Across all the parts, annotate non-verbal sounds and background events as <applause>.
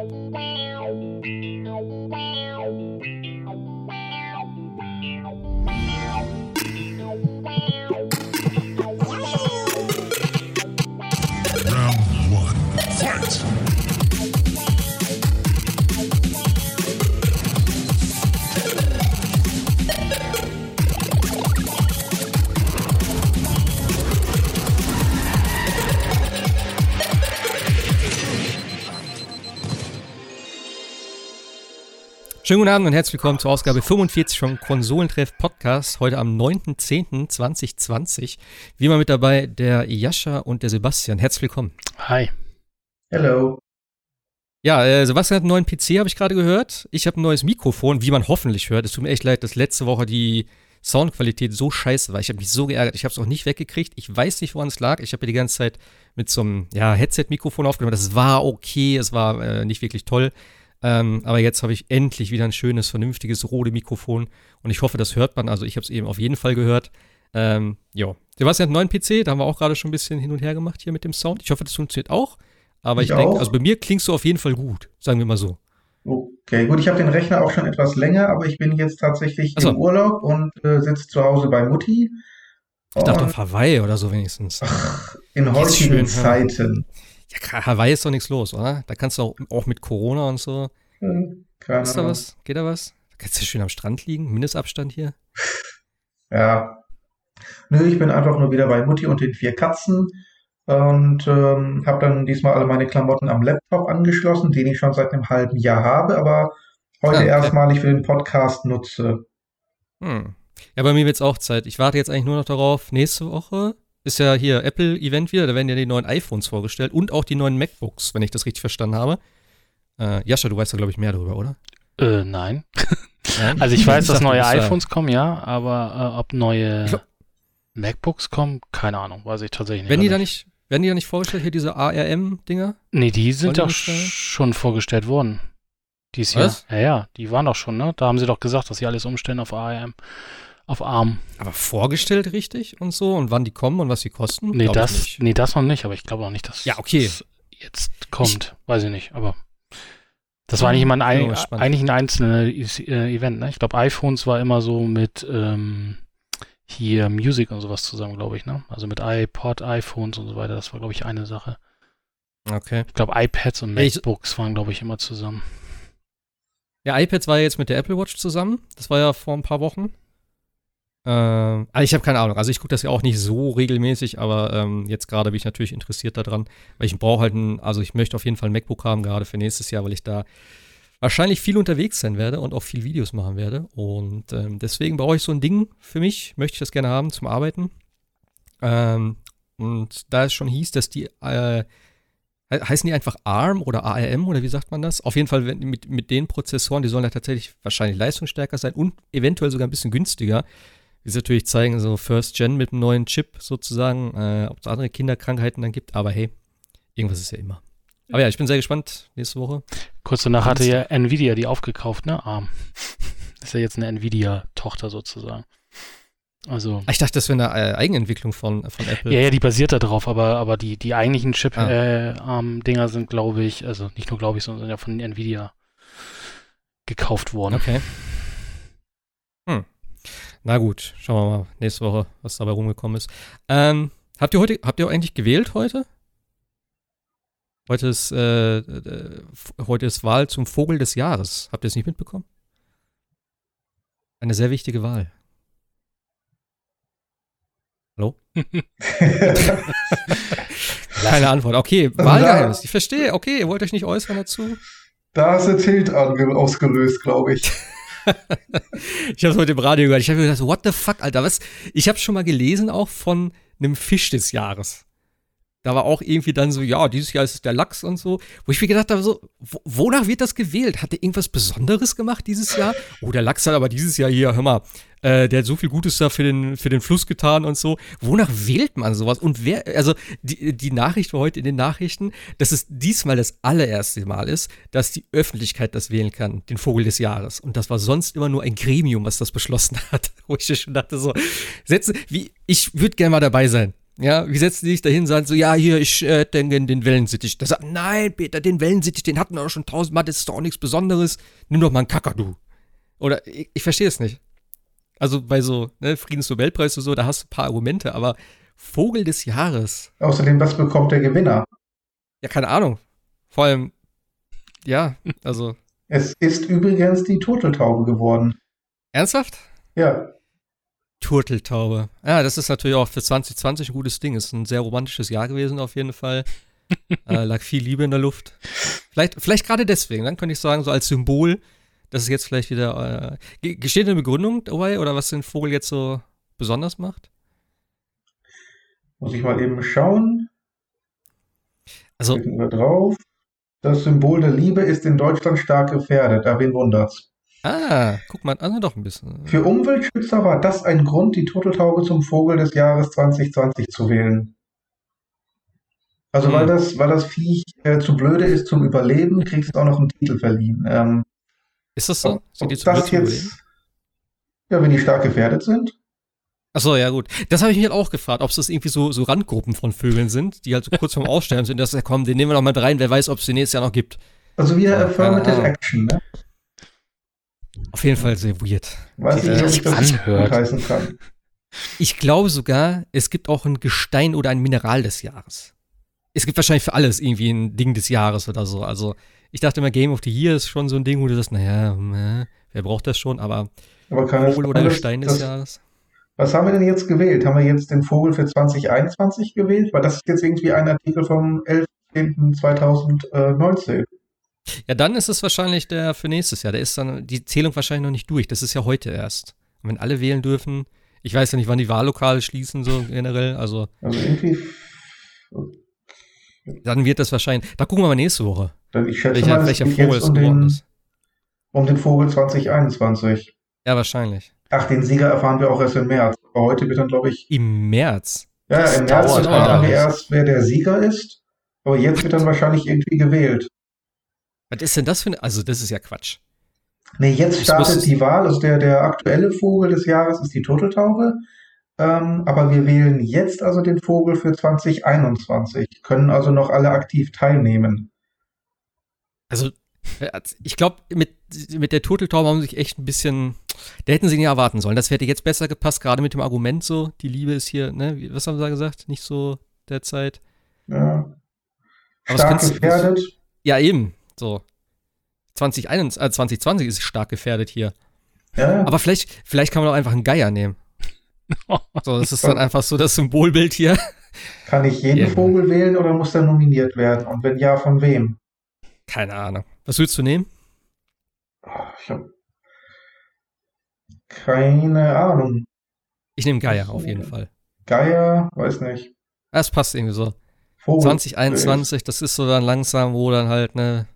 Round one, fight! Schönen guten Abend und herzlich willkommen zur Ausgabe 45 vom Konsolentreff Podcast. Heute am 9.10.2020. Wie immer mit dabei der Jascha und der Sebastian. Herzlich willkommen. Hi. Hello. Ja, äh, Sebastian hat einen neuen PC, habe ich gerade gehört. Ich habe ein neues Mikrofon, wie man hoffentlich hört. Es tut mir echt leid, dass letzte Woche die Soundqualität so scheiße war. Ich habe mich so geärgert. Ich habe es auch nicht weggekriegt. Ich weiß nicht, woran es lag. Ich habe ja die ganze Zeit mit so einem ja, Headset-Mikrofon aufgenommen. Das war okay. Es war äh, nicht wirklich toll. Ähm, aber jetzt habe ich endlich wieder ein schönes, vernünftiges Rode Mikrofon und ich hoffe, das hört man. Also ich habe es eben auf jeden Fall gehört. Ähm, ja. Sebastian hat einen neuen PC, da haben wir auch gerade schon ein bisschen hin und her gemacht hier mit dem Sound. Ich hoffe, das funktioniert auch. Aber ich, ich denke, also bei mir klingst du auf jeden Fall gut, sagen wir mal so. Okay, gut, ich habe den Rechner auch schon etwas länger, aber ich bin jetzt tatsächlich so. im Urlaub und äh, sitze zu Hause bei Mutti. Ich dachte auf Hawaii oder so wenigstens. Ach, in heutigen Zeiten. Ja, Hawaii ist doch nichts los, oder? Da kannst du auch, auch mit Corona und so. Hm, keine ist da was? Geht da was? Da kannst du schön am Strand liegen. Mindestabstand hier. Ja. Nö, ich bin einfach nur wieder bei Mutti und den vier Katzen und ähm, habe dann diesmal alle meine Klamotten am Laptop angeschlossen, den ich schon seit einem halben Jahr habe, aber heute ah, erstmalig für den Podcast nutze. Hm. Ja, bei mir wird es auch Zeit. Ich warte jetzt eigentlich nur noch darauf, nächste Woche ist ja hier Apple-Event wieder, da werden ja die neuen iPhones vorgestellt und auch die neuen MacBooks, wenn ich das richtig verstanden habe. Äh, Jascha, du weißt da, glaube ich, mehr darüber, oder? Äh, nein. nein? also ich weiß, dass neue iPhones kommen, ja, aber äh, ob neue glaub, MacBooks kommen, keine Ahnung, weiß ich tatsächlich nicht. Werden die da nicht, werden die da nicht vorgestellt, hier diese ARM-Dinger? Nee, die sind doch schon vorgestellt worden. Dies Jahr. Was? Ja, ja, die waren doch schon, ne? Da haben sie doch gesagt, dass sie alles umstellen auf ARM auf Arm. Aber vorgestellt richtig und so und wann die kommen und was sie kosten? Nee, das, nee das noch nicht, aber ich glaube auch nicht, dass ja, okay. es jetzt kommt. Ich, Weiß ich nicht, aber das war eigentlich immer ein, ein eigentlich ein einzelnes äh, Event, ne? Ich glaube, iPhones war immer so mit ähm, hier Music und sowas zusammen, glaube ich, ne? Also mit iPod, iPhones und so weiter, das war, glaube ich, eine Sache. Okay. Ich glaube, iPads und MacBooks waren, glaube ich, immer zusammen. Ja, iPads war ja jetzt mit der Apple Watch zusammen. Das war ja vor ein paar Wochen. Ähm, also ich habe keine Ahnung. Also ich gucke das ja auch nicht so regelmäßig, aber ähm, jetzt gerade bin ich natürlich interessiert daran, weil ich brauche halt ein, also ich möchte auf jeden Fall ein MacBook haben, gerade für nächstes Jahr, weil ich da wahrscheinlich viel unterwegs sein werde und auch viel Videos machen werde. Und ähm, deswegen brauche ich so ein Ding für mich, möchte ich das gerne haben zum Arbeiten. Ähm, und da es schon hieß, dass die, äh, heißen die einfach ARM oder ARM oder wie sagt man das? Auf jeden Fall mit, mit den Prozessoren, die sollen ja tatsächlich wahrscheinlich leistungsstärker sein und eventuell sogar ein bisschen günstiger sie natürlich zeigen, so First Gen mit einem neuen Chip sozusagen, äh, ob es andere Kinderkrankheiten dann gibt, aber hey, irgendwas ist ja immer. Aber ja, ich bin sehr gespannt nächste Woche. Kurz danach hatte ja Nvidia die aufgekauft, ne? ARM. <laughs> ist ja jetzt eine Nvidia-Tochter sozusagen. Also. Ich dachte, das wäre eine äh, Eigenentwicklung von, von Apple. Ja, ja, die basiert da drauf, aber, aber die, die eigentlichen Chip-ARM-Dinger ah. äh, sind, glaube ich, also nicht nur glaube ich, sondern ja von Nvidia gekauft worden. Okay. Hm. Na gut, schauen wir mal nächste Woche, was dabei rumgekommen ist. Ähm, habt ihr heute, habt ihr eigentlich gewählt heute? Heute ist, äh, äh, heute ist Wahl zum Vogel des Jahres. Habt ihr es nicht mitbekommen? Eine sehr wichtige Wahl. Hallo? <laughs> Keine Antwort. Okay, Wahlgeheimnis. Ich verstehe. Okay, ihr wollt euch nicht äußern dazu? Da ist der Tilt ausgelöst, glaube ich. <laughs> <laughs> ich habe es heute im Radio gehört. Ich habe mir gedacht, what the fuck, Alter, was? Ich habe schon mal gelesen auch von einem Fisch des Jahres. Da war auch irgendwie dann so, ja, dieses Jahr ist es der Lachs und so. Wo ich mir gedacht habe, so, wonach wird das gewählt? Hat der irgendwas Besonderes gemacht dieses Jahr? Oh, der Lachs hat aber dieses Jahr hier, hör mal, äh, der hat so viel Gutes da für den, für den Fluss getan und so. Wonach wählt man sowas? Und wer, also die, die Nachricht war heute in den Nachrichten, dass es diesmal das allererste Mal ist, dass die Öffentlichkeit das wählen kann, den Vogel des Jahres. Und das war sonst immer nur ein Gremium, was das beschlossen <laughs> hat. Wo ich schon dachte, so, setzen, wie, ich würde gerne mal dabei sein. Ja, wie setzen die sich dahin sagen so, ja, hier, ich äh, denke den Wellensittich. Der sagt, nein, Peter, den Wellensittich, den hatten wir doch schon tausendmal, das ist doch auch nichts Besonderes. Nimm doch mal einen Kakadu. Oder, ich, ich verstehe es nicht. Also bei so ne, Friedensnobelpreis und so, da hast du ein paar Argumente, aber Vogel des Jahres. Außerdem, was bekommt der Gewinner? Ja, keine Ahnung. Vor allem, ja, also. Es ist übrigens die Turteltaube geworden. Ernsthaft? Ja. Turteltaube. Ja, das ist natürlich auch für 2020 ein gutes Ding. Ist ein sehr romantisches Jahr gewesen auf jeden Fall. <laughs> äh, lag viel Liebe in der Luft. Vielleicht, vielleicht gerade deswegen. Dann könnte ich sagen, so als Symbol, dass es jetzt vielleicht wieder. Äh, gesteht eine Begründung dabei oder was den Vogel jetzt so besonders macht? Muss ich mal eben schauen. Also. Klicken wir drauf. Das Symbol der Liebe ist in Deutschland stark gefährdet. Aber wen wundert's? Ah, guck mal, also doch ein bisschen. Für Umweltschützer war das ein Grund, die Turteltaube zum Vogel des Jahres 2020 zu wählen. Also hm. weil das, weil das Viech äh, zu blöde ist zum Überleben, kriegst du auch noch einen Titel verliehen. Ähm, ist das so? Sind die zu zum jetzt? Ja, wenn die stark gefährdet sind. Achso, ja gut. Das habe ich mich halt auch gefragt, ob es das irgendwie so, so Randgruppen von Vögeln sind, die halt so kurz vorm Aussterben sind, dass ja komm, den nehmen wir noch mal rein, wer weiß, ob es den nächstes Jahr noch gibt. Also wieder ja, Affirmative Action, ne? Auf jeden Fall sehr weird. Weiß nicht, ob ich das anhört. heißen kann. Ich glaube sogar, es gibt auch ein Gestein oder ein Mineral des Jahres. Es gibt wahrscheinlich für alles irgendwie ein Ding des Jahres oder so. Also ich dachte immer, Game of the Year ist schon so ein Ding, wo du sagst, naja, äh, wer braucht das schon, aber, aber Vogel oder Gestein des Jahres. Was haben wir denn jetzt gewählt? Haben wir jetzt den Vogel für 2021 gewählt? Weil das ist jetzt irgendwie ein Artikel vom 11.10.2019. Ja, dann ist es wahrscheinlich der für nächstes Jahr. Der ist dann die Zählung wahrscheinlich noch nicht durch. Das ist ja heute erst. Und wenn alle wählen dürfen, ich weiß ja nicht, wann die Wahllokale schließen, so generell. Also, also irgendwie. Dann wird das wahrscheinlich. Da gucken wir mal nächste Woche. Ich schätze welcher, mal, welcher Vogel es um geworden ist. Um den Vogel 2021. Ja, wahrscheinlich. Ach, den Sieger erfahren wir auch erst im März. Aber heute wird dann, glaube ich. Im März? Ja, im März erfahren wir erst, wer der Sieger ist. Aber jetzt wird dann wahrscheinlich irgendwie gewählt. Was ist denn das für eine. Also, das ist ja Quatsch. Nee, jetzt startet die Wahl. Also, der, der aktuelle Vogel des Jahres ist die Turteltaube. Ähm, aber wir wählen jetzt also den Vogel für 2021. Können also noch alle aktiv teilnehmen. Also, ich glaube, mit, mit der Turteltaube haben sie sich echt ein bisschen. Da hätten sie nicht erwarten sollen. Das hätte jetzt besser gepasst, gerade mit dem Argument so, die Liebe ist hier, ne, was haben sie da gesagt? Nicht so derzeit. Ja. Stark gefährdet. Ja, eben. So. 2021, äh, 2020 ist stark gefährdet hier. Ja. Aber vielleicht, vielleicht kann man auch einfach einen Geier nehmen. <laughs> so, das ist dann einfach so das Symbolbild hier. Kann ich jeden ja. Vogel wählen oder muss der nominiert werden? Und wenn ja, von wem? Keine Ahnung. Was willst du nehmen? Ich habe keine Ahnung. Ich nehme Geier auf jeden Fall. Geier, weiß nicht. Das passt irgendwie so. Vogel 2021, das ist so dann langsam, wo dann halt, ne,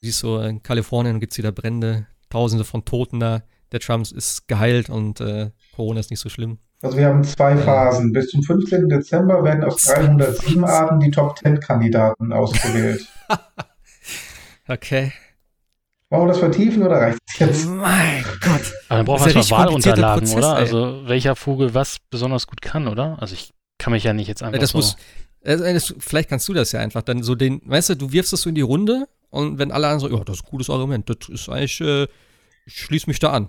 siehst du, in Kalifornien gibt es wieder Brände, Tausende von Toten da. Der Trump ist geheilt und äh, Corona ist nicht so schlimm. Also wir haben zwei Phasen. Bis zum 15. Dezember werden aus 307 Arten die Top 10 Kandidaten ausgewählt. <laughs> okay. Wollen wir das vertiefen oder reicht es jetzt? Mein Gott. Aber dann brauchen wir erstmal Wahlunterlagen, Prozess, oder? Ey. Also welcher Vogel was besonders gut kann, oder? Also ich kann mich ja nicht jetzt einfach das so... Muss, das, vielleicht kannst du das ja einfach dann so den, weißt du, du wirfst das so in die Runde und wenn alle anderen sagen, ja, das ist ein gutes Argument, das ist eigentlich, äh, ich schließe mich da an.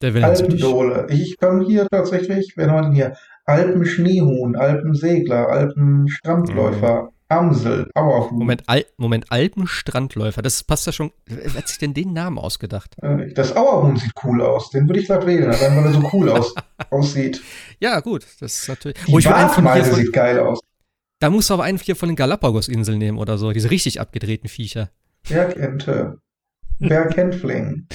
Der Alpendole. Ich kann hier tatsächlich, wer haben wir denn hier? Alpenschneehuhn, Alpensegler, Alpenstrandläufer, mhm. Amsel, Auerhuhn. Moment, Al Moment, Alpenstrandläufer, das passt ja schon. Wer hat sich denn den Namen ausgedacht? Äh, das Auerhuhn sieht cool aus, den würde ich glatt wählen, weil er so cool aus, <laughs> aussieht. Ja, gut, das ist natürlich. Die oh, Bartmeise sieht geil aus. Da musst du aber einen hier von den Galapagos-Inseln nehmen oder so, diese richtig abgedrehten Viecher. Bergente. Bergkämpfling.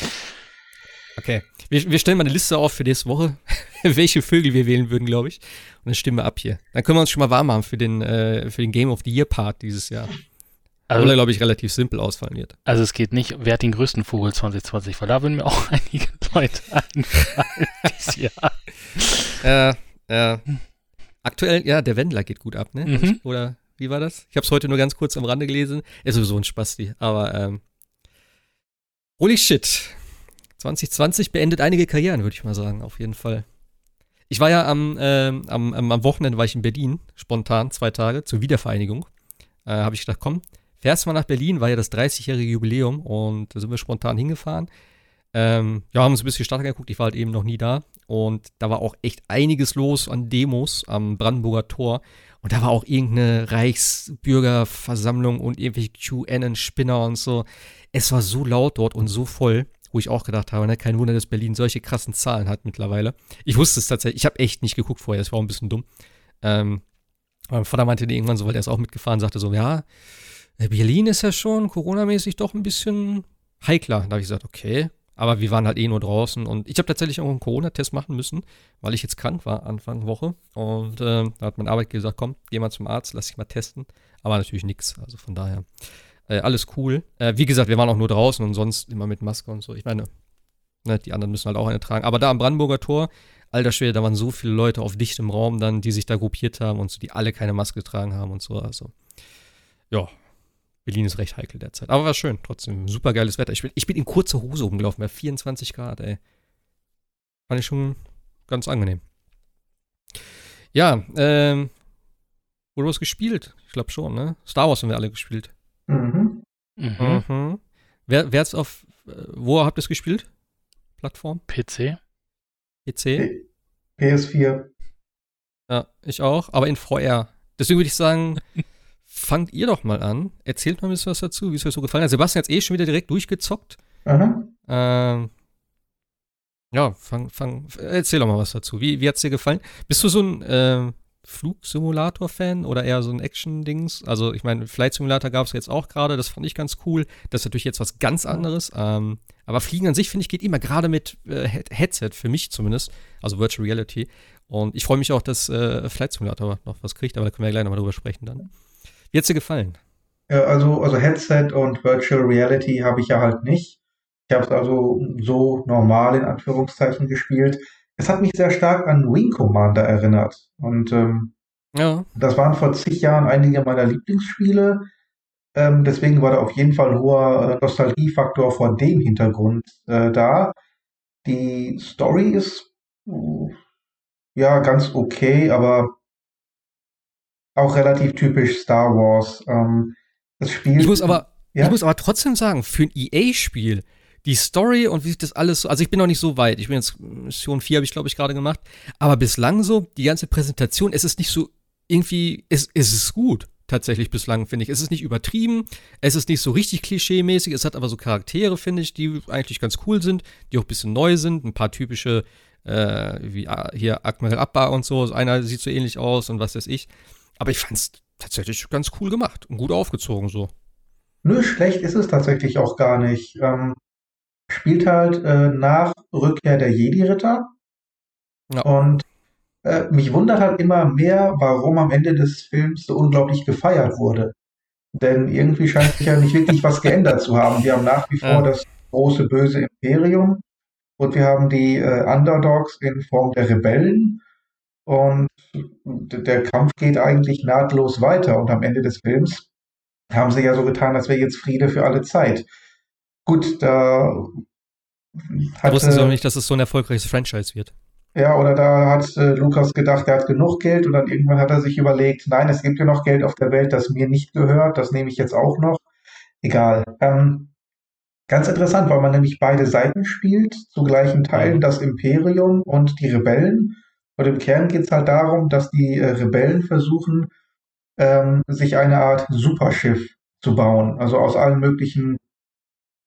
Okay. Wir, wir, stellen mal eine Liste auf für nächste Woche, <laughs> welche Vögel wir wählen würden, glaube ich. Und dann stimmen wir ab hier. Dann können wir uns schon mal warm machen für den, äh, für den Game of the Year Part dieses Jahr. Also, Oder, glaube ich, relativ simpel ausfallen wird. Also es geht nicht, wer hat den größten Vogel 2020, weil da würden mir auch <laughs> einige Leute <laughs> einfallen dieses Jahr. Ja, ja. Aktuell, ja, der Wendler geht gut ab, ne? Mhm. Oder wie war das? Ich habe es heute nur ganz kurz am Rande gelesen. Ist sowieso ein Spasti, aber ähm, holy shit. 2020 beendet einige Karrieren, würde ich mal sagen, auf jeden Fall. Ich war ja am, äh, am, am Wochenende war ich in Berlin, spontan, zwei Tage, zur Wiedervereinigung. Äh, Habe ich gedacht, komm, fährst mal nach Berlin, war ja das 30-jährige Jubiläum und da sind wir spontan hingefahren. Ähm, ja, haben uns ein bisschen Stadt angeguckt, ich war halt eben noch nie da. Und da war auch echt einiges los an Demos am Brandenburger Tor. Und da war auch irgendeine Reichsbürgerversammlung und irgendwelche QAnon-Spinner und so. Es war so laut dort und so voll, wo ich auch gedacht habe, ne, kein Wunder, dass Berlin solche krassen Zahlen hat mittlerweile. Ich wusste es tatsächlich, ich habe echt nicht geguckt vorher, das war auch ein bisschen dumm. Ähm, mein Vater meinte irgendwann so, weil er ist auch mitgefahren, sagte so, ja, Berlin ist ja schon Corona-mäßig doch ein bisschen heikler. Da habe ich gesagt, okay, aber wir waren halt eh nur draußen und ich habe tatsächlich auch einen Corona-Test machen müssen, weil ich jetzt krank war Anfang Woche. Und äh, da hat mein Arbeitgeber gesagt, komm, geh mal zum Arzt, lass dich mal testen. Aber natürlich nichts. Also von daher äh, alles cool. Äh, wie gesagt, wir waren auch nur draußen und sonst immer mit Maske und so. Ich meine, ne, die anderen müssen halt auch eine tragen. Aber da am Brandenburger Tor, alter Schwede, da waren so viele Leute auf dichtem Raum dann, die sich da gruppiert haben und so, die alle keine Maske getragen haben und so. Also, ja, Berlin ist recht heikel derzeit. Aber war schön, trotzdem. Super geiles Wetter. Ich bin, ich bin in kurzer Hose rumgelaufen, bei 24 Grad, ey. Fand ich schon ganz angenehm. Ja, ähm, wurde was gespielt? Ich glaube schon, ne? Star Wars haben wir alle gespielt. Mhm. Mhm. mhm. Wer, wer hat's auf, äh, wo habt ihr es gespielt? Plattform? PC. PC? PS4. Ja, ich auch, aber in VR. Deswegen würde ich sagen, <laughs> fangt ihr doch mal an. Erzählt mal ein bisschen was dazu, wie es euch so gefallen hat. Sebastian hat jetzt eh schon wieder direkt durchgezockt. Mhm. Ähm, ja, fang, fang, erzähl doch mal was dazu. Wie, wie hat es dir gefallen? Bist du so ein äh, Flugsimulator-Fan oder eher so ein Action-Dings? Also, ich meine, Flight Simulator gab es jetzt auch gerade, das fand ich ganz cool. Das ist natürlich jetzt was ganz anderes. Ähm, aber Fliegen an sich, finde ich, geht immer gerade mit äh, Headset, für mich zumindest, also Virtual Reality. Und ich freue mich auch, dass äh, Flight Simulator noch was kriegt, aber da können wir ja gleich nochmal drüber sprechen dann. Wie hat's dir gefallen? Also, also Headset und Virtual Reality habe ich ja halt nicht. Ich habe es also so normal in Anführungszeichen gespielt. Es hat mich sehr stark an Wing Commander erinnert. Und ähm, ja. das waren vor zig Jahren einige meiner Lieblingsspiele. Ähm, deswegen war da auf jeden Fall hoher äh, Nostalgiefaktor vor dem Hintergrund äh, da. Die Story ist uh, ja ganz okay, aber auch relativ typisch Star Wars. Ähm, das Spiel. Ich muss aber, ja? ich muss aber trotzdem sagen, für ein EA-Spiel, die Story und wie sich das alles so, also ich bin noch nicht so weit. Ich bin jetzt Mission 4 habe ich glaube ich gerade gemacht, aber bislang so die ganze Präsentation, es ist nicht so irgendwie es, es ist gut tatsächlich bislang finde ich. Es ist nicht übertrieben, es ist nicht so richtig klischee-mäßig, es hat aber so Charaktere finde ich, die eigentlich ganz cool sind, die auch ein bisschen neu sind, ein paar typische äh, wie ah, hier Admiral Abba und so, einer sieht so ähnlich aus und was weiß ich. Aber ich fand es tatsächlich ganz cool gemacht und gut aufgezogen so. Nö, schlecht ist es tatsächlich auch gar nicht. Ähm, spielt halt äh, nach Rückkehr der Jedi-Ritter. Ja. Und äh, mich wundert halt immer mehr, warum am Ende des Films so unglaublich gefeiert wurde. Denn irgendwie scheint sich ja nicht wirklich was geändert zu haben. Wir haben nach wie vor ja. das große böse Imperium und wir haben die äh, Underdogs in Form der Rebellen und der Kampf geht eigentlich nahtlos weiter. Und am Ende des Films haben sie ja so getan, als wäre jetzt Friede für alle Zeit. Gut, da hatte, wussten sie auch nicht, dass es so ein erfolgreiches Franchise wird. Ja, oder da hat äh, Lukas gedacht, er hat genug Geld und dann irgendwann hat er sich überlegt, nein, es gibt ja noch Geld auf der Welt, das mir nicht gehört, das nehme ich jetzt auch noch. Egal. Ähm, ganz interessant, weil man nämlich beide Seiten spielt, zu gleichen Teilen, das Imperium und die Rebellen. Und im Kern geht es halt darum, dass die äh, Rebellen versuchen, ähm, sich eine Art Superschiff zu bauen. Also aus allen möglichen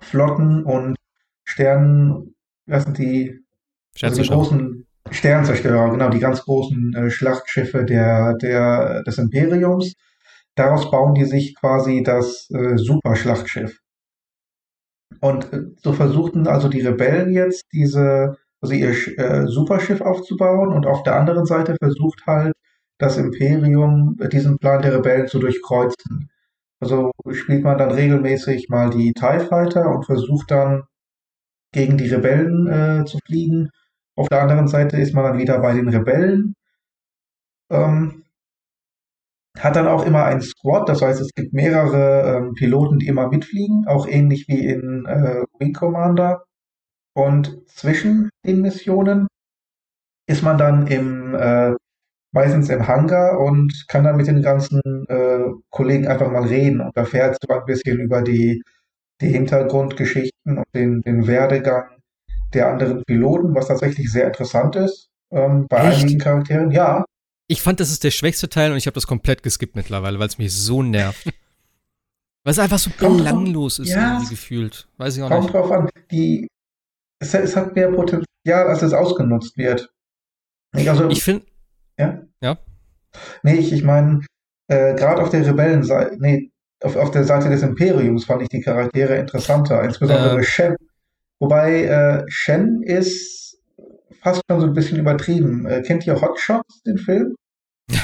Flotten und Sternen, was sind die, also die großen Sternzerstörer, genau, die ganz großen äh, Schlachtschiffe der, der, des Imperiums. Daraus bauen die sich quasi das äh, Superschlachtschiff. Und äh, so versuchten also die Rebellen jetzt diese also ihr äh, Superschiff aufzubauen und auf der anderen Seite versucht halt das Imperium diesen Plan der Rebellen zu durchkreuzen. Also spielt man dann regelmäßig mal die TIE Fighter und versucht dann gegen die Rebellen äh, zu fliegen. Auf der anderen Seite ist man dann wieder bei den Rebellen. Ähm, hat dann auch immer ein Squad, das heißt, es gibt mehrere ähm, Piloten, die immer mitfliegen, auch ähnlich wie in äh, Wing Commander. Und zwischen den Missionen ist man dann im, äh, meistens im Hangar und kann dann mit den ganzen äh, Kollegen einfach mal reden und erfährt so ein bisschen über die, die Hintergrundgeschichten und den, den Werdegang der anderen Piloten, was tatsächlich sehr interessant ist ähm, bei Echt? einigen Charakteren. Ja. Ich fand, das ist der schwächste Teil und ich habe das komplett geskippt mittlerweile, weil es mich so nervt. <laughs> weil es einfach so belanglos ist, ja, irgendwie gefühlt. Weiß ich auch kommt nicht. drauf an. Die, es, es, hat mehr Potenzial, als es ausgenutzt wird. Also, ich finde. Ja? Ja. Nee, ich, ich meine, äh, gerade auf der Rebellenseite, nee, auf, auf der Seite des Imperiums fand ich die Charaktere interessanter, insbesondere äh, Shen. Wobei äh, Shen ist fast schon so ein bisschen übertrieben. Äh, kennt ihr Hot Shots, den Film?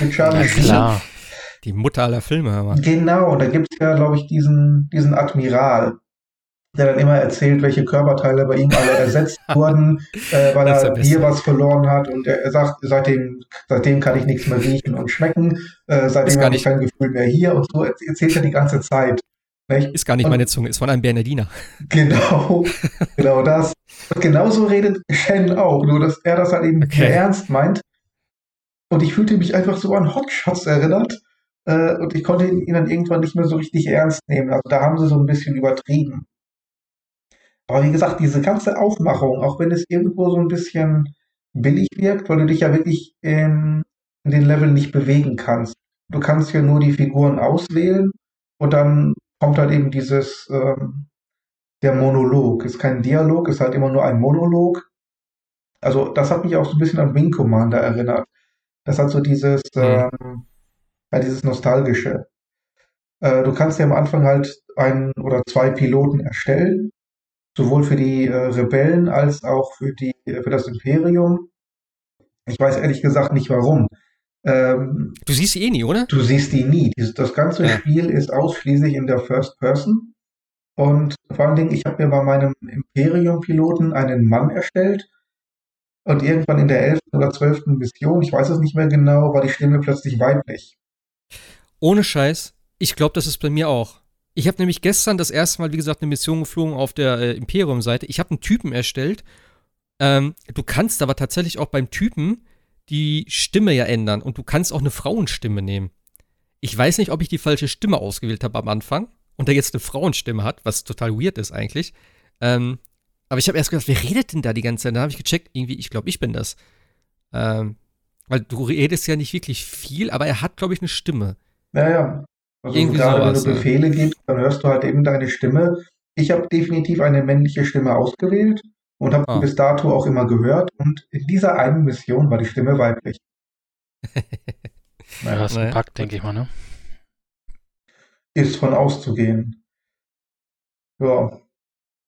Mit Charlie ja, klar. Die Mutter aller Filme. Aber. Genau, da gibt es ja, glaube ich, diesen, diesen Admiral, der dann immer erzählt, welche Körperteile bei ihm alle ersetzt <laughs> wurden, äh, weil er hier was verloren hat und er sagt, seitdem, seitdem kann ich nichts mehr riechen und schmecken, äh, seitdem habe ich kein Gefühl mehr hier und so erzählt er die ganze Zeit. Nicht? Ist gar nicht und, meine Zunge, ist von einem Bernardiner. Genau, <laughs> genau das. Und genauso redet Shen auch, nur dass er das halt eben okay. ernst meint. Und ich fühlte mich einfach so an Hotshots erinnert. Äh, und ich konnte ihn dann irgendwann nicht mehr so richtig ernst nehmen. Also da haben sie so ein bisschen übertrieben. Aber wie gesagt, diese ganze Aufmachung, auch wenn es irgendwo so ein bisschen billig wirkt, weil du dich ja wirklich in, in den Level nicht bewegen kannst. Du kannst ja nur die Figuren auswählen und dann kommt halt eben dieses, ähm, der Monolog. Ist kein Dialog, ist halt immer nur ein Monolog. Also das hat mich auch so ein bisschen an Wing Commander erinnert. Das hat so dieses, mhm. ähm, ja, dieses Nostalgische. Äh, du kannst ja am Anfang halt ein oder zwei Piloten erstellen sowohl für die äh, Rebellen als auch für, die, für das Imperium. Ich weiß ehrlich gesagt nicht warum. Ähm, du siehst die eh nie, oder? Du siehst die nie. Das ganze ja. Spiel ist ausschließlich in der First Person. Und vor allen Dingen, ich habe mir bei meinem Imperium-Piloten einen Mann erstellt. Und irgendwann in der elften oder zwölften Mission, ich weiß es nicht mehr genau, war die Stimme plötzlich weiblich. Ohne Scheiß, ich glaube, das ist bei mir auch. Ich habe nämlich gestern das erste Mal, wie gesagt, eine Mission geflogen auf der äh, Imperium-Seite. Ich habe einen Typen erstellt. Ähm, du kannst aber tatsächlich auch beim Typen die Stimme ja ändern und du kannst auch eine Frauenstimme nehmen. Ich weiß nicht, ob ich die falsche Stimme ausgewählt habe am Anfang und der jetzt eine Frauenstimme hat, was total weird ist eigentlich. Ähm, aber ich habe erst gedacht, wer redet denn da die ganze Zeit? Da habe ich gecheckt, irgendwie, ich glaube, ich bin das. Ähm, weil du redest ja nicht wirklich viel, aber er hat, glaube ich, eine Stimme. Ja, ja. Also Irgendwie gerade sowas, wenn du Befehle ja. gibst, dann hörst du halt eben deine Stimme. Ich habe definitiv eine männliche Stimme ausgewählt und habe ah. bis dato auch immer gehört. Und in dieser einen Mission war die Stimme weiblich. <laughs> naja, hast naja. Pakt, denke ich mal, ne? Ist von auszugehen. Ja.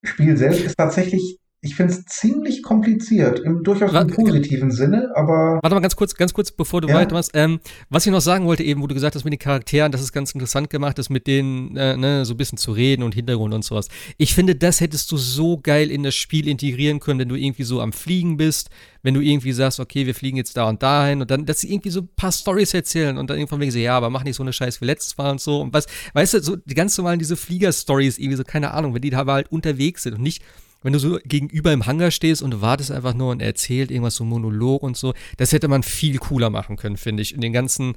Spiel selbst ist tatsächlich ich finde es ziemlich kompliziert, im durchaus im positiven Sinne, aber. Warte mal ganz kurz, ganz kurz, bevor du ja. weitermachst. Ähm, was ich noch sagen wollte, eben, wo du gesagt hast mit den Charakteren, dass es ganz interessant gemacht ist, mit denen äh, ne, so ein bisschen zu reden und Hintergrund und sowas. Ich finde, das hättest du so geil in das Spiel integrieren können, wenn du irgendwie so am Fliegen bist, wenn du irgendwie sagst, okay, wir fliegen jetzt da und dahin und dann, dass sie irgendwie so ein paar Stories erzählen und dann irgendwann wegen so, ja, aber mach nicht so eine Scheiß wie letztes Mal und so. Und was, weißt du, so die ganz normalen diese Flieger-Stories, irgendwie so, keine Ahnung, wenn die da halt unterwegs sind und nicht wenn du so gegenüber im Hangar stehst und du wartest einfach nur und er erzählt irgendwas so Monolog und so, das hätte man viel cooler machen können, finde ich. In den ganzen,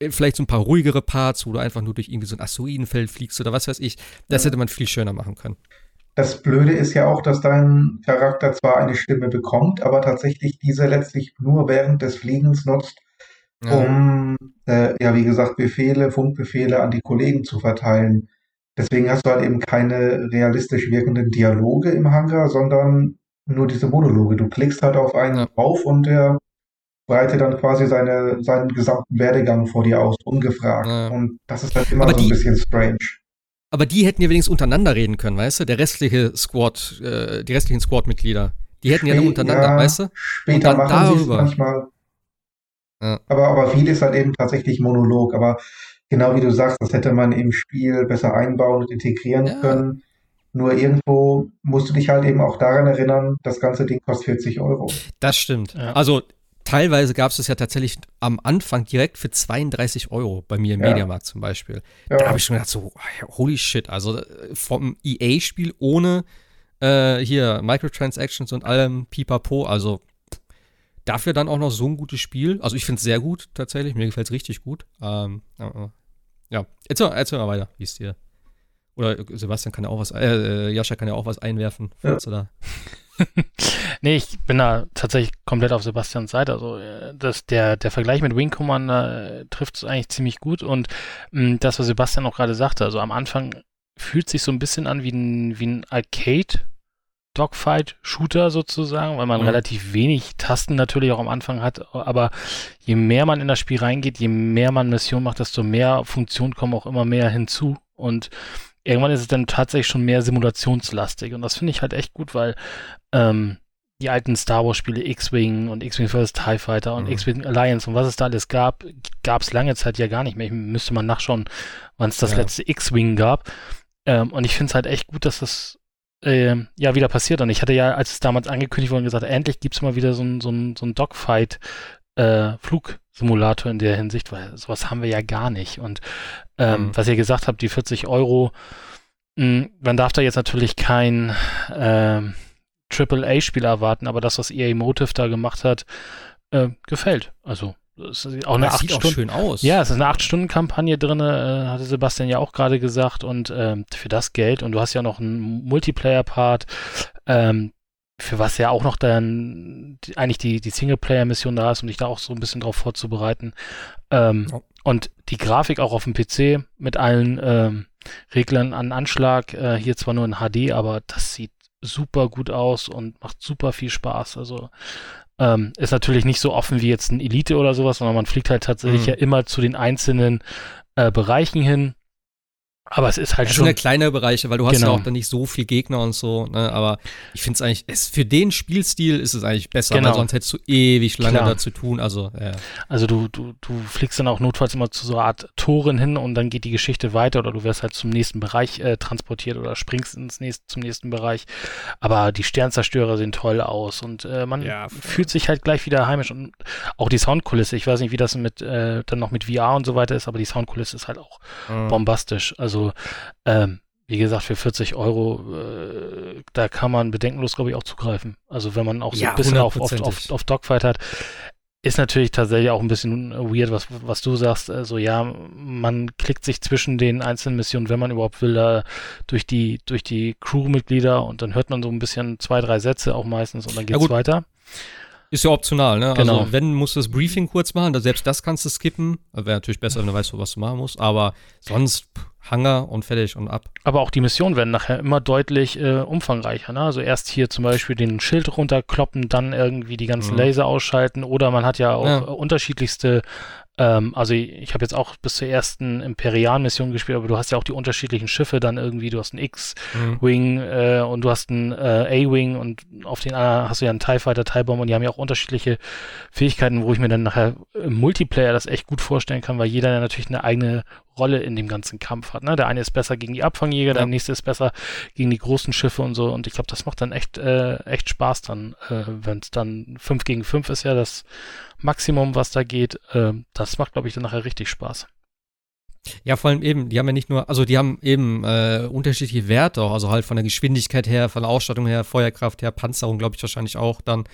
äh, vielleicht so ein paar ruhigere Parts, wo du einfach nur durch irgendwie so ein Asteroidenfeld fliegst oder was weiß ich, das hätte man viel schöner machen können. Das Blöde ist ja auch, dass dein Charakter zwar eine Stimme bekommt, aber tatsächlich diese letztlich nur während des Fliegens nutzt, um, ja, äh, ja wie gesagt, Befehle, Funkbefehle an die Kollegen zu verteilen. Deswegen hast du halt eben keine realistisch wirkenden Dialoge im Hangar, sondern nur diese Monologe. Du klickst halt auf einen ja. drauf und der breitet dann quasi seine, seinen gesamten Werdegang vor dir aus, ungefragt. Ja. Und das ist halt immer aber so ein bisschen strange. Aber die hätten ja wenigstens untereinander reden können, weißt du? Der restliche Squad, äh, die restlichen Squad-Mitglieder. Die hätten Spä ja dann untereinander, ja, weißt du? Später machen sie es manchmal. Ja. Aber, aber viel ist halt eben tatsächlich Monolog. Aber genau wie du sagst, das hätte man im Spiel besser einbauen und integrieren ja. können. Nur irgendwo musst du dich halt eben auch daran erinnern, das ganze Ding kostet 40 Euro. Das stimmt. Ja. Also teilweise gab es das ja tatsächlich am Anfang direkt für 32 Euro bei mir im ja. Mediamarkt zum Beispiel. Ja. Da habe ich schon gedacht, so, holy shit, also äh, vom EA-Spiel ohne äh, hier Microtransactions und allem Pipapo, also dafür dann auch noch so ein gutes Spiel. Also ich finde es sehr gut tatsächlich. Mir gefällt es richtig gut. Ähm, ja, erzähl, erzähl mal weiter, wie es dir. Oder Sebastian kann ja auch was, äh, Jascha kann ja auch was einwerfen, ja. da. <laughs> nee, ich bin da tatsächlich komplett auf Sebastians Seite. Also äh, das, der, der Vergleich mit Wing Commander äh, trifft es eigentlich ziemlich gut. Und mh, mm, das, was Sebastian auch gerade sagte, also am Anfang fühlt sich so ein bisschen an wie ein, wie ein Arcade. Dogfight-Shooter sozusagen, weil man mhm. relativ wenig Tasten natürlich auch am Anfang hat. Aber je mehr man in das Spiel reingeht, je mehr man Missionen macht, desto mehr Funktionen kommen auch immer mehr hinzu. Und irgendwann ist es dann tatsächlich schon mehr simulationslastig. Und das finde ich halt echt gut, weil ähm, die alten Star Wars-Spiele X-Wing und X-Wing First TIE Fighter und mhm. X-Wing Alliance und was es da alles gab, gab es lange Zeit ja gar nicht mehr. Ich müsste mal nachschauen, wann es das ja. letzte X-Wing gab. Ähm, und ich finde es halt echt gut, dass das äh, ja wieder passiert. Und ich hatte ja, als es damals angekündigt wurde, gesagt, endlich gibt es mal wieder so ein, so ein, so ein Dogfight äh, Flugsimulator in der Hinsicht, weil sowas haben wir ja gar nicht. Und ähm, mhm. was ihr gesagt habt, die 40 Euro, mh, hm, man darf da jetzt natürlich kein äh, AAA-Spiel erwarten, aber das, was EA Motive da gemacht hat, äh, gefällt. Also es ist auch eine das 8 Stunden. schön aus. Ja, es ist eine 8-Stunden-Kampagne drin, äh, hatte Sebastian ja auch gerade gesagt. Und ähm, für das Geld, und du hast ja noch einen Multiplayer-Part, ähm, für was ja auch noch dann die, eigentlich die, die Singleplayer-Mission da ist, um dich da auch so ein bisschen drauf vorzubereiten. Ähm, oh. Und die Grafik auch auf dem PC mit allen ähm, Reglern an Anschlag, äh, hier zwar nur in HD, aber das sieht super gut aus und macht super viel Spaß. Also ähm, ist natürlich nicht so offen wie jetzt ein Elite oder sowas, sondern man fliegt halt tatsächlich mhm. ja immer zu den einzelnen äh, Bereichen hin aber es ist halt das schon. Das sind ja kleine Bereiche, weil du hast genau. ja auch dann nicht so viel Gegner und so, ne? Aber ich finde es eigentlich, es, für den Spielstil ist es eigentlich besser, genau. weil sonst hättest du ewig lange Klar. da zu tun. Also, ja. also du, du, du fliegst dann auch notfalls immer zu so einer Art Toren hin und dann geht die Geschichte weiter oder du wirst halt zum nächsten Bereich äh, transportiert oder springst ins nächste, zum nächsten Bereich. Aber die Sternzerstörer sehen toll aus und äh, man ja, fühlt sich halt gleich wieder heimisch und auch die Soundkulisse. Ich weiß nicht, wie das mit äh, dann noch mit VR und so weiter ist, aber die Soundkulisse ist halt auch mhm. bombastisch. Also also, ähm, wie gesagt, für 40 Euro, äh, da kann man bedenkenlos, glaube ich, auch zugreifen. Also wenn man auch so ja, ein bisschen auf, auf, auf, auf Dogfight hat. Ist natürlich tatsächlich auch ein bisschen weird, was, was du sagst. Also ja, man klickt sich zwischen den einzelnen Missionen, wenn man überhaupt will, da durch die, durch die Crewmitglieder und dann hört man so ein bisschen zwei, drei Sätze auch meistens und dann geht's ja, weiter. Ist ja optional, ne? Also, genau. Also wenn musst du das Briefing kurz machen, selbst das kannst du skippen. Wäre natürlich besser, wenn du weißt, was du machen musst. Aber sonst Hangar und fertig und ab. Aber auch die Missionen werden nachher immer deutlich äh, umfangreicher. Ne? Also erst hier zum Beispiel den Schild runterkloppen, dann irgendwie die ganzen mhm. Laser ausschalten oder man hat ja auch ja. unterschiedlichste ähm, also ich, ich habe jetzt auch bis zur ersten Imperial-Mission gespielt, aber du hast ja auch die unterschiedlichen Schiffe dann irgendwie. Du hast einen X-Wing mhm. äh, und du hast einen äh, A-Wing und auf den anderen hast du ja einen TIE Fighter, TIE Bomb und die haben ja auch unterschiedliche Fähigkeiten, wo ich mir dann nachher im Multiplayer das echt gut vorstellen kann, weil jeder ja natürlich eine eigene Rolle in dem ganzen Kampf hat. Ne? Der eine ist besser gegen die Abfangjäger, ja. der nächste ist besser gegen die großen Schiffe und so. Und ich glaube, das macht dann echt, äh, echt Spaß dann, äh, wenn es dann 5 gegen 5 ist ja das Maximum, was da geht. Äh, das macht, glaube ich, dann nachher richtig Spaß. Ja, vor allem eben, die haben ja nicht nur, also die haben eben äh, unterschiedliche Werte auch, also halt von der Geschwindigkeit her, von der Ausstattung her, Feuerkraft her, Panzerung, glaube ich, wahrscheinlich auch dann.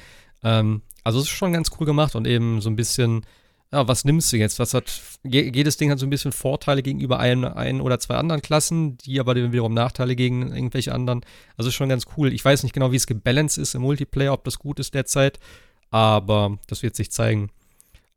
Ähm, also es ist schon ganz cool gemacht und eben so ein bisschen ja, was nimmst du jetzt? Was hat, jedes Ding hat so ein bisschen Vorteile gegenüber ein, ein oder zwei anderen Klassen, die aber wiederum Nachteile gegen irgendwelche anderen. Also schon ganz cool. Ich weiß nicht genau, wie es gebalanced ist im Multiplayer, ob das gut ist derzeit, aber das wird sich zeigen.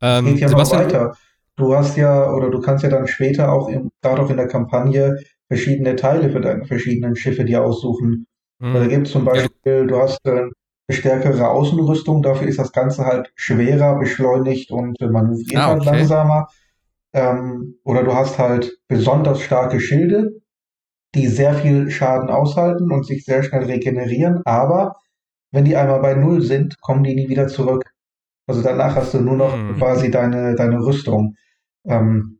Ähm, geht ja Sebastian, noch weiter. Du hast ja, oder du kannst ja dann später auch, gerade auch in der Kampagne, verschiedene Teile für deine verschiedenen Schiffe dir aussuchen. Mhm. Da gibt es zum Beispiel, ja. du hast äh, stärkere Außenrüstung. Dafür ist das Ganze halt schwerer, beschleunigt und manövriert ah, okay. halt langsamer. Ähm, oder du hast halt besonders starke Schilde, die sehr viel Schaden aushalten und sich sehr schnell regenerieren. Aber wenn die einmal bei Null sind, kommen die nie wieder zurück. Also danach hast du nur noch hm. quasi deine, deine Rüstung. Ähm,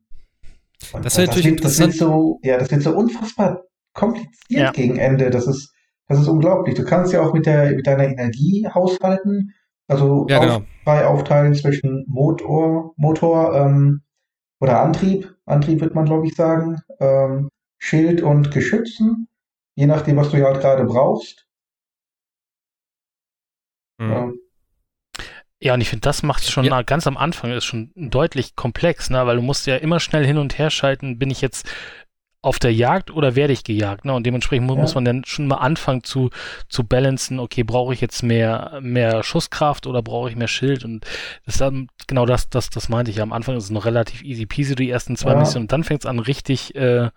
das, das, wird, das wird so, ja, das wird so unfassbar kompliziert ja. gegen Ende. Das ist, das ist unglaublich. Du kannst ja auch mit, der, mit deiner Energie haushalten. Also ja, genau. frei aufteilen zwischen Motor, Motor ähm, oder Antrieb. Antrieb wird man, glaube ich, sagen. Ähm, Schild und Geschützen. Je nachdem, was du ja halt gerade brauchst. Mhm. Ähm, Ja, und ich finde, das macht schon ja. ganz am Anfang ist schon deutlich komplex, ne? Weil du musst ja immer schnell hin und her schalten, bin ich jetzt auf der Jagd oder werde ich gejagt? Ne? Und dementsprechend ja. muss man dann schon mal anfangen zu, zu balancen, okay, brauche ich jetzt mehr, mehr Schusskraft oder brauche ich mehr Schild? Und das dann, genau das, das, das meinte ich. Am Anfang ist es noch relativ easy peasy, die ersten zwei ja. Missionen. Und dann fängt es an, richtig, äh,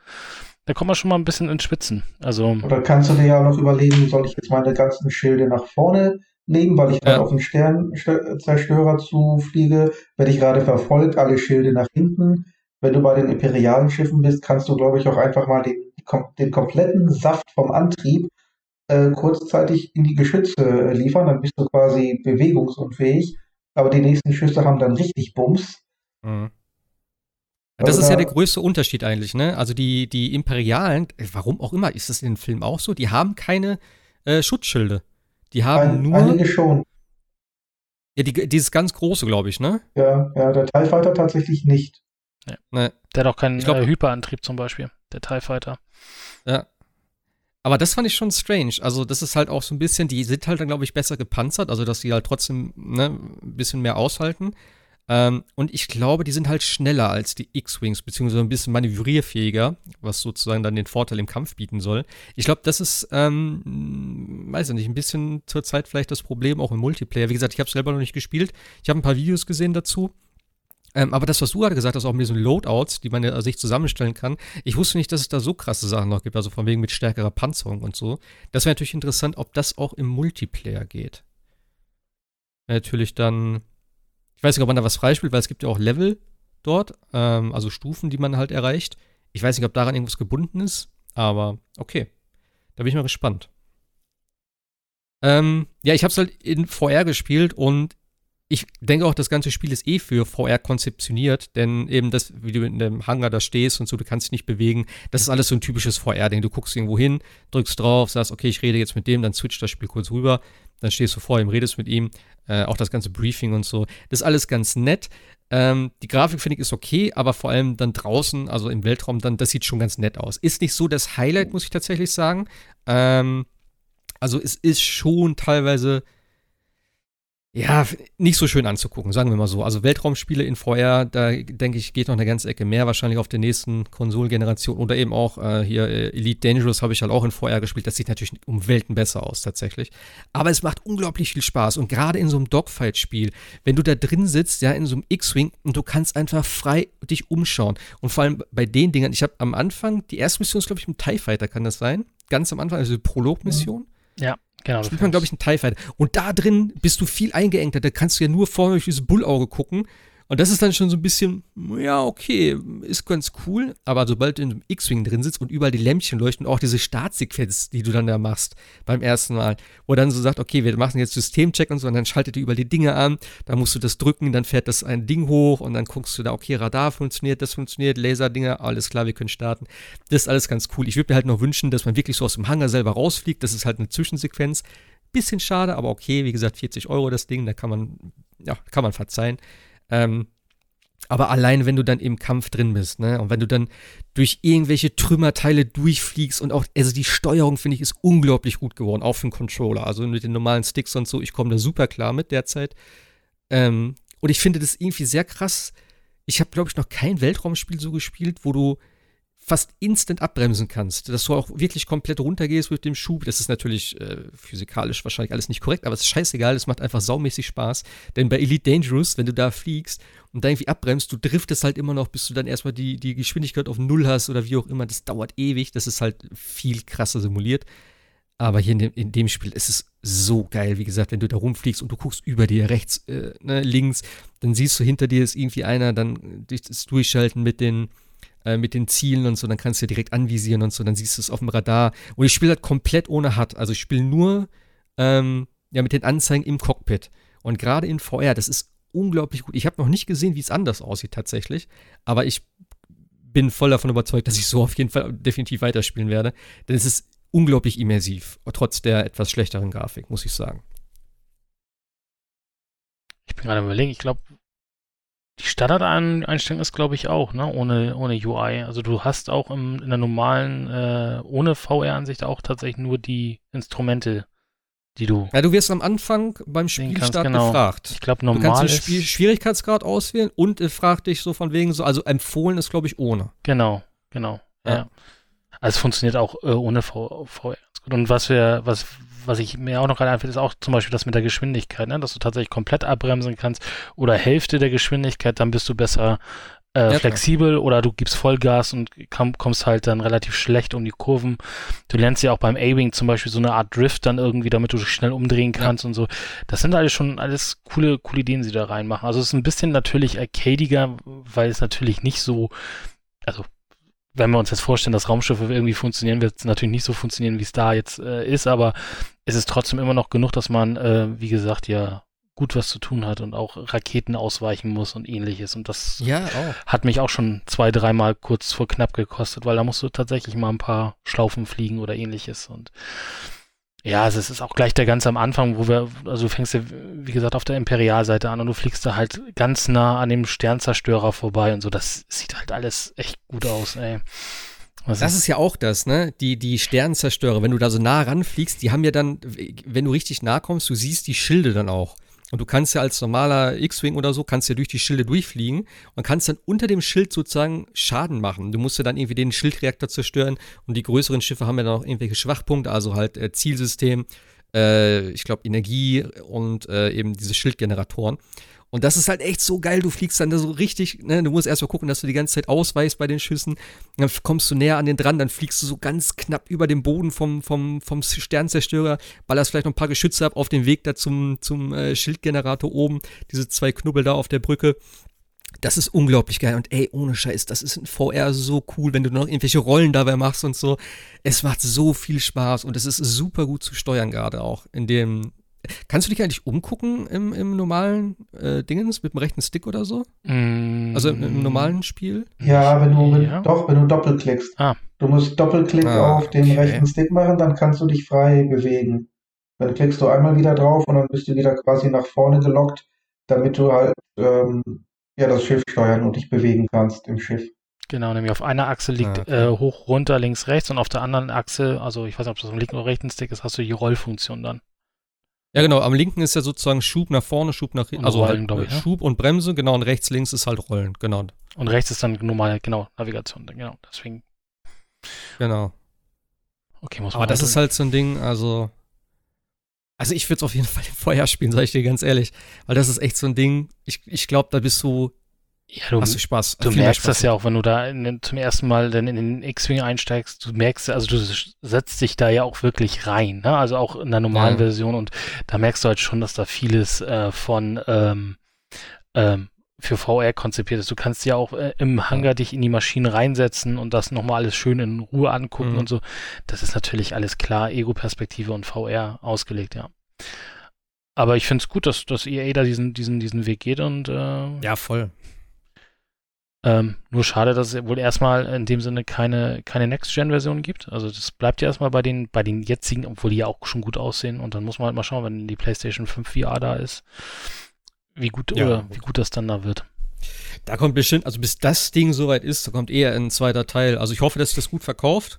da kommt man schon mal ein bisschen ins Spitzen. Also. Oder kannst du dir ja noch überlegen, soll ich jetzt meine ganzen Schilde nach vorne legen, weil ich dann auf den Sternzerstörer zufliege, werde ich gerade verfolgt, alle Schilde nach hinten wenn du bei den imperialen Schiffen bist, kannst du, glaube ich, auch einfach mal den, den kompletten Saft vom Antrieb äh, kurzzeitig in die Geschütze äh, liefern. Dann bist du quasi bewegungsunfähig. Aber die nächsten Schüsse haben dann richtig Bums. Mhm. Das ist ja der größte Unterschied eigentlich, ne? Also die, die Imperialen, äh, warum auch immer, ist das in dem Film auch so, die haben keine äh, Schutzschilde. Die haben Ein, nur. Einige schon. Ja, die, dieses ganz große, glaube ich, ne? Ja, ja, der TIE Fighter tatsächlich nicht. Nee. nee. Der hat auch keinen glaub, äh, Hyperantrieb zum Beispiel, der TIE Fighter. Ja. Aber das fand ich schon strange. Also, das ist halt auch so ein bisschen, die sind halt dann, glaube ich, besser gepanzert, also dass die halt trotzdem ne, ein bisschen mehr aushalten. Ähm, und ich glaube, die sind halt schneller als die X-Wings, beziehungsweise ein bisschen manövrierfähiger, was sozusagen dann den Vorteil im Kampf bieten soll. Ich glaube, das ist, ähm, weiß ich nicht, ein bisschen zurzeit vielleicht das Problem auch im Multiplayer. Wie gesagt, ich habe es selber noch nicht gespielt. Ich habe ein paar Videos gesehen dazu. Ähm, aber das, was du gerade gesagt hast, auch mit diesen Loadouts, die man ja sich zusammenstellen kann, ich wusste nicht, dass es da so krasse Sachen noch gibt, also von wegen mit stärkerer Panzerung und so. Das wäre natürlich interessant, ob das auch im Multiplayer geht. Natürlich dann, ich weiß nicht, ob man da was freispielt, weil es gibt ja auch Level dort, ähm, also Stufen, die man halt erreicht. Ich weiß nicht, ob daran irgendwas gebunden ist, aber okay. Da bin ich mal gespannt. Ähm, ja, ich habe es halt in VR gespielt und ich denke auch, das ganze Spiel ist eh für VR konzeptioniert, denn eben das, wie du in dem Hangar da stehst und so, du kannst dich nicht bewegen, das ist alles so ein typisches VR-Ding. Du guckst irgendwo hin, drückst drauf, sagst, okay, ich rede jetzt mit dem, dann switcht das Spiel kurz rüber, dann stehst du vor ihm, redest mit ihm, äh, auch das ganze Briefing und so. Das ist alles ganz nett. Ähm, die Grafik finde ich ist okay, aber vor allem dann draußen, also im Weltraum, dann, das sieht schon ganz nett aus. Ist nicht so das Highlight, muss ich tatsächlich sagen. Ähm, also es ist schon teilweise ja, nicht so schön anzugucken, sagen wir mal so. Also Weltraumspiele in VR, da denke ich, geht noch eine ganze Ecke mehr, wahrscheinlich auf der nächsten Konsolengeneration oder eben auch äh, hier äh, Elite Dangerous habe ich halt auch in VR gespielt. Das sieht natürlich um Welten besser aus tatsächlich. Aber es macht unglaublich viel Spaß und gerade in so einem Dogfight-Spiel, wenn du da drin sitzt, ja, in so einem X-Wing und du kannst einfach frei dich umschauen. Und vor allem bei den Dingern, ich habe am Anfang, die erste Mission ist, glaube ich, im TIE Fighter, kann das sein? Ganz am Anfang, also Prolog-Mission. Ja. Genau. Spielt man, glaube ich, einen TIE Fighter. Und da drin bist du viel eingeengter. Da kannst du ja nur vorne durch dieses Bullauge gucken. Und das ist dann schon so ein bisschen, ja, okay, ist ganz cool. Aber sobald du in einem X-Wing drin sitzt und überall die Lämpchen leuchten, auch diese Startsequenz, die du dann da machst beim ersten Mal, wo dann so sagt, okay, wir machen jetzt Systemcheck und so, und dann schaltet ihr überall die Dinge an, da musst du das drücken, dann fährt das ein Ding hoch und dann guckst du da, okay, Radar funktioniert, das funktioniert, Laserdinger, alles klar, wir können starten. Das ist alles ganz cool. Ich würde mir halt noch wünschen, dass man wirklich so aus dem Hangar selber rausfliegt. Das ist halt eine Zwischensequenz. Bisschen schade, aber okay, wie gesagt, 40 Euro das Ding, da kann man, ja, kann man verzeihen. Ähm, aber allein, wenn du dann im Kampf drin bist, ne, und wenn du dann durch irgendwelche Trümmerteile durchfliegst und auch, also die Steuerung, finde ich, ist unglaublich gut geworden, auch für den Controller. Also mit den normalen Sticks und so, ich komme da super klar mit derzeit. Ähm, und ich finde das irgendwie sehr krass. Ich habe, glaube ich, noch kein Weltraumspiel so gespielt, wo du fast instant abbremsen kannst, dass du auch wirklich komplett runtergehst mit dem Schub. Das ist natürlich äh, physikalisch wahrscheinlich alles nicht korrekt, aber es ist scheißegal, es macht einfach saumäßig Spaß. Denn bei Elite Dangerous, wenn du da fliegst und da irgendwie abbremst, du driftest halt immer noch, bis du dann erstmal die, die Geschwindigkeit auf Null hast oder wie auch immer. Das dauert ewig, das ist halt viel krasser simuliert. Aber hier in dem, in dem Spiel ist es so geil, wie gesagt, wenn du da rumfliegst und du guckst über dir rechts, äh, ne, links, dann siehst du hinter dir ist irgendwie einer, dann das Durchschalten mit den äh, mit den Zielen und so, dann kannst du ja direkt anvisieren und so, dann siehst du es auf dem Radar. Und ich spiele halt komplett ohne HUD. Also ich spiele nur ähm, ja, mit den Anzeigen im Cockpit. Und gerade in VR, das ist unglaublich gut. Ich habe noch nicht gesehen, wie es anders aussieht tatsächlich, aber ich bin voll davon überzeugt, dass ich so auf jeden Fall definitiv weiterspielen werde. Denn es ist unglaublich immersiv, trotz der etwas schlechteren Grafik, muss ich sagen. Ich bin gerade überlegen, ich glaube, die Standardeinstellung ist, glaube ich, auch, ne? Ohne, ohne UI. Also du hast auch im, in der normalen, äh, ohne VR-Ansicht auch tatsächlich nur die Instrumente die du. Ja, du wirst am Anfang beim Spielstart genau. gefragt. Ich glaube, normal. Du kannst den Spiel Schwierigkeitsgrad auswählen und äh, fragt dich so von wegen so, also empfohlen ist, glaube ich, ohne. Genau, genau. Ja. ja. Also es funktioniert auch äh, ohne VR. Und was wir, was, was ich mir auch noch gerade einfällt, ist auch zum Beispiel das mit der Geschwindigkeit, ne? dass du tatsächlich komplett abbremsen kannst oder Hälfte der Geschwindigkeit, dann bist du besser äh, ja, flexibel klar. oder du gibst Vollgas und komm, kommst halt dann relativ schlecht um die Kurven. Du lernst ja auch beim A-Wing zum Beispiel so eine Art Drift dann irgendwie, damit du dich schnell umdrehen kannst ja. und so. Das sind alles schon alles coole, coole Ideen, die sie da reinmachen. Also es ist ein bisschen natürlich arcadiger, weil es natürlich nicht so, also wenn wir uns jetzt vorstellen, dass Raumschiffe irgendwie funktionieren, wird es natürlich nicht so funktionieren, wie es da jetzt äh, ist, aber es ist trotzdem immer noch genug, dass man, äh, wie gesagt, ja gut was zu tun hat und auch Raketen ausweichen muss und ähnliches. Und das ja, hat mich auch schon zwei, dreimal kurz vor knapp gekostet, weil da musst du tatsächlich mal ein paar Schlaufen fliegen oder ähnliches. Und ja, also es ist auch gleich der ganz am Anfang, wo wir, also du fängst ja, wie gesagt, auf der Imperialseite an und du fliegst da halt ganz nah an dem Sternzerstörer vorbei und so. Das sieht halt alles echt gut aus, ey. Was das ist, ist ja auch das, ne? Die, die Sternzerstörer, wenn du da so nah ranfliegst, die haben ja dann, wenn du richtig nah kommst, du siehst die Schilde dann auch. Und du kannst ja als normaler X-Wing oder so, kannst ja durch die Schilde durchfliegen und kannst dann unter dem Schild sozusagen Schaden machen. Du musst ja dann irgendwie den Schildreaktor zerstören und die größeren Schiffe haben ja dann auch irgendwelche Schwachpunkte, also halt äh, Zielsystem, äh, ich glaube Energie und äh, eben diese Schildgeneratoren. Und das ist halt echt so geil. Du fliegst dann da so richtig, ne? Du musst erst mal gucken, dass du die ganze Zeit ausweichst bei den Schüssen. Dann kommst du näher an den dran, dann fliegst du so ganz knapp über dem Boden vom, vom, vom Sternzerstörer, ballerst vielleicht noch ein paar Geschütze ab auf dem Weg da zum, zum äh, Schildgenerator oben. Diese zwei Knubbel da auf der Brücke. Das ist unglaublich geil. Und ey, ohne Scheiß, das ist in VR so cool, wenn du noch irgendwelche Rollen dabei machst und so. Es macht so viel Spaß und es ist super gut zu steuern, gerade auch in dem, Kannst du dich eigentlich umgucken im, im normalen äh, Dingens mit dem rechten Stick oder so? Mm. Also im, im, normalen Spiel? Ja, wenn du, wenn, ja. doch, wenn du doppelklickst. Ah. Du musst Doppelklick ah, auf den rechten Stick machen, dann kannst du dich frei bewegen. Dann klickst du einmal wieder drauf und dann bist du wieder quasi nach vorne gelockt, damit du halt ähm, ja, das Schiff steuern und dich bewegen kannst im Schiff. Genau, nämlich auf einer Achse liegt ah, okay. äh, hoch, runter, links, rechts und auf der anderen Achse, also ich weiß nicht, ob das am linken oder rechten Stick ist, hast du die Rollfunktion dann. Ja, genau. Am linken ist ja sozusagen Schub nach vorne, Schub nach hinten. Also Rollen, halt, ich, ne? Schub und Bremse, genau. Und rechts, links ist halt Rollen, genau. Und rechts ist dann normale, genau, Navigation, genau. Deswegen. Genau. Okay, muss man Aber das ist halt so ein Ding, also. Also ich würde es auf jeden <laughs> Fall vorher spielen, sage ich dir ganz ehrlich. Weil das ist echt so ein Ding, ich, ich glaube, da bist du ja, du, hast du Spaß. Du merkst Spaß. das ja auch, wenn du da in, zum ersten Mal dann in den X-Wing einsteigst. Du merkst, also du setzt dich da ja auch wirklich rein, ne? also auch in der normalen ja. Version und da merkst du halt schon, dass da vieles äh, von ähm, ähm, für VR konzipiert ist. Du kannst ja auch äh, im Hangar dich in die Maschine reinsetzen und das nochmal alles schön in Ruhe angucken mhm. und so. Das ist natürlich alles klar, Ego-Perspektive und VR ausgelegt, ja. Aber ich finde es gut, dass, dass EA da diesen, diesen, diesen Weg geht und äh, Ja, voll. Ähm, nur schade, dass es wohl erstmal in dem Sinne keine, keine Next-Gen-Version gibt. Also das bleibt ja erstmal bei den, bei den jetzigen, obwohl die ja auch schon gut aussehen. Und dann muss man halt mal schauen, wenn die PlayStation 5 VR da ist, wie gut ja, oder wie gut das dann da wird. Da kommt bestimmt, also bis das Ding soweit ist, da kommt eher ein zweiter Teil. Also ich hoffe, dass sich das gut verkauft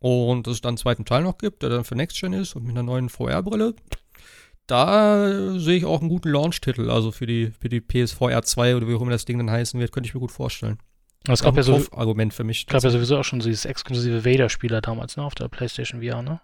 und dass es dann einen zweiten Teil noch gibt, der dann für Next Gen ist und mit einer neuen VR-Brille da sehe ich auch einen guten Launch-Titel, also für die, für die PSVR 2 oder wie auch immer das Ding dann heißen wird, könnte ich mir gut vorstellen. Das gab ja so Argument für mich. Es gab ja sowieso auch schon dieses exklusive Vader-Spieler damals, ne, auf der PlayStation VR, ne?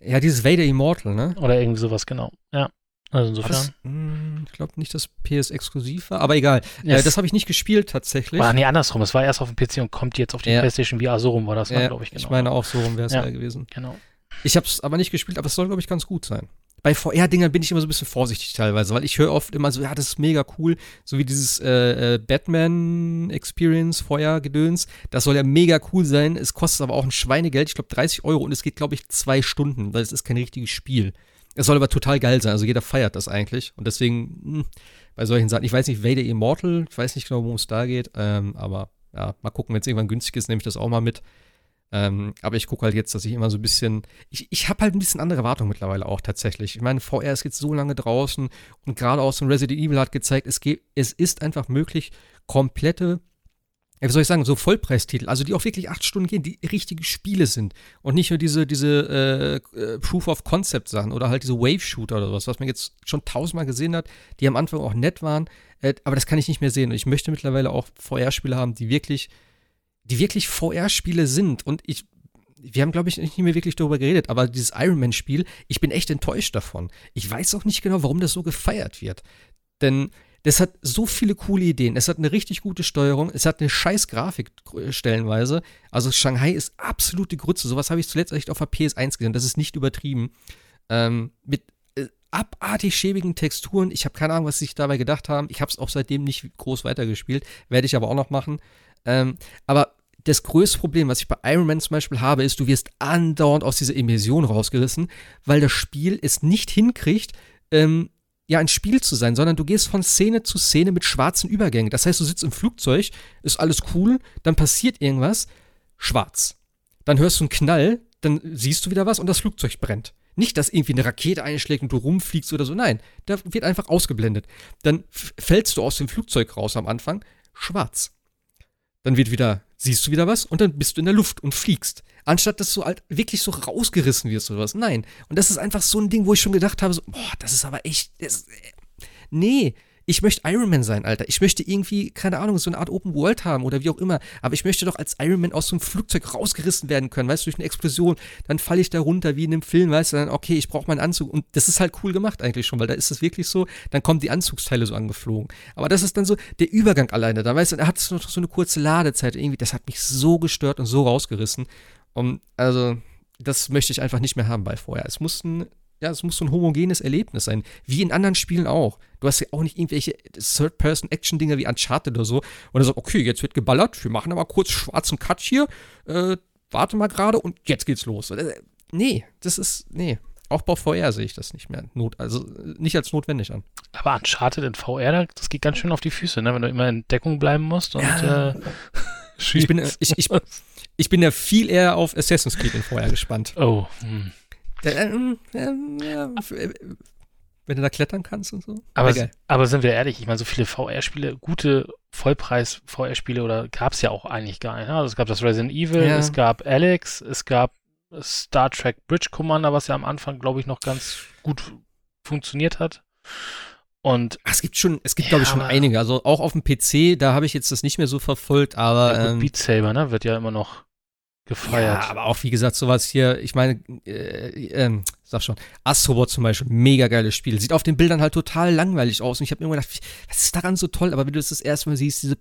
Ja, dieses Vader Immortal, ne? Oder irgendwie sowas, genau. Ja. Also insofern. Das, mh, hm, ich glaube nicht, dass PS exklusiv war, aber egal. Yes. Äh, das habe ich nicht gespielt tatsächlich. War nee, andersrum. Es war erst auf dem PC und kommt jetzt auf die ja. PlayStation VR. So rum war das, ja, glaube ich, genau. Ich meine auch so rum wäre es ja gewesen. Genau. Ich habe es aber nicht gespielt, aber es soll, glaube ich, ganz gut sein bei VR-Dingern bin ich immer so ein bisschen vorsichtig teilweise, weil ich höre oft immer so, ja, das ist mega cool, so wie dieses äh, äh, Batman-Experience, Feuer-Gedöns, das soll ja mega cool sein, es kostet aber auch ein Schweinegeld, ich glaube 30 Euro und es geht, glaube ich, zwei Stunden, weil es ist kein richtiges Spiel. Es soll aber total geil sein, also jeder feiert das eigentlich und deswegen, mh, hm, bei solchen Sachen, ich weiß nicht, Vader Immortal, ich weiß nicht genau, worum es da geht, ähm, aber ja, mal gucken, wenn es irgendwann günstig ist, nehme ich das auch mal mit. Ähm, aber ich gucke halt jetzt, dass ich immer so ein bisschen. Ich, ich habe halt ein bisschen andere Erwartungen mittlerweile auch tatsächlich. Ich meine, VR ist jetzt so lange draußen und gerade auch so ein Resident Evil hat gezeigt, es, geht, es ist einfach möglich, komplette wie soll ich sagen, so Vollpreistitel, also die auch wirklich acht Stunden gehen, die richtige Spiele sind und nicht nur diese, diese äh, äh Proof-of-Concept-Sachen oder halt diese Wave-Shooter oder sowas, was man jetzt schon tausendmal gesehen hat, die am Anfang auch nett waren, äh, aber das kann ich nicht mehr sehen und ich möchte mittlerweile auch VR-Spiele haben, die wirklich, die wirklich VR-Spiele sind und ich, wir haben, glaube ich, nicht mehr wirklich darüber geredet, aber dieses Iron Man-Spiel, ich bin echt enttäuscht davon. Ich weiß auch nicht genau, warum das so gefeiert wird. Denn das hat so viele coole Ideen. Es hat eine richtig gute Steuerung. Es hat eine scheiß Grafik stellenweise. Also Shanghai ist absolute Grütze. Sowas habe ich zuletzt echt auf der PS1 gesehen. Das ist nicht übertrieben. Ähm, mit äh, abartig schäbigen Texturen. Ich habe keine Ahnung, was sie sich dabei gedacht haben. Ich habe es auch seitdem nicht groß weitergespielt. Werde ich aber auch noch machen. Ähm, aber das größte Problem, was ich bei Iron Man zum Beispiel habe, ist, du wirst andauernd aus dieser Immersion rausgerissen, weil das Spiel es nicht hinkriegt, ähm, ja ein Spiel zu sein, sondern du gehst von Szene zu Szene mit schwarzen Übergängen. Das heißt, du sitzt im Flugzeug, ist alles cool, dann passiert irgendwas, schwarz. Dann hörst du einen Knall, dann siehst du wieder was und das Flugzeug brennt. Nicht, dass irgendwie eine Rakete einschlägt und du rumfliegst oder so. Nein, da wird einfach ausgeblendet. Dann fällst du aus dem Flugzeug raus am Anfang, schwarz. Dann wird wieder, siehst du wieder was und dann bist du in der Luft und fliegst anstatt dass du halt wirklich so rausgerissen wirst oder was. Nein. Und das ist einfach so ein Ding, wo ich schon gedacht habe, so, boah, das ist aber echt, das, äh, nee, ich möchte Iron Man sein, Alter. Ich möchte irgendwie, keine Ahnung, so eine Art Open World haben oder wie auch immer. Aber ich möchte doch als Iron Man aus so einem Flugzeug rausgerissen werden können, weißt du, durch eine Explosion. Dann falle ich da runter wie in einem Film, weißt du, dann, okay, ich brauche meinen Anzug. Und das ist halt cool gemacht eigentlich schon, weil da ist es wirklich so, dann kommen die Anzugsteile so angeflogen. Aber das ist dann so der Übergang alleine da, weißt du, er hat noch so eine kurze Ladezeit. Irgendwie, das hat mich so gestört und so rausgerissen. Und also, das möchte ich einfach nicht mehr haben bei vorher. Es muss ein, ja, es muss so ein homogenes Erlebnis sein. Wie in anderen Spielen auch. Du hast ja auch nicht irgendwelche Third-Person-Action-Dinger wie Uncharted oder so. Und dann so, okay, jetzt wird geballert, wir machen aber kurz schwarzen Cut hier, äh, warte mal gerade und jetzt geht's los. Äh, nee, das ist, nee. Auch bei VR sehe ich das nicht mehr. Not, also nicht als notwendig an. Aber Uncharted in VR, das geht ganz schön auf die Füße, ne? wenn du immer in Deckung bleiben musst und ja. äh, ich bin, ich, ich, ich bin ja viel eher auf Assassin's Creed in vorher gespannt. Oh. Hm. Äh, äh, wenn du da klettern kannst und so. Aber, aber sind wir ehrlich, ich meine, so viele VR-Spiele, gute Vollpreis-VR-Spiele oder gab es ja auch eigentlich gar nicht. Ne? Also es gab das Resident Evil, ja. es gab Alex, es gab Star Trek Bridge Commander, was ja am Anfang, glaube ich, noch ganz gut funktioniert hat. Und Ach, es gibt schon, es gibt ja, glaube ich schon einige. Also auch auf dem PC, da habe ich jetzt das nicht mehr so verfolgt, aber ja, gut, ähm, Beat Saber, ne, wird ja immer noch gefeiert. Ja, aber auch wie gesagt, sowas hier, ich meine, äh, äh, sag schon, Astrobot zum Beispiel, mega geiles Spiel. Sieht auf den Bildern halt total langweilig aus. Und ich habe mir immer gedacht, was ist daran so toll? Aber wenn du das das erste Mal siehst, diese,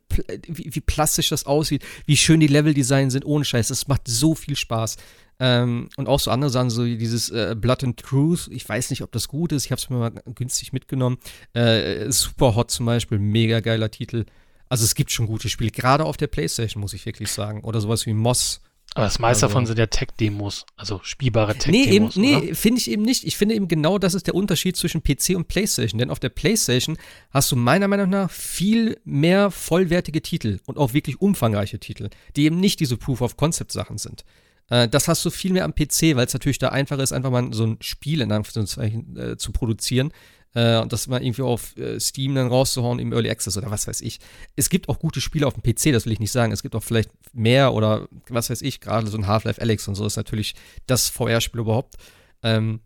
wie, wie plastisch das aussieht, wie schön die Leveldesign sind, ohne Scheiß, das macht so viel Spaß. Ähm, und auch so andere Sachen, so dieses äh, Blood and Truth. Ich weiß nicht, ob das gut ist. Ich habe es mir mal günstig mitgenommen. Äh, Super Hot zum Beispiel, mega geiler Titel. Also es gibt schon gute Spiele, gerade auf der Playstation, muss ich wirklich sagen. Oder sowas wie Moss aber das meiste also, davon sind ja Tech-Demos, also spielbare Tech-Demos. Nee, nee finde ich eben nicht. Ich finde eben genau, das ist der Unterschied zwischen PC und PlayStation. Denn auf der PlayStation hast du meiner Meinung nach viel mehr vollwertige Titel und auch wirklich umfangreiche Titel, die eben nicht diese Proof-of-Concept-Sachen sind. Äh, das hast du viel mehr am PC, weil es natürlich da einfacher ist, einfach mal so ein Spiel in Anführungszeichen äh, zu produzieren äh, und das mal irgendwie auf äh, Steam dann rauszuhauen im Early Access oder was weiß ich. Es gibt auch gute Spiele auf dem PC, das will ich nicht sagen. Es gibt auch vielleicht mehr oder was weiß ich, gerade so ein Half-Life Alex und so ist natürlich das VR-Spiel überhaupt. Ähm,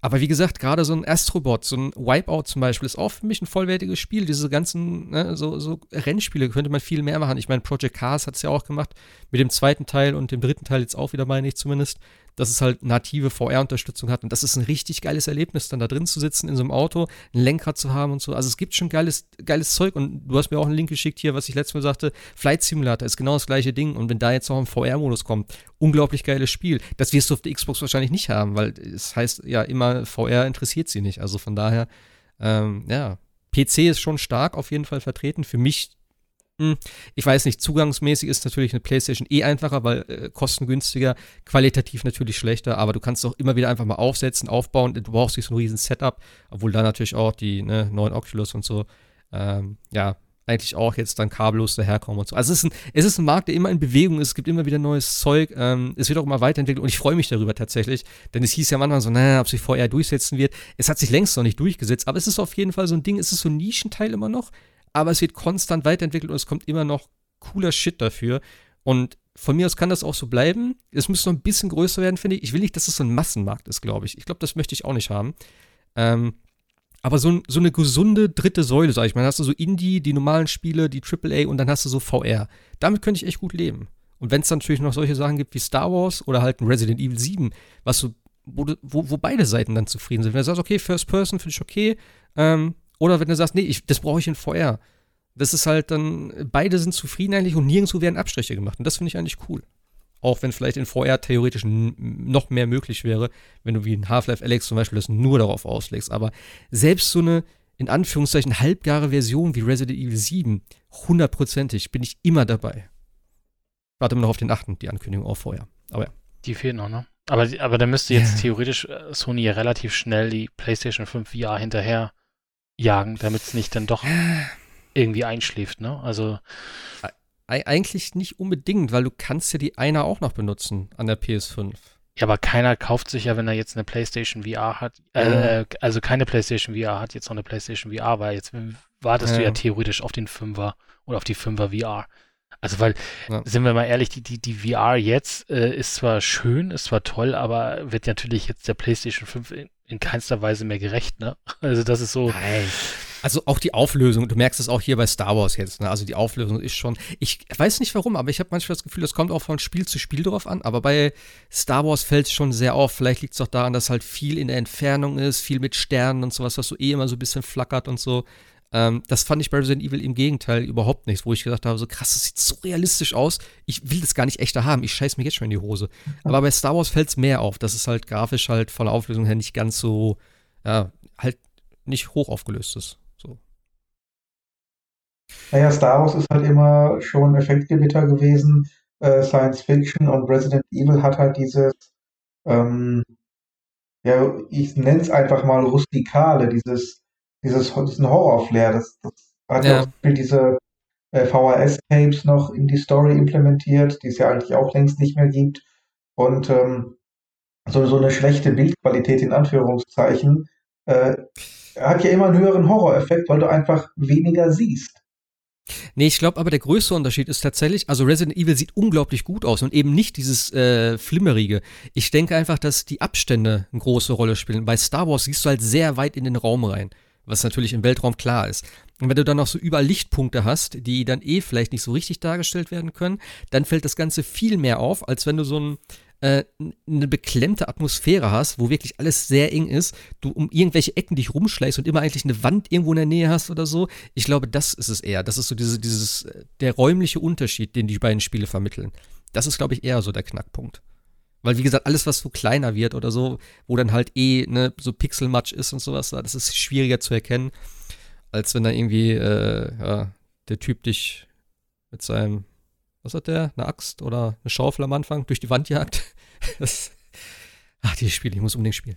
aber wie gesagt, gerade so ein Astrobot, so ein Wipeout zum Beispiel, ist auch für mich ein vollwertiges Spiel. Diese ganzen, ne, so, so, Rennspiele könnte man viel mehr machen. Ich meine, Project Cars hat es ja auch gemacht, mit dem zweiten Teil und dem dritten Teil jetzt auch wieder, meine ich zumindest dass es halt native VR-Unterstützung hat. Und das ist ein richtig geiles Erlebnis, dann da drin zu sitzen in so einem Auto, ein Lenkrad zu haben und so. Also es gibt schon geiles, geiles Zeug. Und du hast mir auch einen Link geschickt hier, was ich letztes Mal sagte, Flight Simulator ist genau das gleiche Ding. Und wenn da jetzt noch ein VR-Modus kommt, unglaublich geiles Spiel. Das wirst du auf der Xbox wahrscheinlich nicht haben, weil es heißt ja immer, VR interessiert sie nicht. Also von daher, ähm, ja, PC ist schon stark auf jeden Fall vertreten. Für mich ich weiß nicht, zugangsmäßig ist natürlich eine PlayStation eh einfacher, weil äh, kostengünstiger, qualitativ natürlich schlechter, aber du kannst doch immer wieder einfach mal aufsetzen, aufbauen. Du brauchst nicht so ein riesen Setup, obwohl da natürlich auch die ne, neuen Oculus und so, ähm, ja, eigentlich auch jetzt dann kabellos daherkommen und so. Also es ist ein, es ist ein Markt, der immer in Bewegung ist, es gibt immer wieder neues Zeug, ähm, es wird auch immer weiterentwickelt und ich freue mich darüber tatsächlich, denn es hieß ja manchmal so, naja, ob sich VR durchsetzen wird. Es hat sich längst noch nicht durchgesetzt, aber es ist auf jeden Fall so ein Ding, es ist so ein Nischenteil immer noch, aber es wird konstant weiterentwickelt und es kommt immer noch cooler Shit dafür. Und von mir aus kann das auch so bleiben. Es müsste noch ein bisschen größer werden, finde ich. Ich will nicht, dass es so ein Massenmarkt ist, glaube ich. Ich glaube, das möchte ich auch nicht haben. Ähm, aber so, so, eine gesunde dritte Säule, sag ich mal. Dann hast du so Indie, die normalen Spiele, die AAA und dann hast du so VR. Damit könnte ich echt gut leben. Und wenn es natürlich noch solche Sachen gibt wie Star Wars oder halt ein Resident Evil 7, was so, wo, wo, wo beide Seiten dann zufrieden sind. Wenn du sagst, okay, First Person finde ich okay, ähm, oder wenn du sagst, nee, ich, das brauche ich in VR. Das ist halt dann, beide sind zufrieden eigentlich und nirgendwo werden Abstriche gemacht. Und das finde ich eigentlich cool. Auch wenn vielleicht in VR theoretisch noch mehr möglich wäre, wenn du wie in Half-Life Alex zum Beispiel das nur darauf auslegst. Aber selbst so eine, in Anführungszeichen, halbgare Version wie Resident Evil 7, hundertprozentig, bin ich immer dabei. Warte mal noch auf den achten, die Ankündigung auch vorher. Aber ja. Die fehlen noch, ne? Aber, aber da müsste jetzt ja. theoretisch äh, Sony ja relativ schnell die PlayStation 5 VR hinterher jagen, damit es nicht dann doch irgendwie einschläft, ne? Also. Eigentlich nicht unbedingt, weil du kannst ja die einer auch noch benutzen an der PS5. Ja, aber keiner kauft sich ja, wenn er jetzt eine PlayStation VR hat, äh, also keine PlayStation VR hat, jetzt noch eine PlayStation VR, weil jetzt wartest ja. du ja theoretisch auf den Fünfer oder auf die Fünfer VR. Also weil, ja. sind wir mal ehrlich, die, die, die VR jetzt äh, ist zwar schön, ist zwar toll, aber wird natürlich jetzt der PlayStation 5 in, in keinster Weise mehr gerecht, ne? <laughs> Also das ist so. Nein. Also auch die Auflösung, du merkst es auch hier bei Star Wars jetzt, ne? Also die Auflösung ist schon. Ich weiß nicht warum, aber ich habe manchmal das Gefühl, das kommt auch von Spiel zu Spiel drauf an. Aber bei Star Wars fällt es schon sehr auf. Vielleicht liegt es auch daran, dass halt viel in der Entfernung ist, viel mit Sternen und sowas, was so eh immer so ein bisschen flackert und so. Ähm, das fand ich bei Resident Evil im Gegenteil überhaupt nicht, wo ich gesagt habe, so krass, das sieht so realistisch aus. Ich will das gar nicht echter haben. Ich scheiß mir jetzt schon in die Hose. Aber bei Star Wars fällt es mehr auf, dass es halt grafisch halt von der Auflösung her nicht ganz so, ja, halt nicht hoch aufgelöst ist. So. Naja, Star Wars ist halt immer schon Effektgewitter gewesen, äh, Science Fiction und Resident Evil hat halt dieses, ähm, ja, ich nenne es einfach mal rustikale, dieses dieses, diesen Horror-Flair. Das, das hat ja, auch diese äh, VHS-Tapes noch in die Story implementiert, die es ja eigentlich auch längst nicht mehr gibt. Und ähm, so, so eine schlechte Bildqualität in Anführungszeichen äh, hat ja immer einen höheren Horror-Effekt, weil du einfach weniger siehst. Nee, ich glaube aber der größte Unterschied ist tatsächlich, also Resident Evil sieht unglaublich gut aus und eben nicht dieses äh, Flimmerige. Ich denke einfach, dass die Abstände eine große Rolle spielen. Bei Star Wars siehst du halt sehr weit in den Raum rein was natürlich im Weltraum klar ist. Und wenn du dann noch so überall Lichtpunkte hast, die dann eh vielleicht nicht so richtig dargestellt werden können, dann fällt das Ganze viel mehr auf, als wenn du so ein, äh, eine beklemmte Atmosphäre hast, wo wirklich alles sehr eng ist, du um irgendwelche Ecken dich rumschleichst und immer eigentlich eine Wand irgendwo in der Nähe hast oder so. Ich glaube, das ist es eher. Das ist so diese, dieses, der räumliche Unterschied, den die beiden Spiele vermitteln. Das ist, glaube ich, eher so der Knackpunkt. Weil, wie gesagt, alles, was so kleiner wird oder so, wo dann halt eh ne, so Pixelmatch ist und sowas, das ist schwieriger zu erkennen, als wenn da irgendwie äh, ja, der Typ dich mit seinem, was hat der, eine Axt oder eine Schaufel am Anfang durch die Wand jagt. <laughs> das, ach, dieses Spiel, ich muss unbedingt spielen.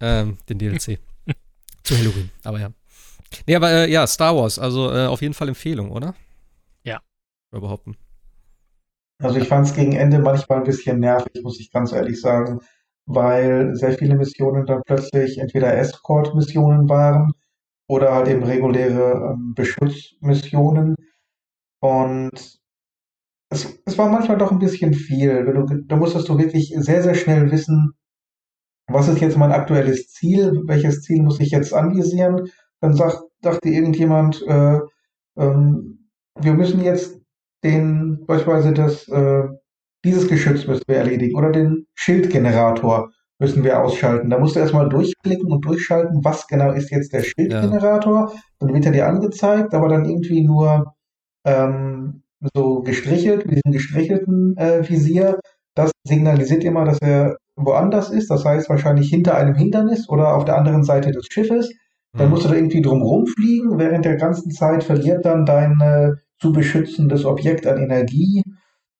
Ähm, den DLC. <laughs> zu Halloween, aber ja. Nee, aber äh, ja, Star Wars, also äh, auf jeden Fall Empfehlung, oder? Ja. Überhaupt. Also ich fand es gegen Ende manchmal ein bisschen nervig, muss ich ganz ehrlich sagen, weil sehr viele Missionen dann plötzlich entweder Escort-Missionen waren oder halt eben reguläre ähm, Beschutzmissionen. Und es, es war manchmal doch ein bisschen viel. Du, da musstest du wirklich sehr, sehr schnell wissen, was ist jetzt mein aktuelles Ziel, welches Ziel muss ich jetzt anvisieren. Dann sagt, sagte irgendjemand, äh, ähm, wir müssen jetzt den, beispielsweise das, äh, dieses Geschütz müssen wir erledigen oder den Schildgenerator müssen wir ausschalten. Da musst du erstmal durchklicken und durchschalten, was genau ist jetzt der Schildgenerator. Ja. Dann wird er dir angezeigt, aber dann irgendwie nur ähm, so gestrichelt, mit diesem gestrichelten äh, Visier. Das signalisiert immer, dass er woanders ist. Das heißt wahrscheinlich hinter einem Hindernis oder auf der anderen Seite des Schiffes. Dann mhm. musst du da irgendwie drumherum fliegen. Während der ganzen Zeit verliert dann dein zu beschützendes Objekt an Energie.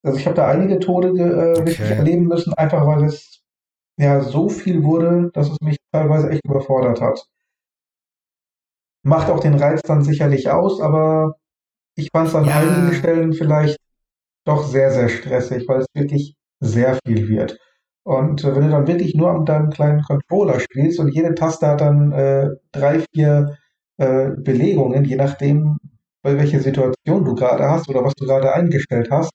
Also ich habe da einige Tode äh, okay. wirklich erleben müssen, einfach weil es ja so viel wurde, dass es mich teilweise echt überfordert hat. Macht auch den Reiz dann sicherlich aus, aber ich fand es an ja. einigen Stellen vielleicht doch sehr, sehr stressig, weil es wirklich sehr viel wird. Und äh, wenn du dann wirklich nur an deinem kleinen Controller spielst und jede Taste hat dann äh, drei, vier äh, Belegungen, je nachdem, bei welcher Situation du gerade hast oder was du gerade eingestellt hast.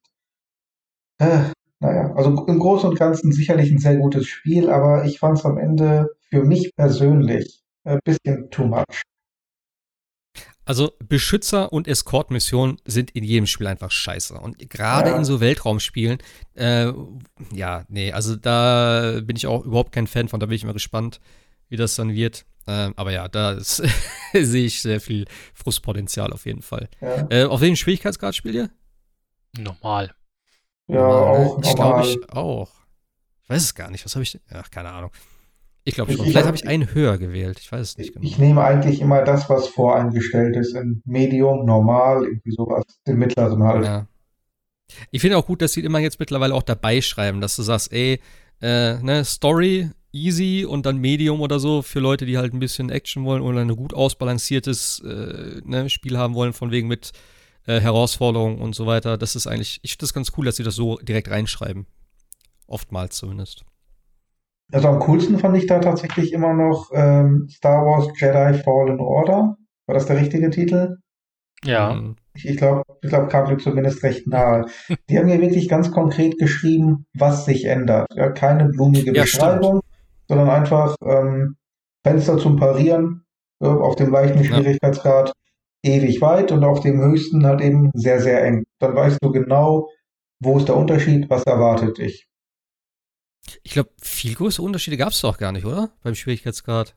Äh, naja, also im Großen und Ganzen sicherlich ein sehr gutes Spiel, aber ich fand es am Ende für mich persönlich ein bisschen too much. Also Beschützer und Escort-Missionen sind in jedem Spiel einfach scheiße. Und gerade ja. in so Weltraumspielen, äh, ja, nee, also da bin ich auch überhaupt kein Fan von. Da bin ich immer gespannt, wie das dann wird. Ähm, aber ja, da <laughs> sehe ich sehr viel Frustpotenzial auf jeden Fall. Ja. Äh, auf welchem Schwierigkeitsgrad spielt ihr? Normal. Ja, normal, auch. Ich glaube, ich auch. Ich weiß es gar nicht. Was habe ich? Ach, keine Ahnung. Ich glaube schon. Vielleicht habe ich einen höher gewählt. Ich weiß es nicht genau. Ich nehme eigentlich immer das, was voreingestellt ist. In Medium, normal, irgendwie sowas. Den mittleren halt. Ja. Ich finde auch gut, dass sie immer jetzt mittlerweile auch dabei schreiben, dass du sagst, ey, äh, ne, Story, easy und dann Medium oder so für Leute, die halt ein bisschen Action wollen oder ein gut ausbalanciertes äh, ne, Spiel haben wollen, von wegen mit äh, Herausforderungen und so weiter. Das ist eigentlich, ich finde das ganz cool, dass sie das so direkt reinschreiben. Oftmals zumindest. Also am coolsten fand ich da tatsächlich immer noch ähm, Star Wars Jedi Fallen Order. War das der richtige Titel? Ja. Mhm. Ich, ich glaube, ich glaub, kam mir zumindest recht nahe. Die haben mir wirklich ganz konkret geschrieben, was sich ändert. Ja, keine blumige ja, Beschreibung, stimmt. Sondern einfach ähm, Fenster zum Parieren äh, auf dem leichten Schwierigkeitsgrad ja. ewig weit und auf dem höchsten halt eben sehr, sehr eng. Dann weißt du genau, wo ist der Unterschied, was erwartet dich. Ich glaube, viel größere Unterschiede gab es doch gar nicht, oder? Beim Schwierigkeitsgrad.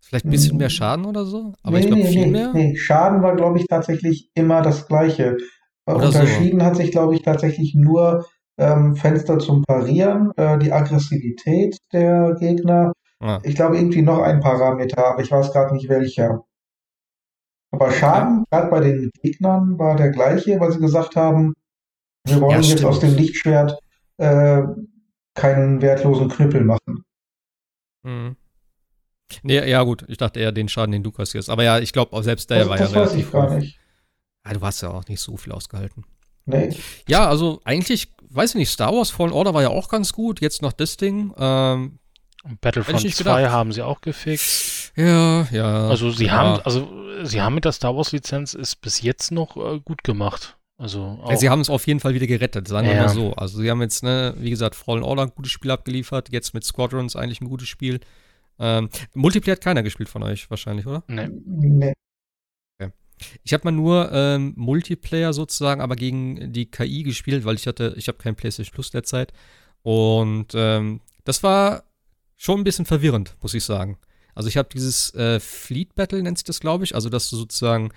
Vielleicht ein bisschen mehr hm. Schaden oder so? Aber nee, ich glaube, viel nee, mehr. Nee, Schaden war, glaube ich, tatsächlich immer das Gleiche. Äh, oder Unterschieden so. hat sich, glaube ich, tatsächlich nur ähm, Fenster zum Parieren, äh, die Aggressivität der Gegner. Ah. Ich glaube, irgendwie noch ein Parameter, aber ich weiß gerade nicht welcher. Aber Schaden, gerade bei den Gegnern, war der gleiche, weil sie gesagt haben, wir wollen ja, jetzt aus dem Lichtschwert äh, keinen wertlosen Knüppel machen. Mhm. Nee, ja, gut. Ich dachte eher den Schaden, den du kassierst. Aber ja, ich glaube, selbst der das, war das ja relativ. Ich gar nicht. Ja, du hast ja auch nicht so viel ausgehalten. Nee. Ja, also eigentlich, weiß ich nicht, Star Wars Fallen Order war ja auch ganz gut. Jetzt noch das Ding. Ähm, Battlefront 2 haben sie auch gefixt. Ja, ja. Also sie ja. haben, also sie haben mit der Star Wars Lizenz ist bis jetzt noch äh, gut gemacht. Also ja, sie haben es auf jeden Fall wieder gerettet, sagen wir mal so. Also sie haben jetzt, ne, wie gesagt, Fallen Order ein gutes Spiel abgeliefert, jetzt mit Squadrons eigentlich ein gutes Spiel. Ähm, Multiplayer hat keiner gespielt von euch wahrscheinlich, oder? Nee. nee. Ich habe mal nur ähm, Multiplayer sozusagen, aber gegen die KI gespielt, weil ich hatte, ich habe kein PlayStation Plus derzeit. Und ähm, das war schon ein bisschen verwirrend, muss ich sagen. Also ich habe dieses äh, Fleet Battle nennt sich das, glaube ich, also dass du sozusagen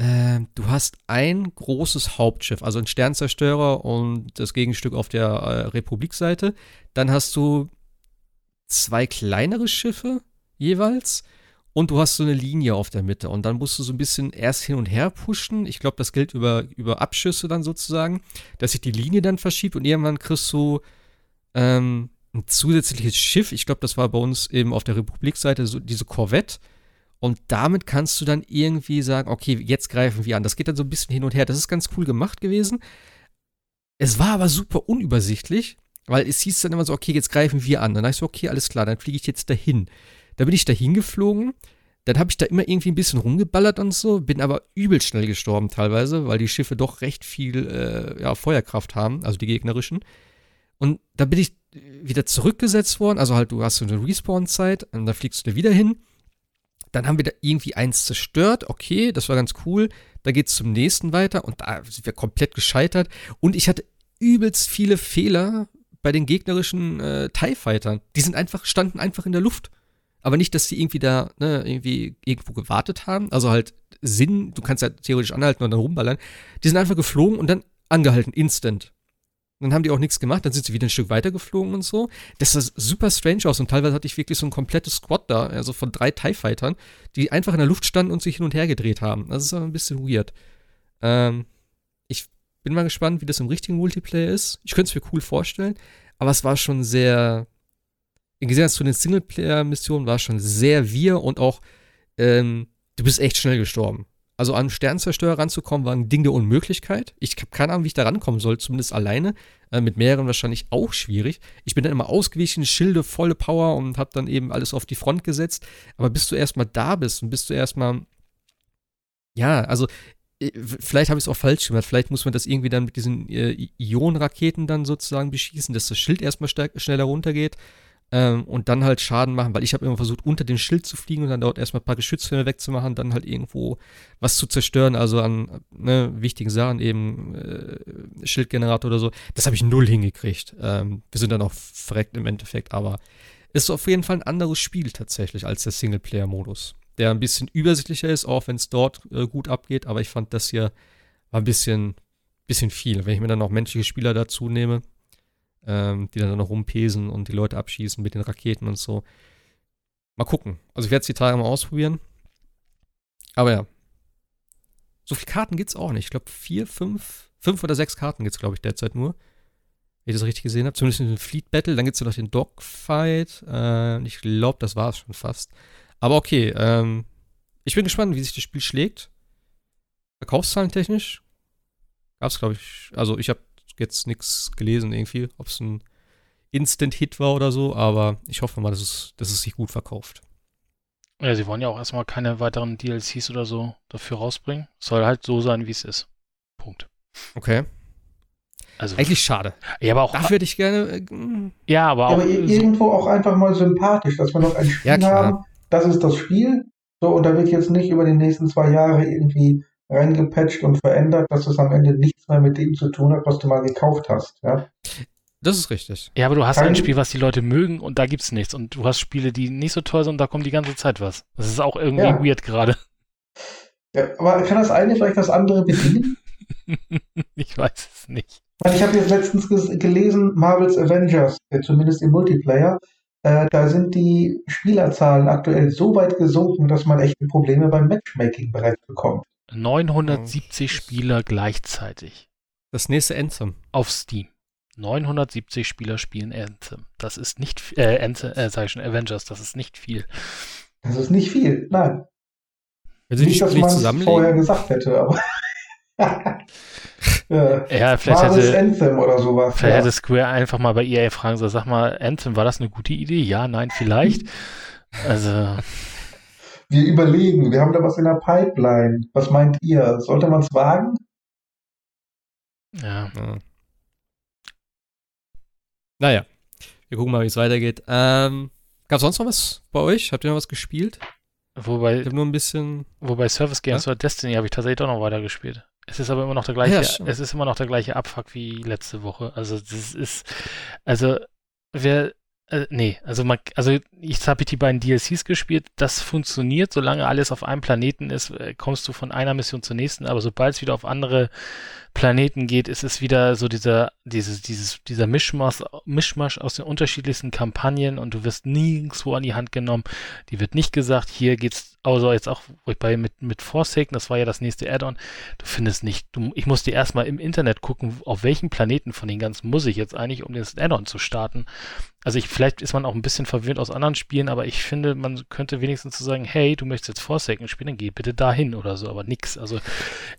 äh, du hast ein großes Hauptschiff, also ein Sternzerstörer und das Gegenstück auf der äh, Republikseite. Dann hast du zwei kleinere Schiffe jeweils und du hast so eine Linie auf der Mitte und dann musst du so ein bisschen erst hin und her pushen. Ich glaube, das gilt über, über Abschüsse dann sozusagen, dass sich die Linie dann verschiebt und irgendwann kriegst du ähm, ein zusätzliches Schiff. Ich glaube, das war bei uns eben auf der Republikseite so diese Korvette und damit kannst du dann irgendwie sagen, okay, jetzt greifen wir an. Das geht dann so ein bisschen hin und her. Das ist ganz cool gemacht gewesen. Es war aber super unübersichtlich, weil es hieß dann immer so, okay, jetzt greifen wir an. Dann dachte ich so, okay, alles klar, dann fliege ich jetzt dahin. Da bin ich dahin geflogen. Dann habe ich da immer irgendwie ein bisschen rumgeballert und so, bin aber übel schnell gestorben teilweise, weil die Schiffe doch recht viel äh, ja, Feuerkraft haben, also die gegnerischen. Und da bin ich wieder zurückgesetzt worden, also halt, du hast so eine Respawn-Zeit und da fliegst du da wieder hin dann haben wir da irgendwie eins zerstört. Okay, das war ganz cool. Da geht es zum nächsten weiter und da sind wir komplett gescheitert. Und ich hatte übelst viele Fehler bei den gegnerischen äh, TIE Fightern. Die sind einfach, standen einfach in der Luft. Aber nicht, dass sie irgendwie da, ne, irgendwie irgendwo gewartet haben. Also halt Sinn, du kannst ja theoretisch anhalten und dann rumballern. Die sind einfach geflogen und dann angehalten, instant. Dann haben die auch nichts gemacht, dann sind sie wieder ein Stück weiter geflogen und so. Das sah super strange aus und teilweise hatte ich wirklich so ein komplettes Squad da, also von drei TIE Fightern, die einfach in der Luft standen und sich hin und her gedreht haben. Das ist aber ein bisschen weird. Ähm, ich bin mal gespannt, wie das im richtigen Multiplayer ist. Ich könnte es mir cool vorstellen, aber es war schon sehr. Im Gegensatz zu den Singleplayer-Missionen war es schon sehr wir und auch, ähm, du bist echt schnell gestorben. Also an Sternzerstörer ranzukommen, war ein Ding der Unmöglichkeit. Ich habe keine Ahnung, wie ich da rankommen soll, zumindest alleine. Äh, mit mehreren wahrscheinlich auch schwierig. Ich bin dann immer ausgewichen, Schilde, volle Power und habe dann eben alles auf die Front gesetzt. Aber bis du erstmal da bist und bis du erstmal. Ja, also vielleicht habe ich es auch falsch gemacht. Vielleicht muss man das irgendwie dann mit diesen äh, Ionenraketen dann sozusagen beschießen, dass das Schild erstmal schneller runtergeht ähm, und dann halt Schaden machen, weil ich habe immer versucht, unter den Schild zu fliegen und dann dort erstmal ein paar Geschützfilme wegzumachen, dann halt irgendwo was zu zerstören, also an ne, wichtigen Sachen, eben äh, Schildgenerator oder so. Das habe ich null hingekriegt. Ähm, wir sind dann auch verreckt im Endeffekt, aber ist auf jeden Fall ein anderes Spiel tatsächlich als der Singleplayer-Modus. Der ein bisschen übersichtlicher ist, auch wenn es dort äh, gut abgeht, aber ich fand das hier war ein bisschen, bisschen viel. Wenn ich mir dann noch menschliche Spieler dazu nehme, ähm, die dann noch rumpesen und die Leute abschießen mit den Raketen und so. Mal gucken. Also ich werde es die Tage mal ausprobieren. Aber ja. So viele Karten gibt es auch nicht. Ich glaube, vier, fünf, fünf oder sechs Karten gibt es, glaube ich, derzeit nur. Wenn ich das richtig gesehen habe. Zumindest in den Fleet Battle. Dann gibt es noch den Dogfight. Äh, ich glaube, das war es schon fast. Aber okay, ähm, ich bin gespannt, wie sich das Spiel schlägt. Verkaufszahlen technisch gab es, glaube ich, also ich habe jetzt nichts gelesen irgendwie, ob es ein Instant-Hit war oder so, aber ich hoffe mal, dass es, dass es sich gut verkauft. Ja, sie wollen ja auch erstmal keine weiteren DLCs oder so dafür rausbringen. Es soll halt so sein, wie es ist. Punkt. Okay. Also, Eigentlich schade. Ja, aber auch. Dafür hätte ich gerne. Äh, ja, aber auch. Aber irgendwo auch einfach mal sympathisch, dass wir noch ein Spiel ja, haben. Das ist das Spiel. So, und da wird jetzt nicht über die nächsten zwei Jahre irgendwie reingepatcht und verändert, dass es am Ende nichts mehr mit dem zu tun hat, was du mal gekauft hast. Ja? Das ist richtig. Ja, aber du hast Kein, ein Spiel, was die Leute mögen und da gibt's nichts. Und du hast Spiele, die nicht so toll sind und da kommt die ganze Zeit was. Das ist auch irgendwie ja. weird gerade. Ja, aber kann das eine vielleicht das andere bedienen? <laughs> ich weiß es nicht. Ich habe jetzt letztens gelesen, Marvel's Avengers, zumindest im Multiplayer, äh, da sind die Spielerzahlen aktuell so weit gesunken, dass man echte Probleme beim Matchmaking bereits bekommt. 970 Spieler gleichzeitig. Das nächste Anthem. Auf Steam. 970 Spieler spielen Anthem. Das ist nicht, äh, Anthem, äh, sag ich schon, Avengers, das ist nicht viel. Das ist nicht viel, nein. Wenn sie nicht, dass man es vorher gesagt hätte, aber. <laughs> ja, ja, vielleicht hätte, Anthem oder sowas. Vielleicht ja. hätte Square einfach mal bei EA fragen sollen, sag mal, Anthem, war das eine gute Idee? Ja, nein, vielleicht. <laughs> also. Wir überlegen, wir haben da was in der Pipeline. Was meint ihr? Sollte man es wagen? Ja. ja. Naja, wir gucken mal, wie es weitergeht. Ähm, Gab es sonst noch was bei euch? Habt ihr noch was gespielt? Wobei, ich habe nur ein bisschen. Wobei Service Games ja? oder Destiny habe ich tatsächlich auch noch weiter gespielt. Es ist aber immer noch der gleiche, ja, es ist immer noch der gleiche Abfuck wie letzte Woche. Also das ist, also wer äh, nee, also man, also ich habe die beiden DLCs gespielt, das funktioniert, solange alles auf einem Planeten ist, äh, kommst du von einer Mission zur nächsten, aber sobald es wieder auf andere Planeten geht, ist es wieder so dieser, dieses, dieses, dieser Mischmasch, Mischmasch aus den unterschiedlichsten Kampagnen und du wirst nirgendwo an die Hand genommen. Die wird nicht gesagt, hier geht's, also jetzt auch bei mit, mit Forsaken, das war ja das nächste Add-on, du findest nicht, du, ich musste erstmal im Internet gucken, auf welchen Planeten von den ganzen muss ich jetzt eigentlich, um das Add-on zu starten. Also ich, vielleicht ist man auch ein bisschen verwirrt aus anderen Spielen, aber ich finde, man könnte wenigstens so sagen, hey, du möchtest jetzt Forsaken spielen, dann geh bitte dahin oder so, aber nix. Also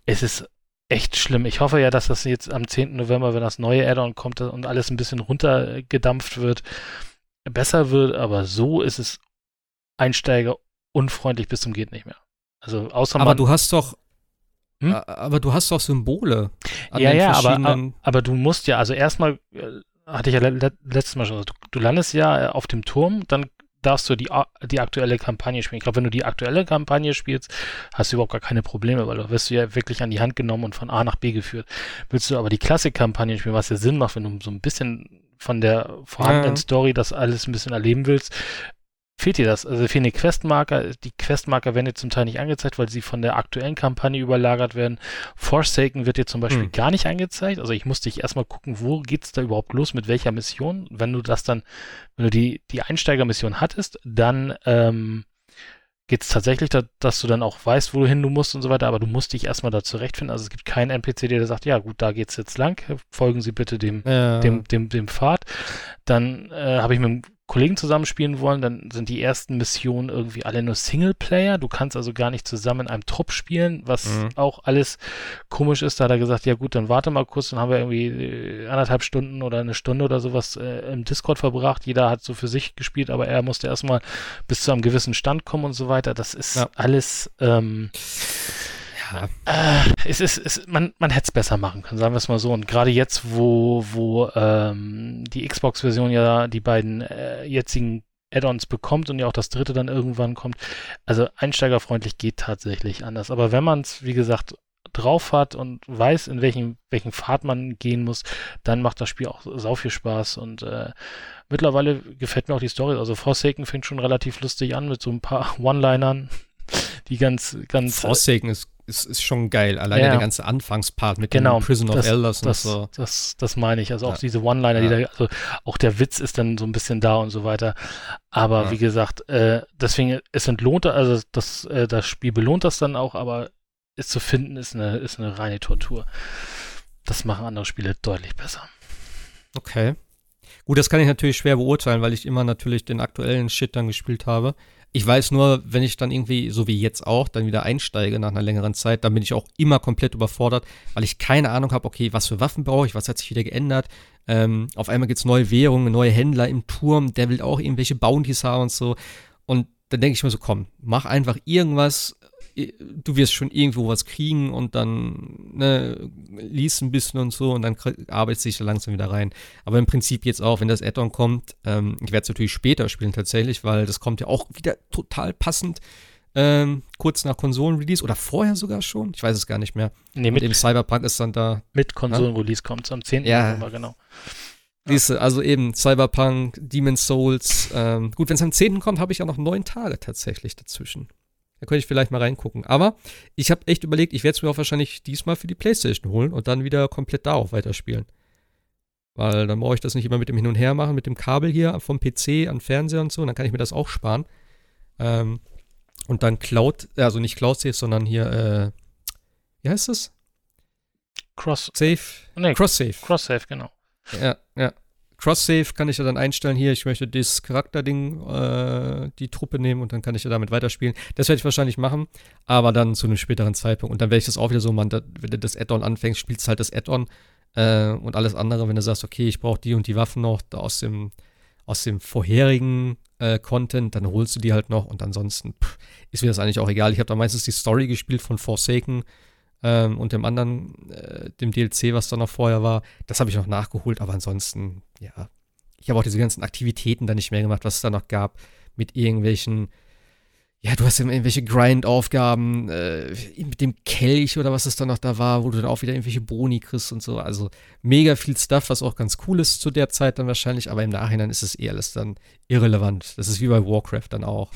es ist echt schlimm. Ich hoffe ja, dass das jetzt am 10. November, wenn das neue Add-on kommt und alles ein bisschen runtergedampft wird, besser wird, aber so ist es Einsteiger unfreundlich bis zum geht nicht mehr. Also außer Aber du hast doch hm? aber du hast doch Symbole. ja, ja, aber, aber du musst ja, also erstmal äh, hatte ich ja letztes Mal schon gesagt, du, du landest ja auf dem Turm, dann darfst du die, die aktuelle Kampagne spielen. Ich glaube, wenn du die aktuelle Kampagne spielst, hast du überhaupt gar keine Probleme, weil du wirst du ja wirklich an die Hand genommen und von A nach B geführt. Willst du aber die Klassik-Kampagne spielen, was ja Sinn macht, wenn du so ein bisschen von der vorhandenen ja. Story das alles ein bisschen erleben willst, fehlt dir das. Also fehlen die Questmarker. Die Questmarker werden dir zum Teil nicht angezeigt, weil sie von der aktuellen Kampagne überlagert werden. Forsaken wird dir zum Beispiel hm. gar nicht angezeigt. Also ich musste dich erstmal gucken, wo geht's da überhaupt los, mit welcher Mission. Wenn du das dann, wenn du die, die Einsteigermission hattest, dann ähm, geht es tatsächlich, da, dass du dann auch weißt, wohin du musst und so weiter, aber du musst dich erstmal da zurechtfinden. Also es gibt keinen NPC, der sagt, ja gut, da geht's jetzt lang, folgen Sie bitte dem, ja. dem, dem, dem Pfad. Dann äh, habe ich mit dem Kollegen zusammenspielen wollen, dann sind die ersten Missionen irgendwie alle nur Singleplayer. Du kannst also gar nicht zusammen in einem Trupp spielen, was mhm. auch alles komisch ist. Da hat er gesagt, ja gut, dann warte mal kurz, dann haben wir irgendwie äh, anderthalb Stunden oder eine Stunde oder sowas äh, im Discord verbracht. Jeder hat so für sich gespielt, aber er musste erstmal bis zu einem gewissen Stand kommen und so weiter. Das ist ja. alles ähm. Äh, es ist, es, man, man hätte es besser machen können, sagen wir es mal so. Und gerade jetzt, wo, wo ähm, die Xbox-Version ja die beiden äh, jetzigen Add-ons bekommt und ja auch das dritte dann irgendwann kommt. Also einsteigerfreundlich geht tatsächlich anders. Aber wenn man es, wie gesagt, drauf hat und weiß, in welchen, welchen Pfad man gehen muss, dann macht das Spiel auch sau viel Spaß und äh, mittlerweile gefällt mir auch die Story. Also Forsaken fängt schon relativ lustig an mit so ein paar <laughs> One-Linern, die ganz, ganz. Forsaken ist, ist, ist schon geil. Alleine ja. der ganze Anfangspart mit genau, dem Prison of das, Elders das, und so. Das, das meine ich. Also auch ja. diese One-Liner, ja. die da, also auch der Witz ist dann so ein bisschen da und so weiter. Aber wie gesagt, äh, deswegen, es entlohnt, also das, äh, das Spiel belohnt das dann auch, aber es zu finden ist eine, ist eine reine Tortur. Das machen andere Spiele deutlich besser. Okay. Gut, das kann ich natürlich schwer beurteilen, weil ich immer natürlich den aktuellen Shit dann gespielt habe. Ich weiß nur, wenn ich dann irgendwie, so wie jetzt auch, dann wieder einsteige nach einer längeren Zeit, dann bin ich auch immer komplett überfordert, weil ich keine Ahnung habe, okay, was für Waffen brauche ich, was hat sich wieder geändert. Ähm, auf einmal gibt es neue Währungen, neue Händler im Turm, der will auch irgendwelche Bounties haben und so. Und dann denke ich mir so, komm, mach einfach irgendwas, du wirst schon irgendwo was kriegen und dann ne, liest ein bisschen und so und dann arbeitest du dich da langsam wieder rein. Aber im Prinzip jetzt auch, wenn das Add-on kommt, ähm, ich werde es natürlich später spielen tatsächlich, weil das kommt ja auch wieder total passend. Ähm, kurz nach Konsolen-Release oder vorher sogar schon, ich weiß es gar nicht mehr. Nee, mit dem Cyberpunk ist dann da. Mit Konsolen-Release kommt es am 10. Ja, November, genau. Siehste, also eben Cyberpunk, Demon's Souls. Ähm, gut, wenn es am 10. kommt, habe ich ja noch neun Tage tatsächlich dazwischen. Da könnte ich vielleicht mal reingucken. Aber ich habe echt überlegt, ich werde es mir auch wahrscheinlich diesmal für die Playstation holen und dann wieder komplett darauf weiterspielen. Weil dann brauche ich das nicht immer mit dem Hin und Her machen, mit dem Kabel hier vom PC an Fernseher und so. Und dann kann ich mir das auch sparen. Ähm, und dann Cloud, also nicht Cloud Safe, sondern hier, äh, wie heißt das? Cross Safe. Nee, Cross Safe. Cross Safe, genau. Ja, ja. Cross-Save kann ich ja dann einstellen, hier, ich möchte das Charakterding, äh, die Truppe nehmen und dann kann ich ja damit weiterspielen. Das werde ich wahrscheinlich machen, aber dann zu einem späteren Zeitpunkt. Und dann werde ich das auch wieder so, da, wenn du das Add-on anfängst, spielst du halt das Add-on äh, und alles andere, wenn du sagst, okay, ich brauche die und die Waffen noch aus dem, aus dem vorherigen äh, Content, dann holst du die halt noch und ansonsten pff, ist mir das eigentlich auch egal. Ich habe da meistens die Story gespielt von Forsaken ähm, und dem anderen, äh, dem DLC, was da noch vorher war. Das habe ich noch nachgeholt, aber ansonsten, ja. Ich habe auch diese ganzen Aktivitäten da nicht mehr gemacht, was es da noch gab, mit irgendwelchen, ja, du hast ja irgendwelche Grind-Aufgaben, äh, mit dem Kelch oder was es da noch da war, wo du dann auch wieder irgendwelche Boni kriegst und so. Also mega viel Stuff, was auch ganz cool ist zu der Zeit dann wahrscheinlich, aber im Nachhinein ist es eh alles dann irrelevant. Das ist wie bei Warcraft dann auch.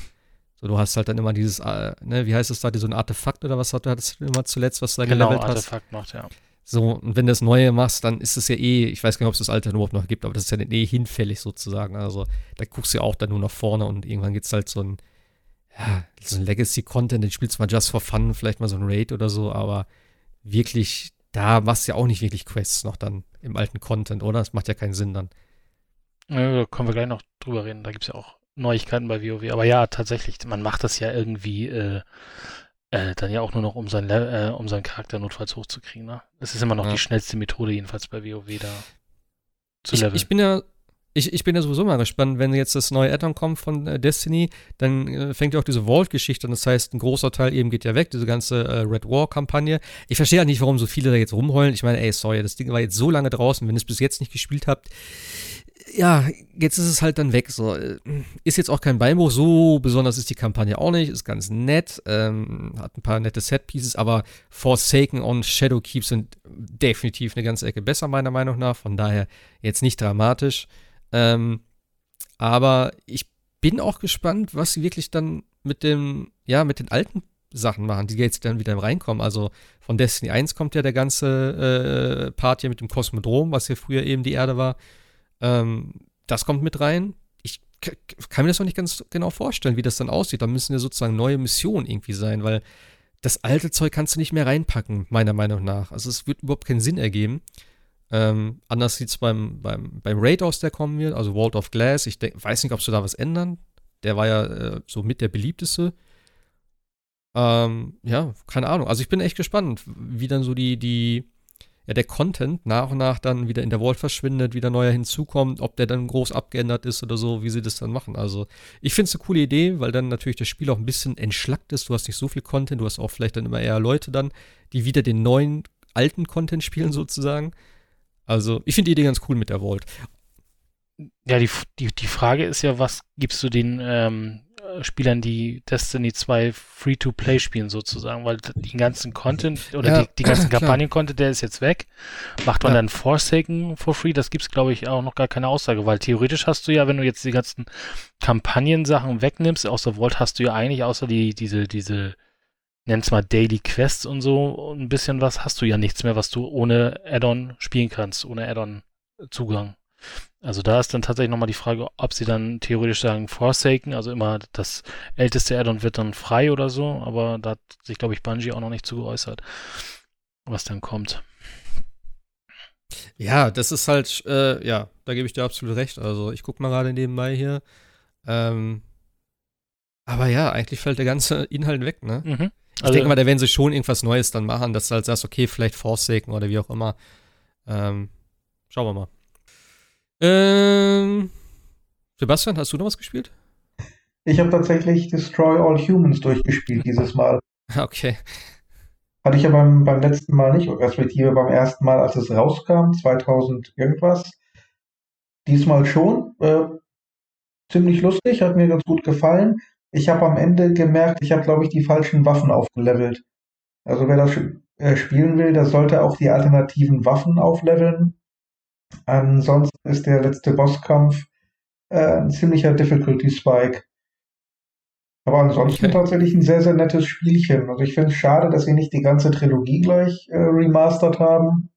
So, du hast halt dann immer dieses, äh, ne, wie heißt es da, so ein Artefakt oder was hat du hattest immer zuletzt, was du da genau, gelevelt hast? Artefakt macht, ja. So, und wenn du das Neue machst, dann ist es ja eh, ich weiß gar nicht, ob es das Alte überhaupt noch gibt, aber das ist ja eh hinfällig sozusagen. Also, da guckst du ja auch dann nur nach vorne und irgendwann gibt es halt so ein, ja, so ein Legacy-Content, den spielst du mal just for fun, vielleicht mal so ein Raid oder so, aber wirklich, da machst du ja auch nicht wirklich Quests noch dann im alten Content, oder? Das macht ja keinen Sinn dann. Ja, da können wir gleich noch drüber reden. Da gibt es ja auch Neuigkeiten bei WoW. Aber ja, tatsächlich, man macht das ja irgendwie äh, äh, dann ja auch nur noch, um, sein äh, um seinen Charakter notfalls hochzukriegen. Ne? Das ist immer noch ja. die schnellste Methode, jedenfalls bei WoW da zu ich, leveln. Ich bin ja ich, ich bin ja sowieso mal gespannt, wenn jetzt das neue Addon kommt von äh, Destiny, dann äh, fängt ja auch diese Vault-Geschichte an. Das heißt, ein großer Teil eben geht ja weg, diese ganze äh, Red War-Kampagne. Ich verstehe halt nicht, warum so viele da jetzt rumheulen. Ich meine, ey, sorry, das Ding war jetzt so lange draußen, wenn ihr es bis jetzt nicht gespielt habt ja, jetzt ist es halt dann weg. So. Ist jetzt auch kein Beinbruch, so besonders ist die Kampagne auch nicht, ist ganz nett, ähm, hat ein paar nette Set-Pieces, aber Forsaken und Shadowkeep sind definitiv eine ganze Ecke besser, meiner Meinung nach. Von daher jetzt nicht dramatisch. Ähm, aber ich bin auch gespannt, was sie wirklich dann mit dem, ja, mit den alten Sachen machen, die jetzt dann wieder reinkommen. Also von Destiny 1 kommt ja der ganze äh, Part hier mit dem Kosmodrom, was hier früher eben die Erde war. Ähm, das kommt mit rein. Ich kann mir das noch nicht ganz genau vorstellen, wie das dann aussieht. Da müssen ja sozusagen neue Missionen irgendwie sein, weil das alte Zeug kannst du nicht mehr reinpacken, meiner Meinung nach. Also es wird überhaupt keinen Sinn ergeben. Ähm, anders sieht es beim, beim, beim Raid aus, der kommen wird, also World of Glass. Ich denk, weiß nicht, ob sie da was ändern. Der war ja äh, so mit der beliebteste. Ähm, ja, keine Ahnung. Also ich bin echt gespannt, wie dann so die, die ja der Content nach und nach dann wieder in der Vault verschwindet, wieder neuer hinzukommt, ob der dann groß abgeändert ist oder so, wie sie das dann machen. Also ich finde es eine coole Idee, weil dann natürlich das Spiel auch ein bisschen entschlackt ist. Du hast nicht so viel Content, du hast auch vielleicht dann immer eher Leute dann, die wieder den neuen, alten Content spielen sozusagen. Also ich finde die Idee ganz cool mit der Vault. Ja, die, die, die Frage ist ja, was gibst du den ähm, Spielern, die Destiny 2 Free-to-Play spielen sozusagen, weil den ganzen Content oder ja, die, die, ganzen <laughs> Kampagnen-Content, der ist jetzt weg. Macht man ja. dann Forsaken for free? Das gibt es, glaube ich, auch noch gar keine Aussage, weil theoretisch hast du ja, wenn du jetzt die ganzen Kampagnen-Sachen wegnimmst, aus der Vault hast du ja eigentlich außer die, diese, diese, nenn's mal Daily Quests und so, ein bisschen was, hast du ja nichts mehr, was du ohne Add-on spielen kannst, ohne Add-on-Zugang. Also da ist dann tatsächlich nochmal die Frage, ob sie dann theoretisch sagen Forsaken, also immer das älteste Addon wird dann frei oder so, aber da hat sich, glaube ich, Bungie auch noch nicht zu geäußert, was dann kommt. Ja, das ist halt, äh, ja, da gebe ich dir absolut recht. Also ich gucke mal gerade nebenbei hier. Ähm, aber ja, eigentlich fällt der ganze <laughs> Inhalt weg, ne? Mhm. Ich also, denke mal, da werden sie schon irgendwas Neues dann machen, dass du halt sagst, okay, vielleicht Forsaken oder wie auch immer. Ähm, schauen wir mal. Ähm, Sebastian, hast du noch was gespielt? Ich habe tatsächlich Destroy All Humans durchgespielt dieses Mal. <laughs> Okay. Hatte ich ja beim, beim letzten Mal nicht, respektive beim ersten Mal, als es rauskam, 2000 irgendwas. Diesmal schon. Äh, ziemlich lustig, hat mir ganz gut gefallen. Ich habe am Ende gemerkt, ich habe, glaube ich, die falschen Waffen aufgelevelt. Also wer das äh, spielen will, der sollte auch die alternativen Waffen aufleveln. Ansonsten ist der letzte Bosskampf äh, ein ziemlicher Difficulty Spike. Aber ansonsten okay. tatsächlich ein sehr, sehr nettes Spielchen. Also ich finde es schade, dass sie nicht die ganze Trilogie gleich äh, remastert haben.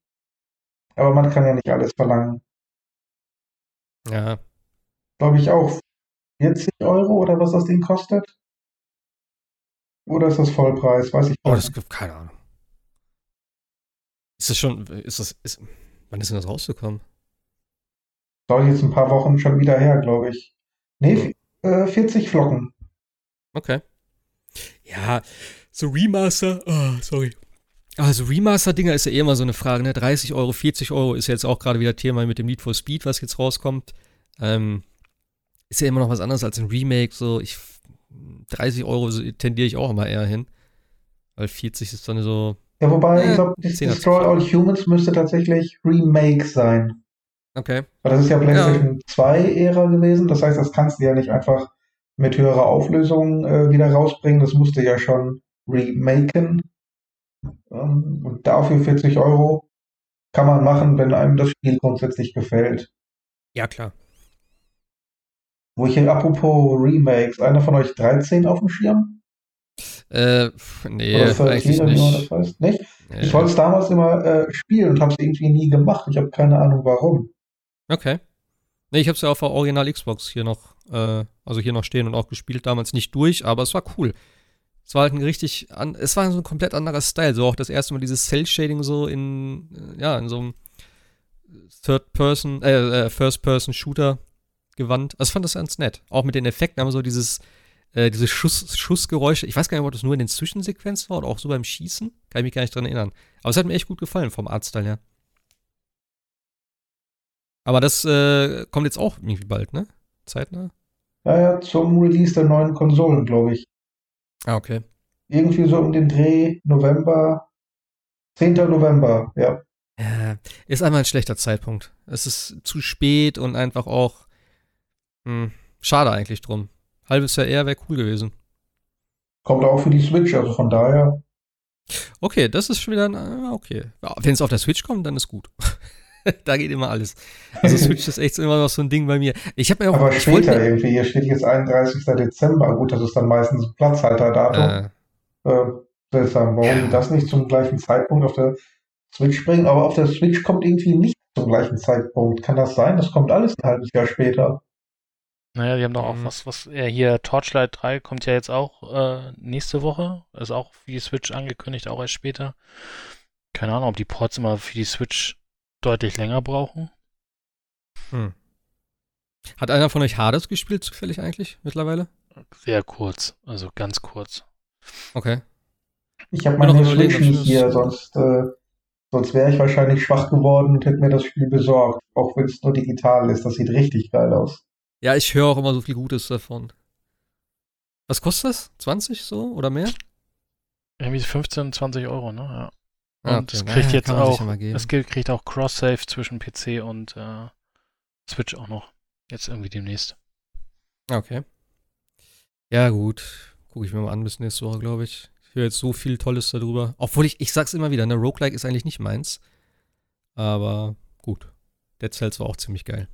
Aber man kann ja nicht alles verlangen. Ja. Glaube ich auch 40 Euro oder was das Ding kostet? Oder ist das Vollpreis? Weiß ich oh, nicht. Oh, das gibt keine Ahnung. Ist das schon, ist das, ist, Wann ist denn das rausgekommen? Soll jetzt ein paar Wochen schon wieder her, glaube ich. Nee, äh, 40 Flocken. Okay. Ja, so Remaster, oh, sorry. Also Remaster-Dinger ist ja eh immer so eine Frage, ne? 30 Euro, 40 Euro ist jetzt auch gerade wieder Thema mit dem Need for Speed, was jetzt rauskommt. Ähm, ist ja immer noch was anderes als ein Remake, so ich 30 Euro tendiere ich auch immer eher hin. Weil 40 ist dann so, ja, wobei, ich glaube, Destroy All Humans müsste tatsächlich Remake sein. Okay. Weil das ist ja PlayStation ja. 2 Ära gewesen. Das heißt, das kannst du ja nicht einfach mit höherer Auflösung äh, wieder rausbringen. Das musste ja schon remaken. Ähm, und dafür 40 Euro kann man machen, wenn einem das Spiel grundsätzlich gefällt. Ja, klar. Wo ich hier, apropos Remakes, einer von euch 13 auf dem Schirm? Äh, nee, eigentlich nicht. Das heißt, nicht? Nee. Ich wollte es damals immer äh, spielen und habe es irgendwie nie gemacht. Ich habe keine Ahnung warum. Okay. Nee, ich habe es ja auf der Original Xbox hier noch, äh, also hier noch stehen und auch gespielt, damals nicht durch, aber es war cool. Es war halt ein richtig, an, es war so ein komplett anderer Style, so auch das erste Mal dieses Cell-Shading so in, äh, ja, in so einem Third-Person, äh, äh First-Person-Shooter gewandt. Also ich fand das ganz nett. Auch mit den Effekten haben so dieses, äh, diese Schuss, Schussgeräusche. Ich weiß gar nicht, ob das nur in den Zwischensequenzen war oder auch so beim Schießen. Kann ich mich gar nicht dran erinnern. Aber es hat mir echt gut gefallen vom Artstyle her. Aber das äh, kommt jetzt auch irgendwie bald, ne? Zeitnah? Ja, ja, zum Release der neuen Konsolen, glaube ich. Ah, okay. Irgendwie so um den Dreh November, 10. November, ja. Ja, ist einmal ein schlechter Zeitpunkt. Es ist zu spät und einfach auch mh, hm, schade eigentlich drum. Halbes Jahr eher wäre cool gewesen. Kommt auch für die Switch, also von daher. Okay, das ist schon wieder, ein, okay. Wenn es auf der Switch kommt, dann ist gut. <laughs> <laughs> da geht immer alles. Also Switch ist echt immer noch so ein Ding bei mir. Ich habe mir auch Aber später wollte, irgendwie, hier steht jetzt 31. Dezember. Gut, das ist dann meistens ein Platzhalterdatum. Äh, äh, seltsam, warum ja. das nicht zum gleichen Zeitpunkt auf der Switch bringen. Aber auf der Switch kommt irgendwie nicht zum gleichen Zeitpunkt. Kann das sein? Das kommt alles ein halbes Jahr später. Naja, die haben doch auch mhm. was, was, ja, hier Torchlight 3 kommt ja jetzt auch äh, nächste Woche. Ist auch für die Switch angekündigt, auch erst später. Keine Ahnung, ob die Ports immer für die Switch deutlich länger brauchen. Hm. Hat einer von euch Hades gespielt, zufällig eigentlich, mittlerweile? Sehr kurz, also ganz kurz. Okay. Ich habe meine Switch nicht hier, sonst äh, Sonst wäre ich wahrscheinlich schwach geworden und hätte mir das Spiel besorgt. Auch wenn es nur digital ist. Das sieht richtig geil aus. Ja, ich höre auch immer so viel Gutes davon. Was kostet das? 20 so oder mehr? Irgendwie 15, 20 Euro, ne? Ja. Und okay. es kriegt ja, jetzt auch, es kriegt auch Cross-Save zwischen PC und äh, Switch auch noch. Jetzt irgendwie demnächst. Okay. Ja, gut. Gucke ich mir mal an bis nächste Woche, glaube ich. Ich höre jetzt so viel Tolles darüber. Obwohl ich, ich sag's immer wieder, ne, Roguelike ist eigentlich nicht meins. Aber gut. Dead Cells war auch ziemlich geil.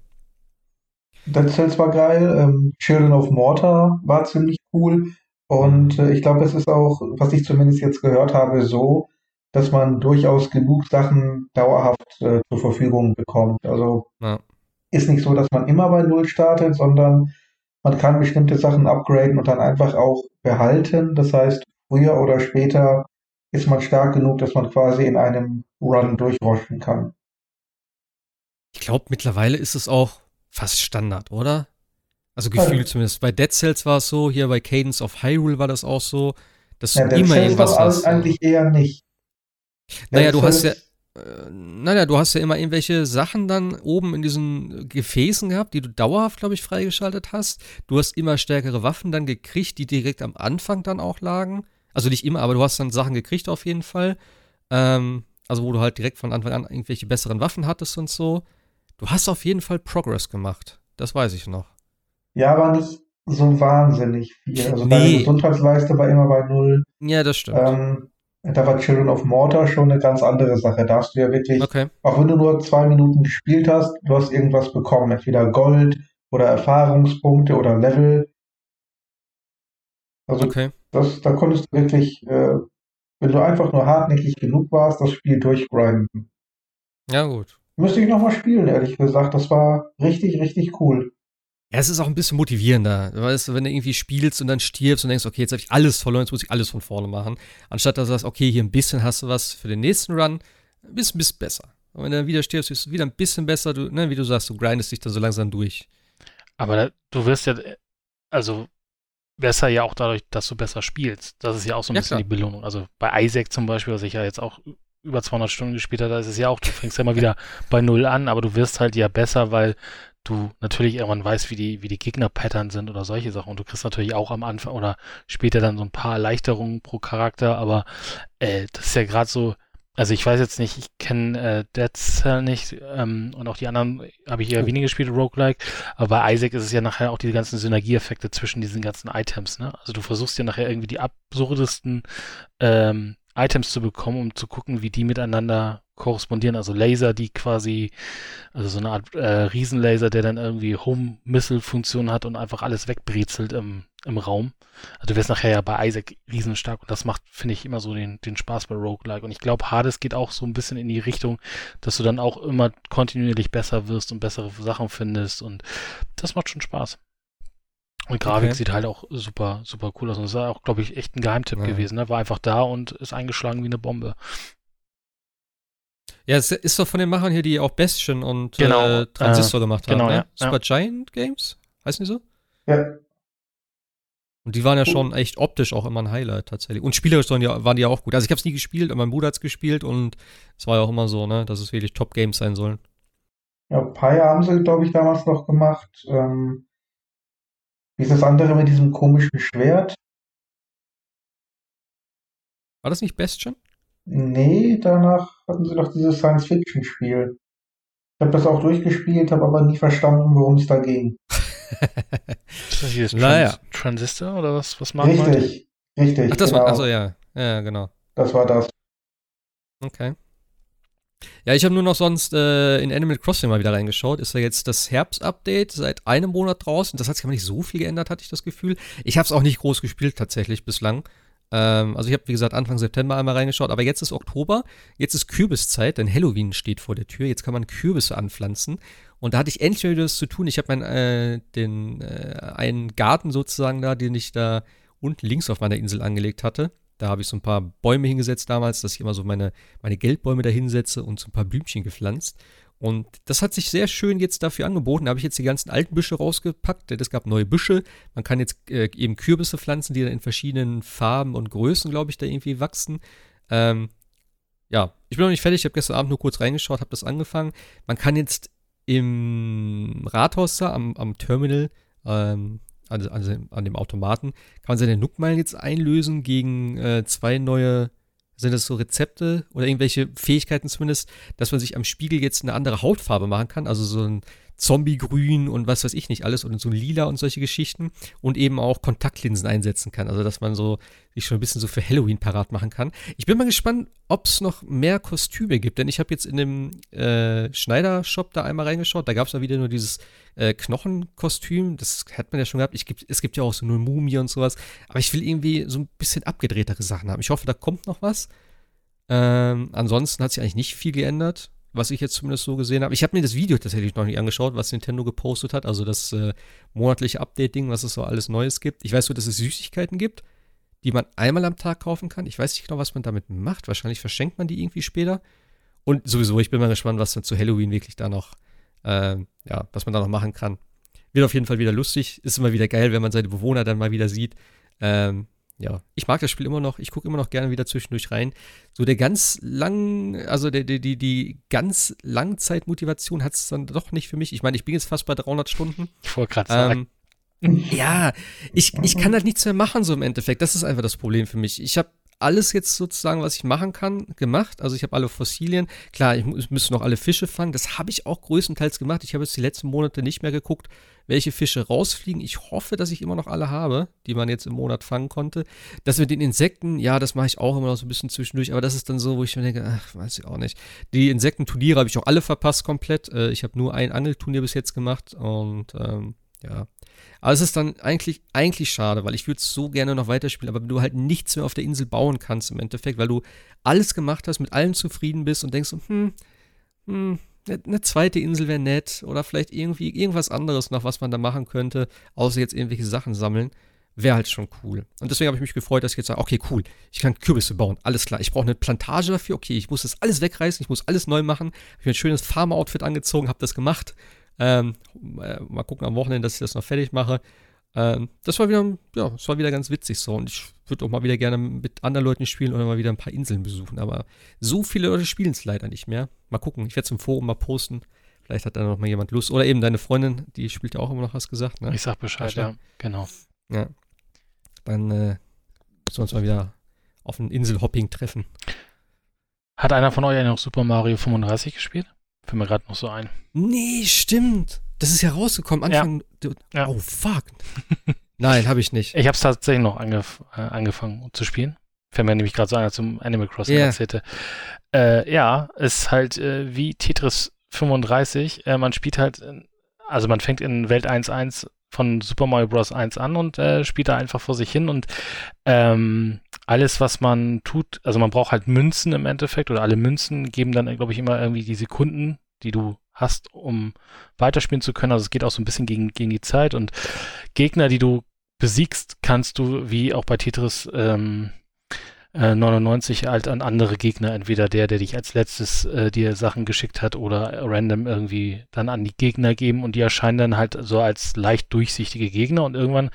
Dead Cells war geil. Ähm, Children of Mortar war ziemlich cool. Und äh, ich glaube, es ist auch, was ich zumindest jetzt gehört habe, so, dass man durchaus genug Sachen dauerhaft äh, zur Verfügung bekommt. Also ja. ist nicht so, dass man immer bei Null startet, sondern man kann bestimmte Sachen upgraden und dann einfach auch behalten. Das heißt, früher oder später ist man stark genug, dass man quasi in einem Run durchroschen kann. Ich glaube, mittlerweile ist es auch fast Standard, oder? Also gefühlt ja. zumindest. Bei Dead Cells war es so, hier bei Cadence of Hyrule war das auch so, dass ja, du immer irgendwas hast. eigentlich eher nicht. Naja, du hast ja, äh, naja, du hast ja immer irgendwelche Sachen dann oben in diesen Gefäßen gehabt, die du dauerhaft, glaube ich, freigeschaltet hast. Du hast immer stärkere Waffen dann gekriegt, die direkt am Anfang dann auch lagen. Also nicht immer, aber du hast dann Sachen gekriegt auf jeden Fall. Ähm, also wo du halt direkt von Anfang an irgendwelche besseren Waffen hattest und so. Du hast auf jeden Fall Progress gemacht. Das weiß ich noch. Ja, aber nicht so wahnsinnig viel. Also nee. deine Gesundheitsleiste war immer bei null. Ja, das stimmt. Ähm, da war Children of Mortar schon eine ganz andere Sache. Da hast du ja wirklich, okay. auch wenn du nur zwei Minuten gespielt hast, du hast irgendwas bekommen. Entweder Gold oder Erfahrungspunkte oder Level. Also okay. das, da konntest du wirklich, äh, wenn du einfach nur hartnäckig genug warst, das Spiel durchgrinden. Ja, gut. Müsste ich nochmal spielen, ehrlich gesagt. Das war richtig, richtig cool. Ja, es ist auch ein bisschen motivierender. Weißt du, wenn du irgendwie spielst und dann stirbst und denkst, okay, jetzt habe ich alles verloren, jetzt muss ich alles von vorne machen. Anstatt dass du sagst, okay, hier ein bisschen hast du was für den nächsten Run, bist ein bisschen besser. Und wenn du dann wieder stirbst, bist du wieder ein bisschen besser, du, ne, wie du sagst, du grindest dich dann so langsam durch. Aber du wirst ja, also besser ja auch dadurch, dass du besser spielst. Das ist ja auch so ein ja, bisschen klar. die Belohnung. Also bei Isaac zum Beispiel, was ich ja jetzt auch über 200 Stunden gespielt habe, da ist es ja auch, du fängst ja immer <laughs> wieder bei Null an, aber du wirst halt ja besser, weil du natürlich irgendwann weißt, wie die, wie die Gegner-Pattern sind oder solche Sachen. Und du kriegst natürlich auch am Anfang oder später dann so ein paar Erleichterungen pro Charakter, aber äh, das ist ja gerade so, also ich weiß jetzt nicht, ich kenne äh, Dead Cell nicht ähm, und auch die anderen habe ich eher oh. weniger gespielt, Roguelike, aber bei Isaac ist es ja nachher auch die ganzen Synergieeffekte zwischen diesen ganzen Items, ne? Also du versuchst ja nachher irgendwie die absurdesten ähm, Items zu bekommen, um zu gucken, wie die miteinander korrespondieren. Also Laser, die quasi, also so eine Art äh, Riesenlaser, der dann irgendwie Home-Missile-Funktion hat und einfach alles wegbrezelt im, im Raum. Also du wirst nachher ja bei Isaac riesenstark und das macht, finde ich, immer so den, den Spaß bei Roguelike. Und ich glaube, Hades geht auch so ein bisschen in die Richtung, dass du dann auch immer kontinuierlich besser wirst und bessere Sachen findest und das macht schon Spaß. Und Grafik okay. sieht halt auch super, super cool aus. Und das ist auch, glaube ich, echt ein Geheimtipp ja. gewesen. Ne? War einfach da und ist eingeschlagen wie eine Bombe. Ja, es ist doch von den Machern hier, die auch Bastion und genau, äh, Transistor äh, gemacht haben. Genau, ne? ja. Super ja. Giant Games? Heißen die so? Ja. Und die waren ja schon echt optisch auch immer ein Highlight tatsächlich. Und spielerisch waren die, waren die ja auch gut. Also ich habe es nie gespielt, aber mein Bruder hat es gespielt und es war ja auch immer so, ne, dass es wirklich Top-Games sein sollen. Ja, Paya haben sie, glaube ich, damals noch gemacht. Ähm, wie ist das andere mit diesem komischen Schwert? War das nicht Bastion? Nee, danach hatten sie doch dieses Science-Fiction-Spiel. Ich habe das auch durchgespielt, habe aber nie verstanden, worum es da ging. ist das hier das naja. Transistor oder was, was machen wir? Richtig, richtig. Ach, das genau. war, also ja, ja, genau. Das war das. Okay. Ja, ich habe nur noch sonst äh, in Animal Crossing mal wieder reingeschaut. Ist ja jetzt das Herbst-Update seit einem Monat draußen. Das hat sich aber nicht so viel geändert, hatte ich das Gefühl. Ich habe es auch nicht groß gespielt tatsächlich bislang. Ähm, also ich habe, wie gesagt, Anfang September einmal reingeschaut. Aber jetzt ist Oktober. Jetzt ist Kürbiszeit, denn Halloween steht vor der Tür. Jetzt kann man Kürbisse anpflanzen. Und da hatte ich endlich wieder das zu tun. Ich habe meinen, äh, den, äh, einen Garten sozusagen da, den ich da unten links auf meiner Insel angelegt hatte da habe ich so ein paar Bäume hingesetzt damals, dass ich immer so meine, meine Geldbäume da hinsetze und so ein paar Blümchen gepflanzt. Und das hat sich sehr schön jetzt dafür angeboten. Da habe ich jetzt die ganzen alten Büsche rausgepackt. Es gab neue Büsche. Man kann jetzt äh, eben Kürbisse pflanzen, die dann in verschiedenen Farben und Größen, glaube ich, da irgendwie wachsen. Ähm, ja, Ich bin noch nicht fertig, ich habe gestern Abend nur kurz reingeschaut, habe das angefangen. Man kann jetzt im Rathaus da, am, am Terminal, ähm, also, also an dem Automaten, kann man seine Nookmeilen jetzt einlösen gegen äh, zwei neue sind das so Rezepte oder irgendwelche Fähigkeiten zumindest, dass man sich am Spiegel jetzt eine andere Hautfarbe machen kann? Also so ein Zombie-Grün und was weiß ich nicht alles und so Lila und solche Geschichten und eben auch Kontaktlinsen einsetzen kann. Also dass man so sich schon ein bisschen so für Halloween parat machen kann. Ich bin mal gespannt, ob es noch mehr Kostüme gibt, denn ich habe jetzt in dem äh, Schneider-Shop da einmal reingeschaut. Da gab es mal wieder nur dieses äh, Knochenkostüm. Das hat man ja schon gehabt. Ich, es gibt ja auch so eine Mumie und sowas. Aber ich will irgendwie so ein bisschen abgedrehtere Sachen haben. Ich hoffe, da kommt noch was. Ähm, ansonsten hat sich eigentlich nicht viel geändert was ich jetzt zumindest so gesehen habe. Ich habe mir das Video tatsächlich noch nicht angeschaut, was Nintendo gepostet hat, also das äh, monatliche Update-Ding, was es so alles Neues gibt. Ich weiß nur, dass es Süßigkeiten gibt, die man einmal am Tag kaufen kann. Ich weiß nicht genau, was man damit macht. Wahrscheinlich verschenkt man die irgendwie später. Und sowieso, ich bin mal gespannt, was dann zu Halloween wirklich da noch, äh, ja, was man da noch machen kann. Wird auf jeden Fall wieder lustig. Ist immer wieder geil, wenn man seine Bewohner dann mal wieder sieht. Ähm, ja, ich mag das Spiel immer noch. Ich gucke immer noch gerne wieder zwischendurch rein. So der ganz lang, also der, die, die, die ganz Langzeitmotivation hat es dann doch nicht für mich. Ich meine, ich bin jetzt fast bei 300 Stunden. Ich wollte gerade sagen. Ähm, ja, ich, ich kann halt nichts mehr machen, so im Endeffekt. Das ist einfach das Problem für mich. Ich habe alles jetzt sozusagen, was ich machen kann, gemacht. Also ich habe alle Fossilien. Klar, ich, müsste noch alle Fische fangen. Das habe ich auch größtenteils gemacht. Ich habe jetzt die letzten Monate nicht mehr geguckt, welche Fische rausfliegen. Ich hoffe, dass ich immer noch alle habe, die man jetzt im Monat fangen konnte. Das mit den Insekten, ja, das mache ich auch immer noch so ein bisschen zwischendurch. Aber das ist dann so, wo ich mir denke, ach, weiß ich auch nicht. Die Insektenturniere habe ich auch alle verpasst komplett. Äh, ich habe nur ein Angelturnier bis jetzt gemacht und ähm, ja. Aber es ist dann eigentlich, eigentlich schade, weil ich würde es so gerne noch weiterspielen, aber wenn du halt nichts mehr auf der Insel bauen kannst im Endeffekt, weil du alles gemacht hast, mit allem zufrieden bist und denkst so, hm, hm, eine ne zweite Insel wäre nett oder vielleicht irgendwie irgendwas anderes noch, was man da machen könnte, außer jetzt irgendwelche Sachen sammeln, wäre halt schon cool. Und deswegen habe ich mich gefreut, dass ich jetzt sage, okay, cool, ich kann Kürbisse bauen, alles klar. Ich brauche eine Plantage dafür, okay, ich muss das alles wegreißen, ich muss alles neu machen. Ich habe ein schönes Farmer-Outfit angezogen, habe das gemacht ähm, äh, mal gucken am Wochenende, dass ich das noch fertig mache. Ähm, das war wieder, ja, das war wieder ganz witzig so. Und ich würde auch mal wieder gerne mit anderen Leuten spielen oder mal wieder ein paar Inseln besuchen. Aber so viele Leute spielen es leider nicht mehr. Mal gucken. Ich werde es im Forum mal posten. Vielleicht hat da noch mal jemand Lust. Oder eben deine Freundin, die spielt ja auch immer noch was gesagt. Ne? Ich sag Bescheid, ja. Genau. Ja. Dann äh, müssen wir uns mal wieder auf ein Inselhopping treffen. Hat einer von euch noch Super Mario 35 gespielt? Fällt mir gerade noch so ein. Nee, stimmt. Das ist ja rausgekommen. Anfang. Ja. Ja. Oh, fuck. Nein, habe ich nicht. <laughs> Ich habe es tatsächlich noch angef äh, angefangen zu spielen. Fällt mir nämlich gerade so einer zum Animal Crossing yeah. erzählte. Äh, ja, ist halt äh, wie Tetris 35. Äh, man spielt halt, in, also man fängt in Welt 1.1 von Super Mario Bros. 1 an und äh, spielt da einfach vor sich hin und ähm, alles, was man tut, also man braucht halt Münzen im Endeffekt oder alle Münzen geben dann, glaube ich, immer irgendwie die Sekunden, die du hast, um weiterspielen zu können. Also es geht auch so ein bisschen gegen, gegen die Zeit und Gegner, die du besiegst, kannst du, wie auch bei Tetris, ähm, 99 äh, halt an andere Gegner, entweder der, der dich als letztes äh, dir Sachen geschickt hat oder random irgendwie dann an die Gegner geben und die erscheinen dann halt so als leicht durchsichtige Gegner und irgendwann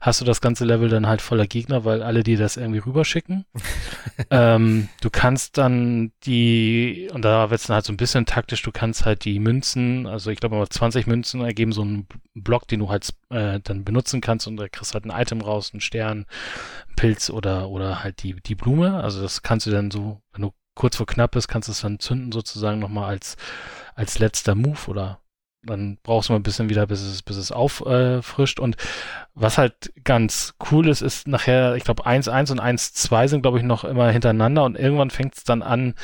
hast du das ganze Level dann halt voller Gegner, weil alle dir das irgendwie rüberschicken. <laughs> ähm, du kannst dann die, und da wird es dann halt so ein bisschen taktisch, du kannst halt die Münzen, also ich glaube 20 Münzen ergeben so einen Block, den du halt äh, dann benutzen kannst und da kriegst halt ein Item raus, einen Stern, Pilz oder, oder halt die, die Blume. Also das kannst du dann so, wenn du kurz vor knapp bist, kannst du es dann zünden sozusagen nochmal als, als letzter Move oder dann brauchst du mal ein bisschen wieder, bis es, bis es auffrischt. Äh, und was halt ganz cool ist, ist nachher, ich glaube, 1-1 und 1-2 sind, glaube ich, noch immer hintereinander und irgendwann fängt es dann an,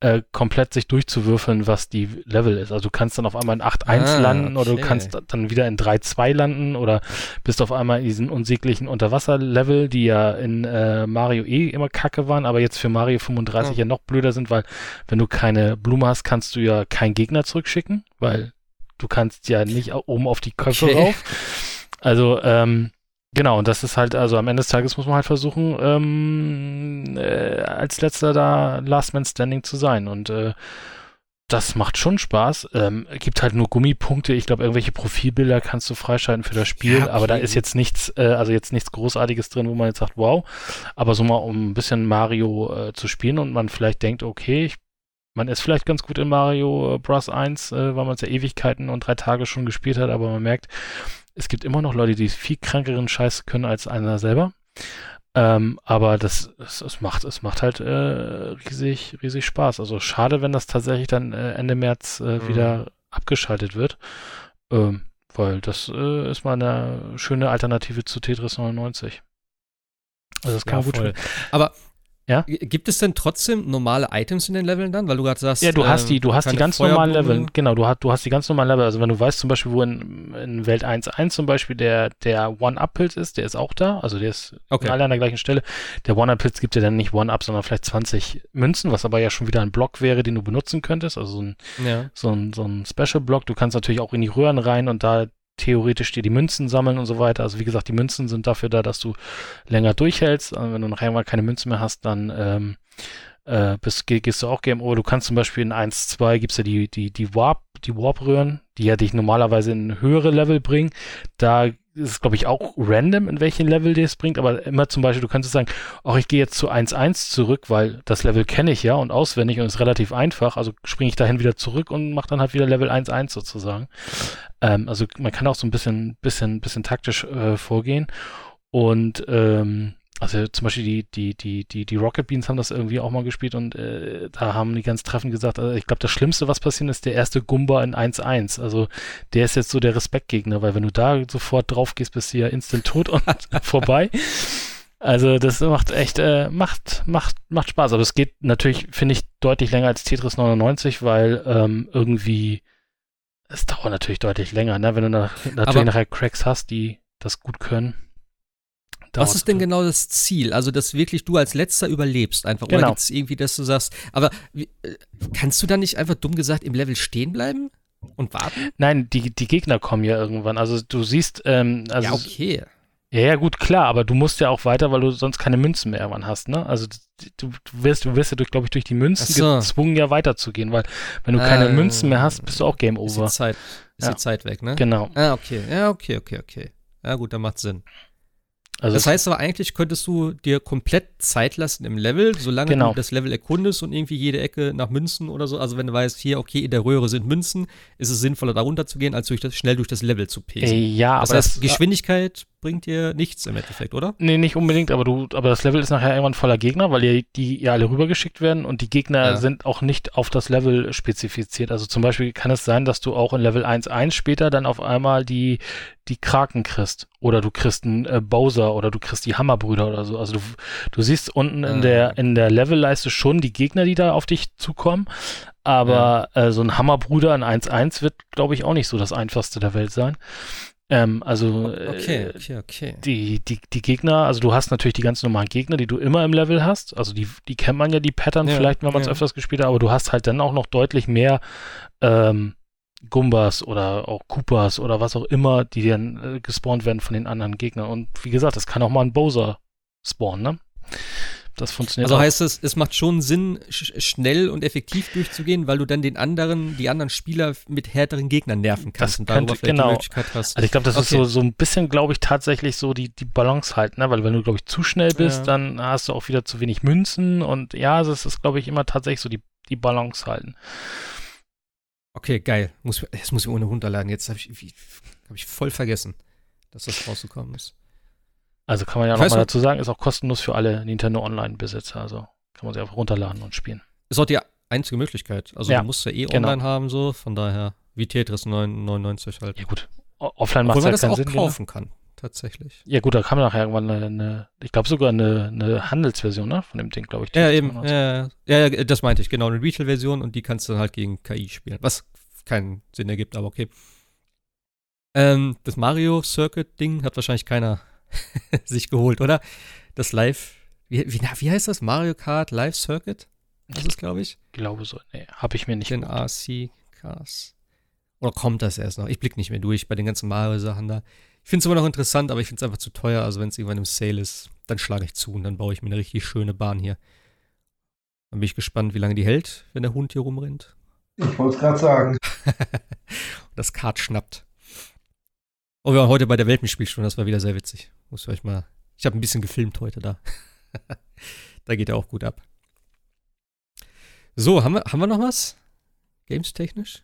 äh, komplett sich durchzuwürfeln, was die Level ist. Also du kannst dann auf einmal in 8-1 ah, landen okay. oder du kannst dann wieder in 3-2 landen oder bist auf einmal in diesen unsäglichen Unterwasser-Level, die ja in äh, Mario eh immer kacke waren, aber jetzt für Mario 35 ja. ja noch blöder sind, weil wenn du keine Blume hast, kannst du ja keinen Gegner zurückschicken, weil du kannst ja nicht <laughs> oben auf die Köpfe okay. rauf. Also, ähm, Genau, und das ist halt, also am Ende des Tages muss man halt versuchen, ähm, äh, als letzter da Last Man Standing zu sein. Und äh, das macht schon Spaß. Ähm, gibt halt nur Gummipunkte. Ich glaube, irgendwelche Profilbilder kannst du freischalten für das Spiel, ja, okay. aber da ist jetzt nichts, äh, also jetzt nichts Großartiges drin, wo man jetzt sagt, wow. Aber so mal, um ein bisschen Mario äh, zu spielen und man vielleicht denkt, okay, ich man ist vielleicht ganz gut in Mario Bros. 1, äh, weil man es ja Ewigkeiten und drei Tage schon gespielt hat, aber man merkt, es gibt immer noch Leute, die viel krankeren Scheiß können als einer selber. Ähm, aber das, es, es, macht, es macht halt äh, riesig, riesig Spaß. Also schade, wenn das tatsächlich dann äh, Ende März äh, mhm. wieder abgeschaltet wird. Ähm, weil das äh, ist mal eine schöne Alternative zu Tetris 99. Also das kann ja, man gut voll. Aber ja? Gibt es denn trotzdem normale Items in den Leveln dann? Weil du gerade sagst, ja, du hast die, du hast die ganz normalen Level. Genau, du hast, du hast die ganz normalen Level. Also wenn du weißt zum Beispiel, wo in, in Welt 1.1 zum Beispiel der, der One-Up-Pilz ist, der ist auch da. Also der ist okay. alle an der gleichen Stelle. Der One-Up-Pilz gibt dir dann nicht One-Up, sondern vielleicht 20 Münzen, was aber ja schon wieder ein Block wäre, den du benutzen könntest. Also so ein, ja. so ein, so ein Special-Block. Du kannst natürlich auch in die Röhren rein und da theoretisch dir die Münzen sammeln und so weiter. Also wie gesagt, die Münzen sind dafür da, dass du länger durchhältst. Also wenn du nachher mal keine Münzen mehr hast, dann ähm, äh, bist, gehst du auch Game Over. Du kannst zum Beispiel in 1, 2 gibt's ja die, die, die Warp, die Warp-Röhren, die ja dich normalerweise in höhere Level bringen. Da ist glaube ich, auch random, in welchen Level dir es bringt, aber immer zum Beispiel, du könntest sagen, ach, ich gehe jetzt zu 1.1 zurück, weil das Level kenne ich ja und auswendig und ist relativ einfach, also springe ich dahin wieder zurück und mache dann halt wieder Level 1.1 sozusagen. Ähm, also man kann auch so ein bisschen, bisschen, bisschen taktisch äh, vorgehen und ähm, also zum Beispiel die, die, die, die, die Rocket Beans haben das irgendwie auch mal gespielt und äh, da haben die ganz treffend gesagt, also ich glaube, das Schlimmste, was passiert, ist der erste Gumba in 1-1. Also der ist jetzt so der Respektgegner, weil wenn du da sofort drauf gehst, bist du ja instant tot und <laughs> vorbei. Also das macht echt, äh, macht, macht, macht Spaß. Aber es geht natürlich, finde ich, deutlich länger als Tetris 99, weil ähm, irgendwie es dauert natürlich deutlich länger, ne? Wenn du nach, natürlich Aber nachher Cracks hast, die das gut können. Was ist denn genau das Ziel? Also, dass wirklich du als Letzter überlebst einfach. Genau. Oder gibt es irgendwie, dass du sagst, aber äh, kannst du dann nicht einfach dumm gesagt im Level stehen bleiben und warten? Nein, die, die Gegner kommen ja irgendwann. Also du siehst, ähm, also Ja, okay. Ja, ja, gut, klar, aber du musst ja auch weiter, weil du sonst keine Münzen mehr irgendwann hast, ne? Also du, du wirst, du wirst ja, glaube ich, durch die Münzen so. gezwungen, ja weiterzugehen, weil wenn du keine äh, Münzen mehr hast, bist du auch Game Over. Ist die Zeit, ist ja. die Zeit weg, ne? Genau. Ah, okay, ja, okay, okay, okay. Ja, gut, dann macht Sinn. Also das heißt aber eigentlich könntest du dir komplett Zeit lassen im Level, solange genau. du das Level erkundest und irgendwie jede Ecke nach Münzen oder so. Also wenn du weißt, hier, okay, in der Röhre sind Münzen, ist es sinnvoller, da runter zu gehen, als durch das, schnell durch das Level zu pesen. Äh, ja, das aber heißt, das, Geschwindigkeit bringt dir nichts im Endeffekt, oder? Nee, nicht unbedingt, aber du, aber das Level ist nachher irgendwann voller Gegner, weil die, die ja alle rübergeschickt werden und die Gegner ja. sind auch nicht auf das Level spezifiziert. Also zum Beispiel kann es sein, dass du auch in Level 1.1 später dann auf einmal die, die Kraken kriegst. Oder du kriegst einen äh, Bowser oder du kriegst die Hammerbrüder oder so. Also du, du siehst unten in ah. der, in der Levelleiste schon die Gegner, die da auf dich zukommen. Aber ja. äh, so ein Hammerbruder in 1.1 wird, glaube ich, auch nicht so das einfachste der Welt sein. Ähm, also okay, äh, okay, okay. Die, die, die Gegner, also du hast natürlich die ganz normalen Gegner, die du immer im Level hast. Also die, die kennt man ja, die Pattern ja, vielleicht, wenn man es ja. öfters gespielt hat, aber du hast halt dann auch noch deutlich mehr ähm, Gumbas oder auch Koopas oder was auch immer, die dann äh, gespawnt werden von den anderen Gegnern. Und wie gesagt, das kann auch mal ein Bowser spawnen, ne? Das funktioniert. Also auch. heißt es, es macht schon Sinn, sch schnell und effektiv durchzugehen, weil du dann den anderen, die anderen Spieler mit härteren Gegnern nerven kannst das und könnte, genau. die Möglichkeit hast. Also ich glaube, das okay. ist so, so ein bisschen, glaube ich, tatsächlich so die, die Balance halt, ne? Weil wenn du, glaube ich, zu schnell bist, ja. dann hast du auch wieder zu wenig Münzen und ja, das ist, glaube ich, immer tatsächlich so die, die Balance halten. Okay, geil. Muss, das muss ich ohne runterladen. Jetzt habe ich, hab ich voll vergessen, dass das rausgekommen ist. Also kann man ja nochmal dazu sagen, ist auch kostenlos für alle Nintendo Online-Besitzer. Also kann man sie einfach runterladen und spielen. Ist auch die einzige Möglichkeit. Also ja, du musst ja eh genau. online haben, so. Von daher, wie Tetris 99 halt. Ja, gut. offline macht es halt man keinen das auch Sinn, kaufen genau. kann, tatsächlich. Ja, gut, da man nachher irgendwann eine, eine ich glaube sogar eine, eine Handelsversion, ne? Von dem Ding, glaube ich. Ja, eben. Ja, ja, ja, das meinte ich, genau. Eine Retail-Version und die kannst du dann halt gegen KI spielen. Was keinen Sinn ergibt, aber okay. Ähm, das Mario Circuit-Ding hat wahrscheinlich keiner <laughs> sich geholt, oder? Das Live, wie, wie, wie heißt das? Mario Kart Live Circuit? Das ist, glaube ich. Glaube so. Nee, habe ich mir nicht Den RC Cars. Oder kommt das erst noch? Ich blicke nicht mehr durch bei den ganzen Mario-Sachen da. Ich finde es immer noch interessant, aber ich finde es einfach zu teuer. Also wenn es irgendwann im Sale ist, dann schlage ich zu und dann baue ich mir eine richtig schöne Bahn hier. Dann bin ich gespannt, wie lange die hält, wenn der Hund hier rumrennt. Ich wollte es gerade sagen. <laughs> das Kart schnappt. Oh, wir waren heute bei der Welpenspielstunde, das war wieder sehr witzig. Muss ich euch mal. Ich habe ein bisschen gefilmt heute da. <laughs> da geht er auch gut ab. So, haben wir, haben wir noch was? Games technisch?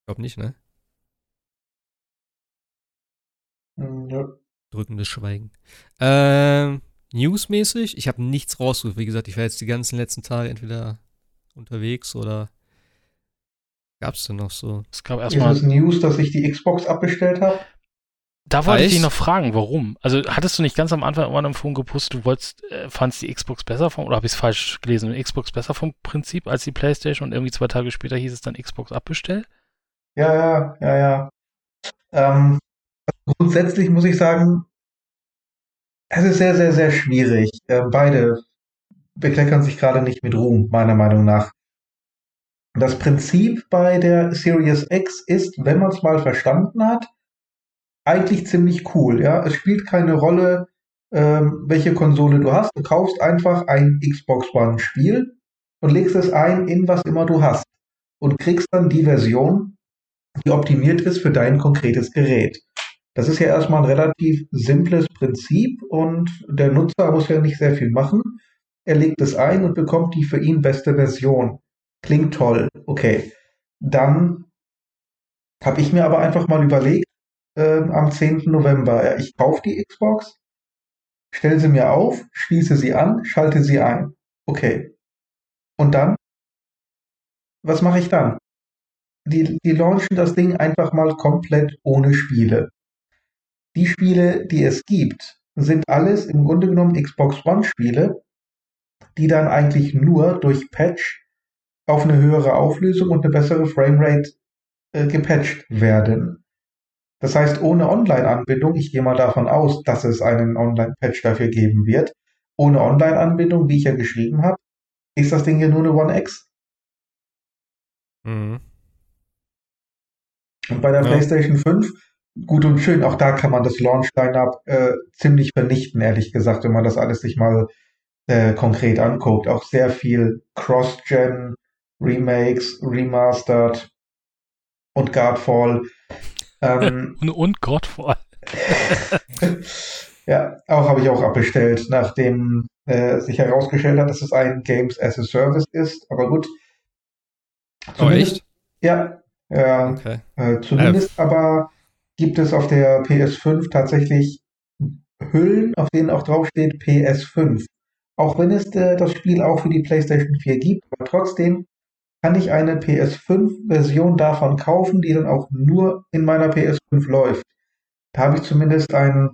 Ich glaube nicht, ne? Ja. Drückendes Schweigen. Ähm, newsmäßig, ich habe nichts rausgesucht. Wie gesagt, ich war jetzt die ganzen letzten Tage entweder unterwegs oder gab es denn noch so? Es gab erstmal. Ist es News, dass ich die Xbox abbestellt habe? Da wollte ich dich noch fragen, warum? Also hattest du nicht ganz am Anfang irgendwann im Forum gepostet, du wolltest, äh, fandst die Xbox besser vom, oder habe ich es falsch gelesen, Xbox besser vom Prinzip als die Playstation und irgendwie zwei Tage später hieß es dann Xbox abbestellt? Ja, ja, ja, ja. Ähm, grundsätzlich muss ich sagen, es ist sehr, sehr, sehr schwierig. Äh, beide bekleckern sich gerade nicht mit Ruhm, meiner Meinung nach. Das Prinzip bei der Series X ist, wenn man es mal verstanden hat, eigentlich ziemlich cool. Ja, es spielt keine Rolle, ähm, welche Konsole du hast. Du kaufst einfach ein Xbox One Spiel und legst es ein in was immer du hast und kriegst dann die Version, die optimiert ist für dein konkretes Gerät. Das ist ja erstmal ein relativ simples Prinzip und der Nutzer muss ja nicht sehr viel machen. Er legt es ein und bekommt die für ihn beste Version. Klingt toll, okay. Dann habe ich mir aber einfach mal überlegt, äh, am 10. November, ja, ich kaufe die Xbox, stelle sie mir auf, schließe sie an, schalte sie ein. Okay. Und dann? Was mache ich dann? Die, die launchen das Ding einfach mal komplett ohne Spiele. Die Spiele, die es gibt, sind alles im Grunde genommen Xbox One Spiele, die dann eigentlich nur durch Patch auf eine höhere Auflösung und eine bessere Framerate äh, gepatcht werden. Das heißt, ohne Online-Anbindung, ich gehe mal davon aus, dass es einen Online-Patch dafür geben wird, ohne Online-Anbindung, wie ich ja geschrieben habe, ist das Ding ja nur eine One X. Mhm. Und bei der ja. PlayStation 5 gut und schön. Auch da kann man das Launch-Line-Up äh, ziemlich vernichten, ehrlich gesagt, wenn man das alles sich mal äh, konkret anguckt. Auch sehr viel Cross-Gen, Remakes, Remastered und Godfall. Ähm, <laughs> und, und Godfall. <laughs> ja, auch habe ich auch abbestellt, nachdem äh, sich herausgestellt hat, dass es ein Games as a Service ist. Aber gut. Oh, echt? Ja, ja. Okay. Äh, zumindest äh, aber gibt es auf der PS5 tatsächlich Hüllen, auf denen auch draufsteht PS5. Auch wenn es äh, das Spiel auch für die PlayStation 4 gibt, aber trotzdem kann ich eine PS5-Version davon kaufen, die dann auch nur in meiner PS5 läuft. Da habe ich zumindest ein,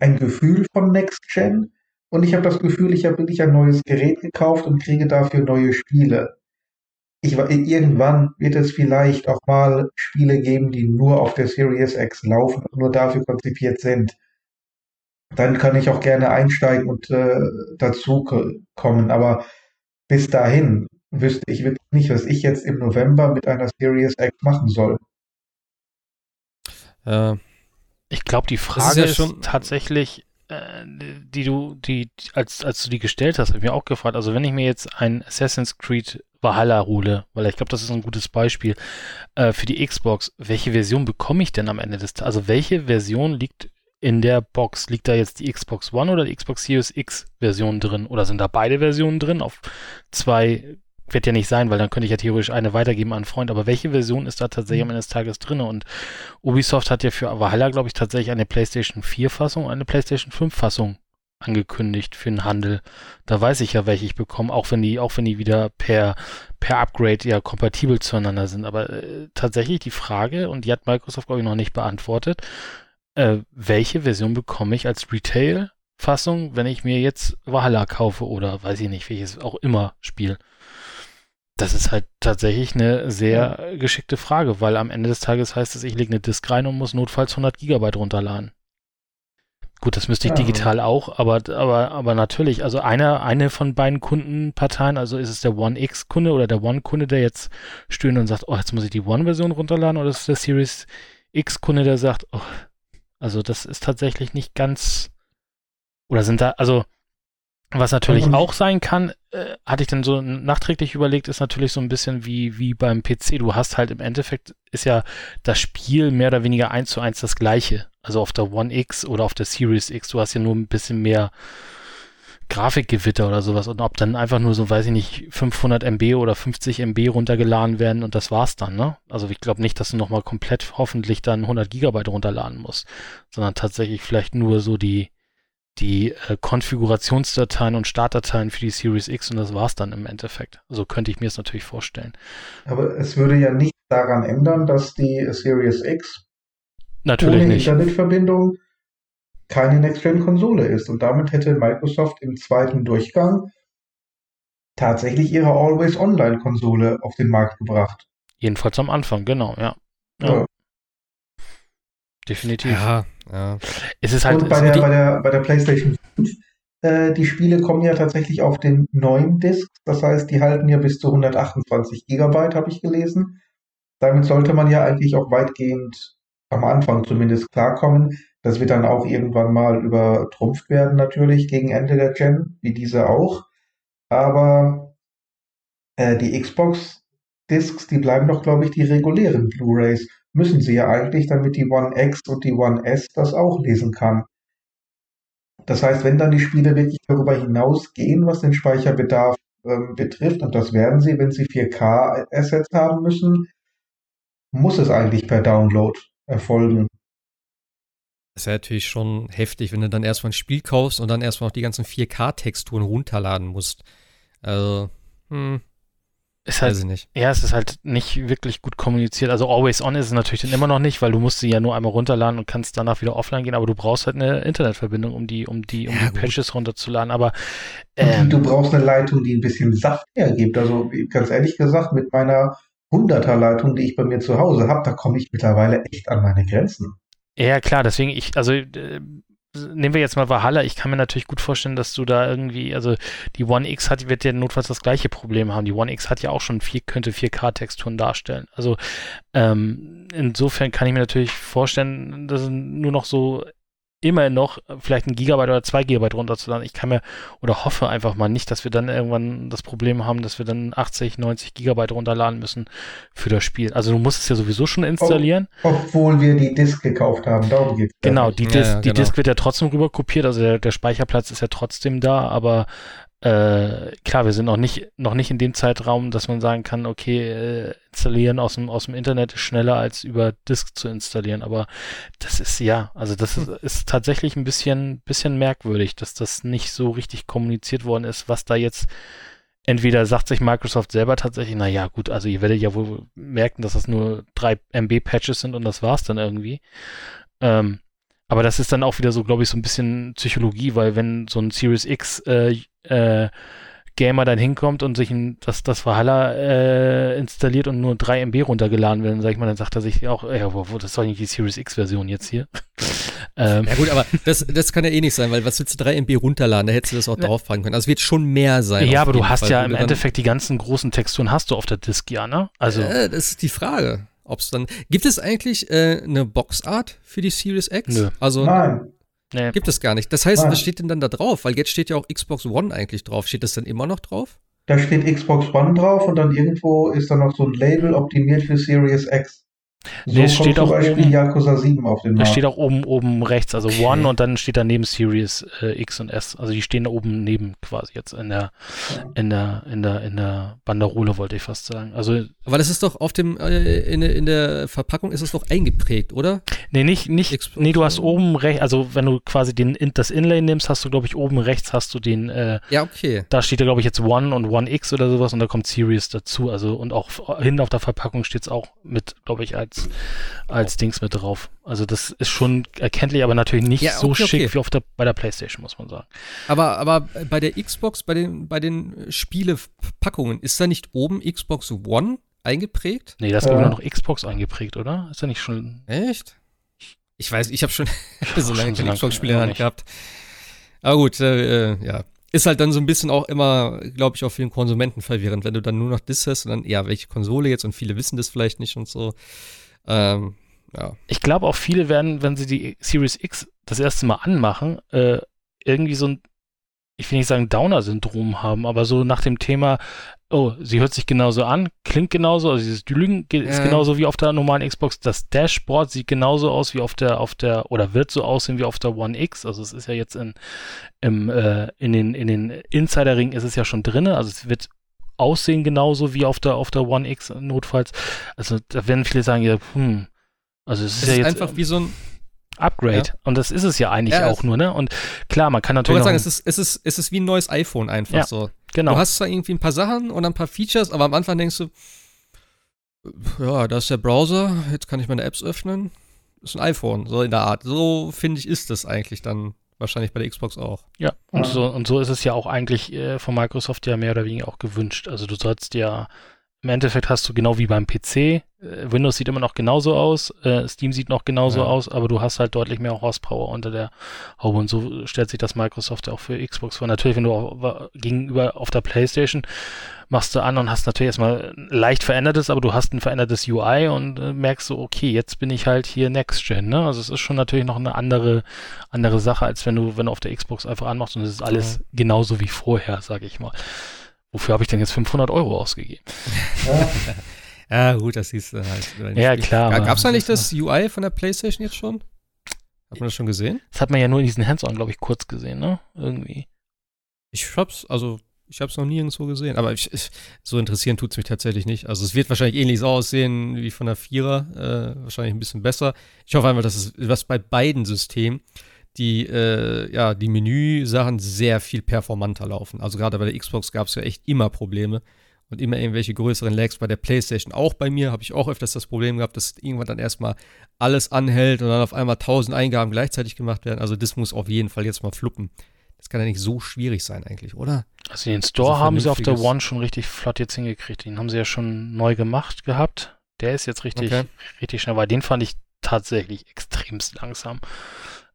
ein Gefühl von Next Gen und ich habe das Gefühl, ich habe wirklich ein neues Gerät gekauft und kriege dafür neue Spiele ich, irgendwann wird es vielleicht auch mal Spiele geben, die nur auf der Series X laufen und nur dafür konzipiert sind. Dann kann ich auch gerne einsteigen und äh, dazu kommen. Aber bis dahin wüsste ich wirklich nicht, was ich jetzt im November mit einer Series X machen soll. Äh, ich glaube, die Frage ist, ja ist tatsächlich, äh, die du, die, als, als du die gestellt hast, habe ich mir auch gefragt, also wenn ich mir jetzt ein Assassin's Creed Valhalla hole, weil ich glaube, das ist ein gutes Beispiel äh, für die Xbox. Welche Version bekomme ich denn am Ende des Tages? Also welche Version liegt in der Box? Liegt da jetzt die Xbox One oder die Xbox Series X Version drin? Oder sind da beide Versionen drin? Auf zwei wird ja nicht sein, weil dann könnte ich ja theoretisch eine weitergeben an einen Freund. Aber welche Version ist da tatsächlich am Ende des Tages drin? Und Ubisoft hat ja für Valhalla, glaube ich, tatsächlich eine PlayStation 4 Fassung, eine PlayStation 5 Fassung angekündigt für den Handel. Da weiß ich ja, welche ich bekomme, auch wenn die, auch wenn die wieder per, per Upgrade ja kompatibel zueinander sind. Aber äh, tatsächlich die Frage, und die hat Microsoft, glaube ich, noch nicht beantwortet, äh, welche Version bekomme ich als Retail-Fassung, wenn ich mir jetzt Valhalla kaufe oder weiß ich nicht, welches auch immer Spiel? Das ist halt tatsächlich eine sehr geschickte Frage, weil am Ende des Tages heißt es, ich lege eine Disk rein und muss notfalls 100 Gigabyte runterladen. Gut, das müsste ich ja. digital auch, aber, aber, aber natürlich, also einer, eine von beiden Kundenparteien, also ist es der One X-Kunde oder der One-Kunde, der jetzt stöhnt und sagt, oh, jetzt muss ich die One-Version runterladen, oder ist es der Series X-Kunde, der sagt, oh, also das ist tatsächlich nicht ganz, oder sind da, also was natürlich mhm. auch sein kann, äh, hatte ich dann so nachträglich überlegt, ist natürlich so ein bisschen wie, wie beim PC. Du hast halt im Endeffekt, ist ja das Spiel mehr oder weniger eins zu eins das gleiche. Also auf der One X oder auf der Series X, du hast ja nur ein bisschen mehr Grafikgewitter oder sowas und ob dann einfach nur so, weiß ich nicht, 500 MB oder 50 MB runtergeladen werden und das war's dann, ne? Also ich glaube nicht, dass du nochmal komplett hoffentlich dann 100 Gigabyte runterladen musst, sondern tatsächlich vielleicht nur so die, die äh, Konfigurationsdateien und Startdateien für die Series X und das war's dann im Endeffekt. So könnte ich mir es natürlich vorstellen. Aber es würde ja nicht daran ändern, dass die Series X natürlich ohne nicht. Internetverbindung keine Next-Gen-Konsole ist. Und damit hätte Microsoft im zweiten Durchgang tatsächlich ihre Always-Online-Konsole auf den Markt gebracht. Jedenfalls am Anfang, genau, ja. ja. ja. Definitiv. Ja, ja. Es ist halt, Und bei, der, bei, der, bei der PlayStation 5, äh, die Spiele kommen ja tatsächlich auf den neuen Discs. Das heißt, die halten ja bis zu 128 Gigabyte, habe ich gelesen. Damit sollte man ja eigentlich auch weitgehend am Anfang zumindest klarkommen. Das wird dann auch irgendwann mal übertrumpft werden, natürlich, gegen Ende der Gen, wie diese auch. Aber äh, die Xbox-Discs, die bleiben doch, glaube ich, die regulären Blu-rays. Müssen sie ja eigentlich, damit die One X und die One S das auch lesen kann. Das heißt, wenn dann die Spiele wirklich darüber hinausgehen, was den Speicherbedarf ähm, betrifft, und das werden sie, wenn sie 4K-Assets haben müssen, muss es eigentlich per Download erfolgen. Das ist ja natürlich schon heftig, wenn du dann erstmal ein Spiel kaufst und dann erstmal noch die ganzen 4K-Texturen runterladen musst. Also, hm. Ist halt, Weiß ich nicht. Ja, es ist halt nicht wirklich gut kommuniziert. Also Always On ist es natürlich dann immer noch nicht, weil du musst sie ja nur einmal runterladen und kannst danach wieder offline gehen, aber du brauchst halt eine Internetverbindung, um die, um die, um ja, die Patches runterzuladen. Aber ähm, du brauchst eine Leitung, die ein bisschen Saft hergibt. Also ganz ehrlich gesagt, mit meiner 100er Leitung, die ich bei mir zu Hause habe, da komme ich mittlerweile echt an meine Grenzen. Ja, klar, deswegen, ich, also äh, nehmen wir jetzt mal Valhalla, ich kann mir natürlich gut vorstellen, dass du da irgendwie, also die One X hat, wird ja notfalls das gleiche Problem haben. Die One X hat ja auch schon vier, könnte 4K-Texturen darstellen. Also ähm, insofern kann ich mir natürlich vorstellen, dass nur noch so immerhin noch vielleicht ein Gigabyte oder zwei Gigabyte runterzuladen. Ich kann mir oder hoffe einfach mal nicht, dass wir dann irgendwann das Problem haben, dass wir dann 80, 90 Gigabyte runterladen müssen für das Spiel. Also du musst es ja sowieso schon installieren. obwohl wir die Disk gekauft haben, darum geht's. Genau, die, Disk, ja, ja, genau. die Disk wird ja trotzdem rüber kopiert, also der, der Speicherplatz ist ja trotzdem da, aber äh, klar, wir sind noch nicht, noch nicht in dem Zeitraum, dass man sagen kann, okay, äh, installieren aus dem, aus dem Internet ist schneller als über Disk zu installieren. Aber das ist ja, also das ist, ist tatsächlich ein bisschen, bisschen merkwürdig, dass das nicht so richtig kommuniziert worden ist, was da jetzt entweder sagt sich Microsoft selber tatsächlich, na ja, gut, also ihr werdet ja wohl merken, dass das nur drei MB Patches sind und das war's dann irgendwie. Ähm, aber das ist dann auch wieder so, glaube ich, so ein bisschen Psychologie, weil wenn so ein Series X äh, äh, Gamer dann hinkommt und sich ein, das, das Valhalla äh, installiert und nur 3 MB runtergeladen werden, sag ich mal, dann sagt er sich auch, ja, wo, wo, das ist doch nicht die Series X-Version jetzt hier. <laughs> ähm. Ja gut, aber das, das kann ja eh nicht sein, weil was willst du 3 MB runterladen? Da hättest du das auch drauf packen können. Also es wird schon mehr sein. Ja, aber du hast Fall, ja im Endeffekt die ganzen großen Texturen hast du auf der Disk, ja, ne? Also. Äh, das ist die Frage. Ob es dann. Gibt es eigentlich äh, eine Boxart für die Series X? Nö. Also, Nein. Nee. Gibt es gar nicht. Das heißt, Nein. was steht denn dann da drauf? Weil jetzt steht ja auch Xbox One eigentlich drauf. Steht das dann immer noch drauf? Da steht Xbox One drauf und dann irgendwo ist da noch so ein Label optimiert für Series X. So nee, es steht auch oben, Yakuza 7 auf dem Markt. steht auch oben, oben rechts, also okay. One und dann steht daneben Series äh, X und S. Also die stehen da oben neben quasi jetzt in der, in der, in der, in der Banderole, wollte ich fast sagen. Also. Aber das ist doch auf dem, äh, in, in der Verpackung ist es doch eingeprägt, oder? Nee, nicht, nicht, Xbox nee, du hast oben rechts, also wenn du quasi den, das Inlay nimmst, hast du, glaube ich, oben rechts hast du den, äh, Ja, okay. Da steht da, glaube ich, jetzt One und One X oder sowas und da kommt Series dazu. Also, und auch hinten auf der Verpackung steht es auch mit, glaube ich, als als, als Dings mit drauf. Also das ist schon erkenntlich, aber natürlich nicht ja, okay, so schick okay. wie auf der, bei der Playstation, muss man sagen. Aber, aber bei der Xbox, bei den, bei den Spielepackungen, ist da nicht oben Xbox One eingeprägt? Nee, da ist, glaube ich, noch Xbox eingeprägt, oder? Ist da nicht schon. Echt? Ich weiß, ich habe schon <laughs> so lange keine Xbox-Spiele in der Hand gehabt. Aber gut, äh, äh, ja ist halt dann so ein bisschen auch immer, glaube ich, auch für den Konsumenten verwirrend, wenn du dann nur noch das hast und dann, ja, welche Konsole jetzt und viele wissen das vielleicht nicht und so. Ähm, ja. Ich glaube auch viele werden, wenn sie die Series X das erste Mal anmachen, äh, irgendwie so ein, ich will nicht sagen Downer-Syndrom haben, aber so nach dem Thema, oh, sie hört sich genauso an, klingt genauso, also dieses Lügen ist ja. genauso wie auf der normalen Xbox. Das Dashboard sieht genauso aus wie auf der, auf der, oder wird so aussehen wie auf der One X. Also es ist ja jetzt in, im, äh, in den, in den Insider-Ring ist es ja schon drin. Also es wird aussehen genauso wie auf der, auf der One X notfalls. Also da werden viele sagen, ja, hm, also es ist, es ja ist jetzt einfach wie so ein Upgrade. Ja. Und das ist es ja eigentlich ja, auch nur, ne? Und klar, man kann natürlich. Ich sagen, es ist, es, ist, es ist wie ein neues iPhone einfach ja, so. Genau. Du hast zwar irgendwie ein paar Sachen und ein paar Features, aber am Anfang denkst du, ja, da ist der Browser, jetzt kann ich meine Apps öffnen. Ist ein iPhone, so in der Art. So finde ich, ist das eigentlich dann wahrscheinlich bei der Xbox auch. Ja, und, so, und so ist es ja auch eigentlich äh, von Microsoft ja mehr oder weniger auch gewünscht. Also du sollst ja im Endeffekt hast du genau wie beim PC, äh, Windows sieht immer noch genauso aus, äh, Steam sieht noch genauso ja. aus, aber du hast halt deutlich mehr Horsepower unter der Haube und so stellt sich das Microsoft auch für Xbox vor. Natürlich, wenn du gegenüber auf der Playstation machst du an und hast natürlich erstmal leicht verändertes, aber du hast ein verändertes UI und äh, merkst so, okay, jetzt bin ich halt hier Next Gen, ne? Also es ist schon natürlich noch eine andere, andere Sache, als wenn du, wenn du auf der Xbox einfach anmachst und es ist alles ja. genauso wie vorher, sag ich mal. Wofür habe ich denn jetzt 500 Euro ausgegeben? <laughs> ja, gut, das hieß halt. Ja, klar. Gab es eigentlich das UI von der PlayStation jetzt schon? Hat man das schon gesehen? Das hat man ja nur in diesen Hands-on, glaube ich, kurz gesehen, ne? Irgendwie. Ich hab's, also, ich hab's noch nirgendwo gesehen, aber ich, ich, so interessieren tut's mich tatsächlich nicht. Also, es wird wahrscheinlich ähnlich so aussehen wie von der Vierer, äh, wahrscheinlich ein bisschen besser. Ich hoffe einfach, dass es was bei beiden Systemen die, äh, ja, die Menüsachen sehr viel performanter laufen. Also gerade bei der Xbox gab es ja echt immer Probleme und immer irgendwelche größeren Lags. Bei der PlayStation auch bei mir habe ich auch öfters das Problem gehabt, dass irgendwann dann erstmal alles anhält und dann auf einmal tausend Eingaben gleichzeitig gemacht werden. Also das muss auf jeden Fall jetzt mal fluppen. Das kann ja nicht so schwierig sein eigentlich, oder? Also den Store also haben sie auf der One schon richtig flott jetzt hingekriegt. Den haben sie ja schon neu gemacht gehabt. Der ist jetzt richtig, okay. richtig schnell, weil den fand ich tatsächlich extremst langsam.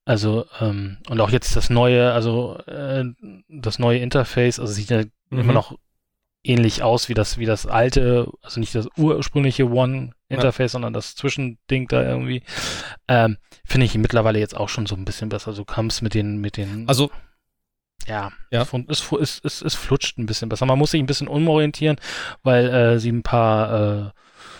Also, ähm, und auch jetzt das neue, also äh, das neue Interface, also sieht ja mhm. immer noch ähnlich aus wie das, wie das alte, also nicht das ursprüngliche One-Interface, ja. sondern das Zwischending da irgendwie. Ähm, Finde ich mittlerweile jetzt auch schon so ein bisschen besser. Du kamst mit den, mit den. Also. Ja, ja. Es, es, es, es, flutscht ein bisschen besser. Man muss sich ein bisschen umorientieren, weil äh, sie ein paar äh,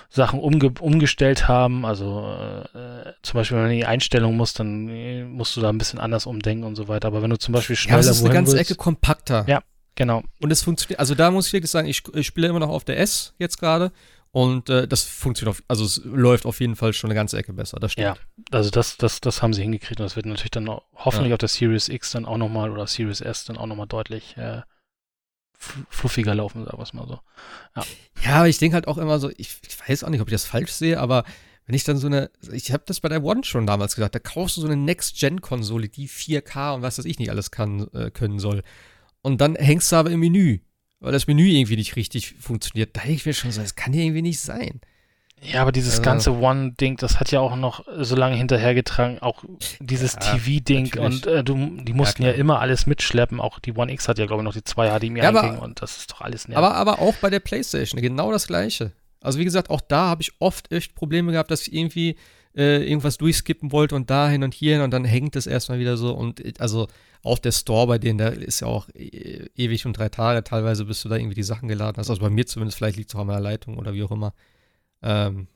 Sachen umge umgestellt haben. Also äh, zum Beispiel, wenn du in die Einstellung musst, dann äh, musst du da ein bisschen anders umdenken und so weiter. Aber wenn du zum Beispiel schneller ja, es ist eine ganze willst, Ecke kompakter. Ja, genau. Und es funktioniert, also da muss ich wirklich sagen, ich, ich spiele immer noch auf der S jetzt gerade. Und äh, das funktioniert, auf, also es läuft auf jeden Fall schon eine ganze Ecke besser, das stimmt. Ja, also das, das, das haben sie hingekriegt und das wird natürlich dann hoffentlich ja. auf der Series X dann auch nochmal oder Series S dann auch nochmal deutlich äh, fluffiger laufen, sagen wir es mal so. Ja, ja aber ich denke halt auch immer so, ich, ich, weiß auch nicht, ob ich das falsch sehe, aber wenn ich dann so eine, ich habe das bei der One schon damals gesagt, da kaufst du so eine Next-Gen-Konsole, die 4K und was das ich nicht alles kann, äh, können soll. Und dann hängst du aber im Menü, weil das Menü irgendwie nicht richtig funktioniert. Da denke ich mir schon so, das kann ja irgendwie nicht sein. Ja, aber dieses also, ganze One-Ding, das hat ja auch noch so lange hinterhergetragen, auch dieses ja, TV-Ding und äh, du, die mussten ja, ja, immer alles mitschleppen. Auch die One X hat ja, glaube ich, noch die zwei HDMI-Eingänge ja, und das ist doch alles nervig. Aber, aber auch bei der PlayStation, genau das Gleiche. Also, wie gesagt, auch da habe ich oft echt Probleme gehabt, dass ich irgendwie äh, irgendwas durchskippen wollte und da hin und hier hin und dann hängt es erstmal wieder so. Und äh, also auch der Store bei denen, der ist ja auch e ewig und drei Tage teilweise, bis du da irgendwie die Sachen geladen hast. Also bei mir zumindest, vielleicht liegt es auch an meiner Leitung oder wie auch immer. Ähm,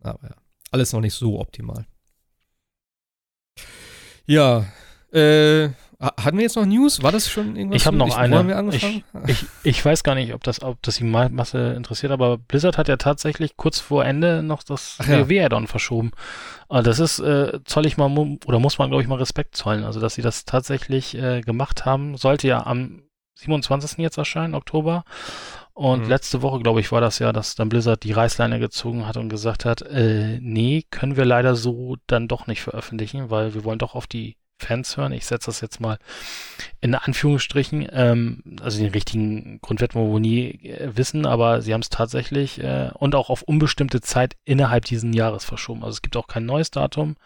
aber ja, alles noch nicht so optimal. Ja, äh, hatten wir jetzt noch News? War das schon irgendwas? Ich habe noch ich, eine. Ich, ich, ich, weiß gar nicht, ob das, ob das die Masse interessiert, aber Blizzard hat ja tatsächlich kurz vor Ende noch das WoW-Add-on verschoben. Aber das ist, äh, zoll ich mal, oder muss man, glaube ich, mal Respekt zollen. Also, dass sie das tatsächlich äh, gemacht haben, sollte ja am 27. jetzt erscheinen, Oktober. Und mhm. letzte Woche, glaube ich, war das ja, dass dann Blizzard die Reißleine gezogen hat und gesagt hat, äh, nee, können wir leider so dann doch nicht veröffentlichen, weil wir wollen doch auf die Fans hören. Ich setze das jetzt mal in Anführungsstrichen. Ähm, also den richtigen Grund wird man wohl nie äh, wissen, aber sie haben es tatsächlich äh, und auch auf unbestimmte Zeit innerhalb diesen Jahres verschoben. Also es gibt auch kein neues Datum.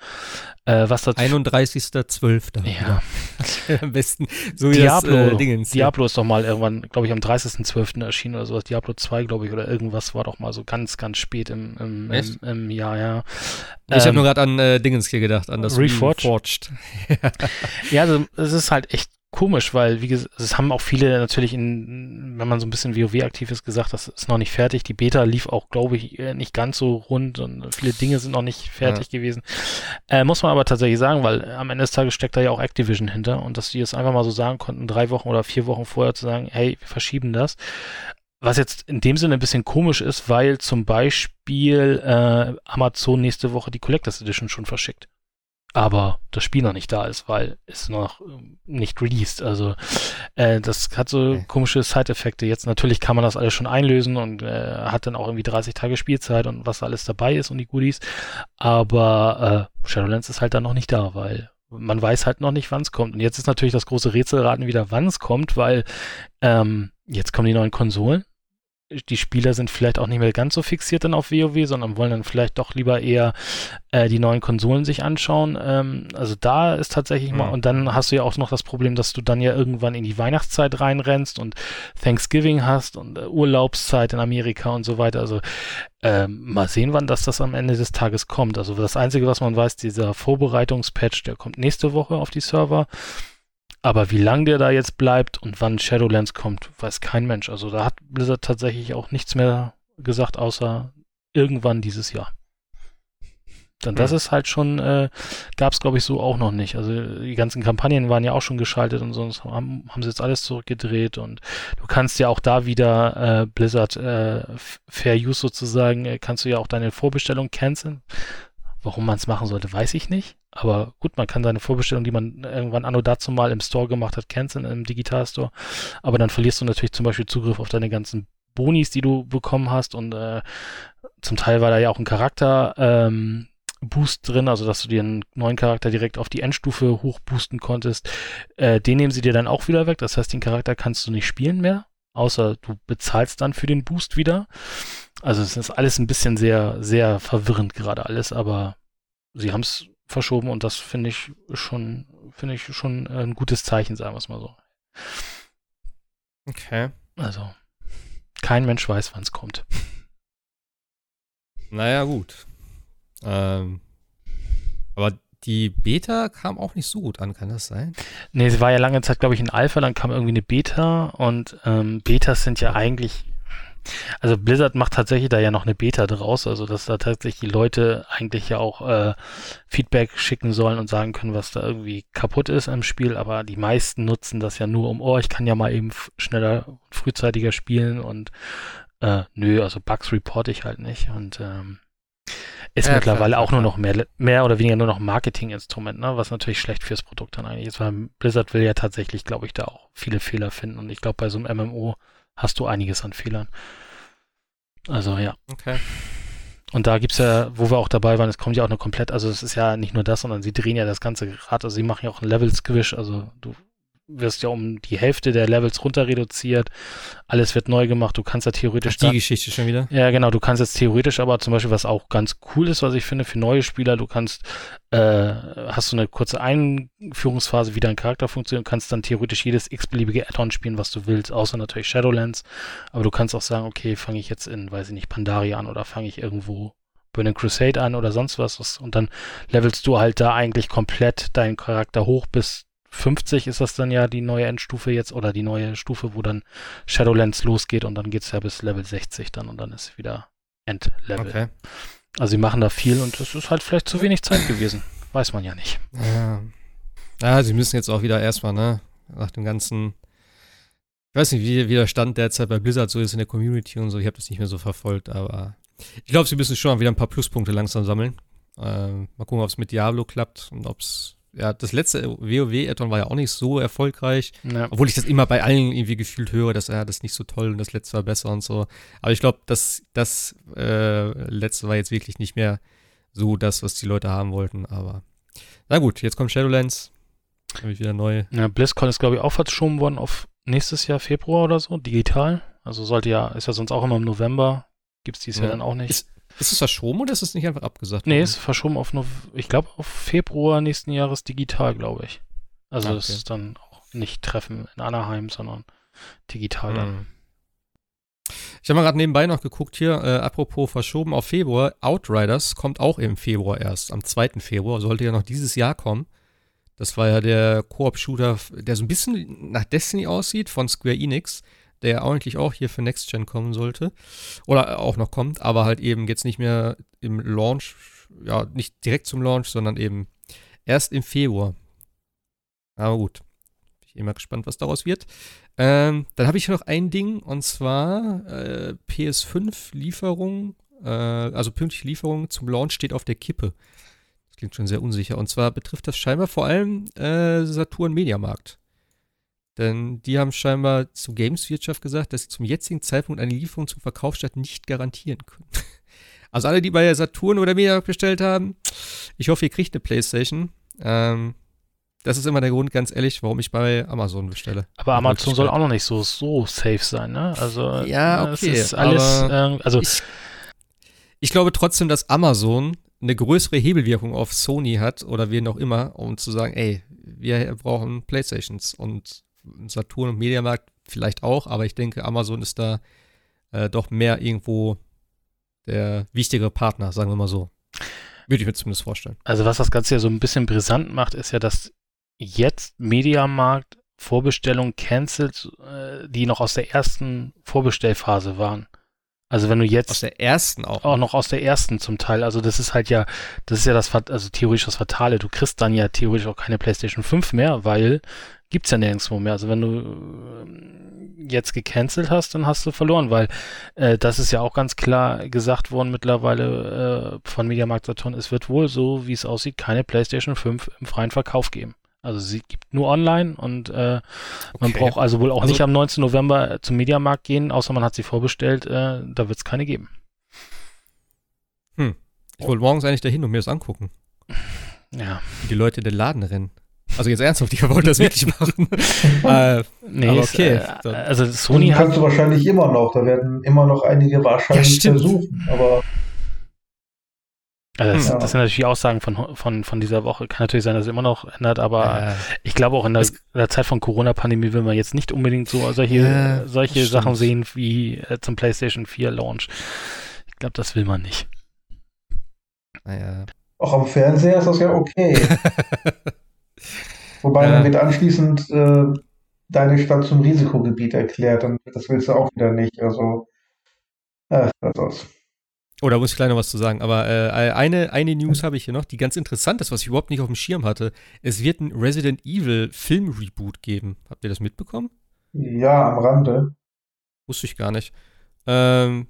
Äh, was dazu 31.12. Ja. <laughs> am besten so wie Diablo, das, äh, Dingens, Diablo ist doch mal irgendwann, glaube ich, am 30.12. erschienen oder sowas. Diablo 2, glaube ich, oder irgendwas war doch mal so ganz, ganz spät im, im, im, im Jahr, ja. Ich ähm, habe nur gerade an äh, Dingens hier gedacht, an das Reforged. Reforged. <laughs> ja, also es ist halt echt komisch, weil, wie gesagt, es haben auch viele natürlich in, wenn man so ein bisschen WoW aktiv ist, gesagt, das ist noch nicht fertig. Die Beta lief auch, glaube ich, äh, nicht ganz so rund und viele Dinge sind noch nicht fertig ja. gewesen. Äh, muss man aber tatsächlich sagen, weil am Ende des Tages steckt da ja auch Activision hinter und dass die es einfach mal so sagen konnten, drei Wochen oder vier Wochen vorher zu sagen, hey, wir verschieben das. Was jetzt in dem Sinne ein bisschen komisch ist, weil zum Beispiel äh, Amazon nächste Woche die Collectors Edition schon verschickt aber das Spiel noch nicht da ist, weil es noch ähm, nicht released. Also äh, das hat so okay. komische Side-Effekte. Jetzt natürlich kann man das alles schon einlösen und äh, hat dann auch irgendwie 30 Tage Spielzeit und was alles dabei ist und die Goodies. Aber äh, Shadowlands ist halt dann noch nicht da, weil man weiß halt noch nicht, wann es kommt. Und jetzt ist natürlich das große Rätselraten wieder, wann es kommt, weil ähm, jetzt kommen die neuen Konsolen die Spieler sind vielleicht auch nicht mehr ganz so fixiert dann auf WoW, sondern wollen dann vielleicht doch lieber eher äh, die neuen Konsolen sich anschauen. Ähm, also da ist tatsächlich mhm. mal, und dann hast du ja auch noch das Problem, dass du dann ja irgendwann in die Weihnachtszeit reinrennst und Thanksgiving hast und äh, Urlaubszeit in Amerika und so weiter. Also äh, mal sehen, wann das, das am Ende des Tages kommt. Also das Einzige, was man weiß, dieser Vorbereitungspatch, der kommt nächste Woche auf die Server. Aber wie lang der da jetzt bleibt und wann Shadowlands kommt, weiß kein Mensch. Also da hat Blizzard tatsächlich auch nichts mehr gesagt, außer irgendwann dieses Jahr. Dann das ist halt schon, äh, gab es glaube ich so auch noch nicht. Also die ganzen Kampagnen waren ja auch schon geschaltet und sonst haben, haben sie jetzt alles zurückgedreht und du kannst ja auch da wieder äh, Blizzard äh, Fair Use sozusagen, äh, kannst du ja auch deine Vorbestellung canceln. Warum man es machen sollte, weiß ich nicht. Aber gut, man kann seine Vorbestellung, die man irgendwann anno dazu mal im Store gemacht hat, canceln, im Digitalstore. Aber dann verlierst du natürlich zum Beispiel Zugriff auf deine ganzen Bonis, die du bekommen hast. Und äh, zum Teil war da ja auch ein Charakter. Ähm, Boost drin, also dass du dir einen neuen Charakter direkt auf die Endstufe hochboosten konntest. Äh, den nehmen sie dir dann auch wieder weg. Das heißt, den Charakter kannst du nicht spielen mehr, außer du bezahlst dann für den Boost wieder. Also es ist alles ein bisschen sehr, sehr verwirrend gerade alles, aber sie haben es verschoben und das finde ich schon, finde ich schon ein gutes Zeichen, sagen wir es mal so. Okay. Also, kein Mensch weiß, wann es kommt. Naja, gut. Ähm, aber die Beta kam auch nicht so gut an, kann das sein? Nee, sie war ja lange Zeit, glaube ich, in Alpha, dann kam irgendwie eine Beta und ähm, Betas sind ja eigentlich also Blizzard macht tatsächlich da ja noch eine Beta draus, also dass da tatsächlich die Leute eigentlich ja auch äh, Feedback schicken sollen und sagen können, was da irgendwie kaputt ist im Spiel, aber die meisten nutzen das ja nur um, oh, ich kann ja mal eben schneller, frühzeitiger spielen und äh, nö, also Bugs reporte ich halt nicht und ähm, ist ja, mittlerweile klar, auch klar. nur noch mehr, mehr oder weniger nur noch Marketinginstrument, ne? was natürlich schlecht fürs Produkt dann eigentlich ist, weil Blizzard will ja tatsächlich, glaube ich, da auch viele Fehler finden und ich glaube, bei so einem MMO hast du einiges an Fehlern. Also ja. Okay. Und da gibt es ja, wo wir auch dabei waren, es kommt ja auch eine komplett, also es ist ja nicht nur das, sondern sie drehen ja das ganze Rad, also sie machen ja auch ein Level-Squish, also du wirst ja um die Hälfte der Levels runter reduziert. Alles wird neu gemacht. Du kannst ja theoretisch. Ach, die Geschichte schon wieder? Ja, genau. Du kannst jetzt theoretisch aber zum Beispiel, was auch ganz cool ist, was ich finde, für neue Spieler, du kannst, äh, hast du eine kurze Einführungsphase, wie dein Charakter funktioniert, kannst dann theoretisch jedes x-beliebige Add-on spielen, was du willst, außer natürlich Shadowlands. Aber du kannst auch sagen, okay, fange ich jetzt in, weiß ich nicht, Pandaria an oder fange ich irgendwo Burning Crusade an oder sonst was. Und dann levelst du halt da eigentlich komplett deinen Charakter hoch bis 50 ist das dann ja die neue Endstufe jetzt oder die neue Stufe, wo dann Shadowlands losgeht und dann geht es ja bis Level 60 dann und dann ist wieder Endlevel. Okay. Also sie machen da viel und es ist halt vielleicht zu wenig Zeit gewesen. Weiß man ja nicht. Ja. ja, sie müssen jetzt auch wieder erstmal, ne, nach dem ganzen ich weiß nicht, wie, wie der Stand derzeit bei Blizzard so ist in der Community und so. Ich habe das nicht mehr so verfolgt, aber ich glaube, sie müssen schon wieder ein paar Pluspunkte langsam sammeln. Äh, mal gucken, ob es mit Diablo klappt und ob es ja, das letzte WoW-Addon war ja auch nicht so erfolgreich. Ja. Obwohl ich das immer bei allen irgendwie gefühlt höre, dass er ja, das nicht so toll und das letzte war besser und so. Aber ich glaube, das, das äh, letzte war jetzt wirklich nicht mehr so das, was die Leute haben wollten. Aber na gut, jetzt kommt Shadowlands. Habe ich wieder neu. Ja, BlizzCon ist, glaube ich, auch verschoben worden auf nächstes Jahr Februar oder so, digital. Also sollte ja, ist ja sonst auch immer im November. Gibt es dieses ja. Jahr dann auch nicht. Ist, ist es verschoben oder ist es nicht einfach abgesagt? Nee, ist verschoben auf, nur, ich glaube, auf Februar nächsten Jahres digital, glaube ich. Also okay. das ist dann auch nicht Treffen in Anaheim, sondern digital dann. Mhm. Ich habe mal gerade nebenbei noch geguckt hier, äh, apropos verschoben auf Februar, Outriders kommt auch im Februar erst, am 2. Februar, sollte ja noch dieses Jahr kommen. Das war ja der Koop-Shooter, der so ein bisschen nach Destiny aussieht von Square Enix, der eigentlich auch hier für Next Gen kommen sollte. Oder auch noch kommt, aber halt eben jetzt nicht mehr im Launch, ja, nicht direkt zum Launch, sondern eben erst im Februar. Aber gut. Bin ich immer gespannt, was daraus wird. Ähm, dann habe ich noch ein Ding und zwar äh, PS5-Lieferung, äh, also pünktliche Lieferung zum Launch steht auf der Kippe. Das klingt schon sehr unsicher. Und zwar betrifft das scheinbar vor allem äh, Saturn Mediamarkt. Denn die haben scheinbar zu Gameswirtschaft gesagt, dass sie zum jetzigen Zeitpunkt eine Lieferung zum Verkaufsstart nicht garantieren können. <laughs> Also alle, die bei Saturn oder Mediamarkt bestellt haben, ich hoffe, ihr kriegt eine Playstation. Ähm, das ist immer der Grund, ganz ehrlich, warum ich bei Amazon bestelle. Aber Amazon soll auch noch nicht so, so safe sein, ne? Also, ja, okay. Es ist alles, äh, also. Ich, ich, glaube trotzdem, dass Amazon eine größere Hebelwirkung auf Sony hat oder wen auch immer, um zu sagen, ey, wir brauchen Playstations und Saturn und Mediamarkt vielleicht auch, aber ich denke, Amazon ist da äh, doch mehr irgendwo der wichtigere Partner, sagen wir mal so. Würde ich mir zumindest vorstellen. Also was das Ganze ja so ein bisschen brisant macht, ist ja, dass jetzt Mediamarkt Vorbestellungen cancelt, äh, die noch aus der ersten Vorbestellphase waren. Also wenn du jetzt aus der ersten auch auch noch aus der ersten zum Teil. Also das ist halt ja, das ist ja das also theoretisch das Fatale. Du kriegst dann ja theoretisch auch keine PlayStation 5 mehr, weil gibt's ja nirgendwo mehr. Also wenn du ähm, jetzt gecancelt hast, dann hast du verloren, weil äh, das ist ja auch ganz klar gesagt worden mittlerweile äh, von Mediamarkt Saturn. Es wird wohl so, wie es aussieht, keine PlayStation 5 im freien Verkauf geben. Also sie gibt nur online und äh, man okay. braucht also wohl auch also, nicht am 19. November zum Mediamarkt gehen, außer man hat sie vorbestellt. Äh, da wird es keine geben. Hm. Ich wollte morgens eigentlich dahin und mir das angucken. Ja. Wie die Leute in den Laden rennen. Also jetzt ernsthaft, ich wollte das wirklich machen. <laughs> äh, nee, aber okay. Ist, äh, also Sony hat. kannst du wahrscheinlich immer noch. Da werden immer noch einige wahrscheinlich ja, versuchen. Aber also das, ja. das, sind natürlich Aussagen von, von, von dieser Woche. Kann natürlich sein, dass es immer noch ändert, aber äh, ich glaube auch in der, in der Zeit von Corona-Pandemie will man jetzt nicht unbedingt so solche, äh, solche Sachen sehen wie äh, zum PlayStation 4 Launch. Ich glaube, das will man nicht. Naja. Auch am Fernseher ist das ja okay. <laughs> Wobei dann wird anschließend äh, deine Stadt zum Risikogebiet erklärt und das willst du auch wieder nicht. Also, äh, was soll's. Oh, da muss ich gleich noch was zu sagen. Aber äh, eine, eine News habe ich hier noch, die ganz interessant ist, was ich überhaupt nicht auf dem Schirm hatte. Es wird ein Resident Evil Film-Reboot geben. Habt ihr das mitbekommen? Ja, am Rande. Wusste ich gar nicht. Ähm,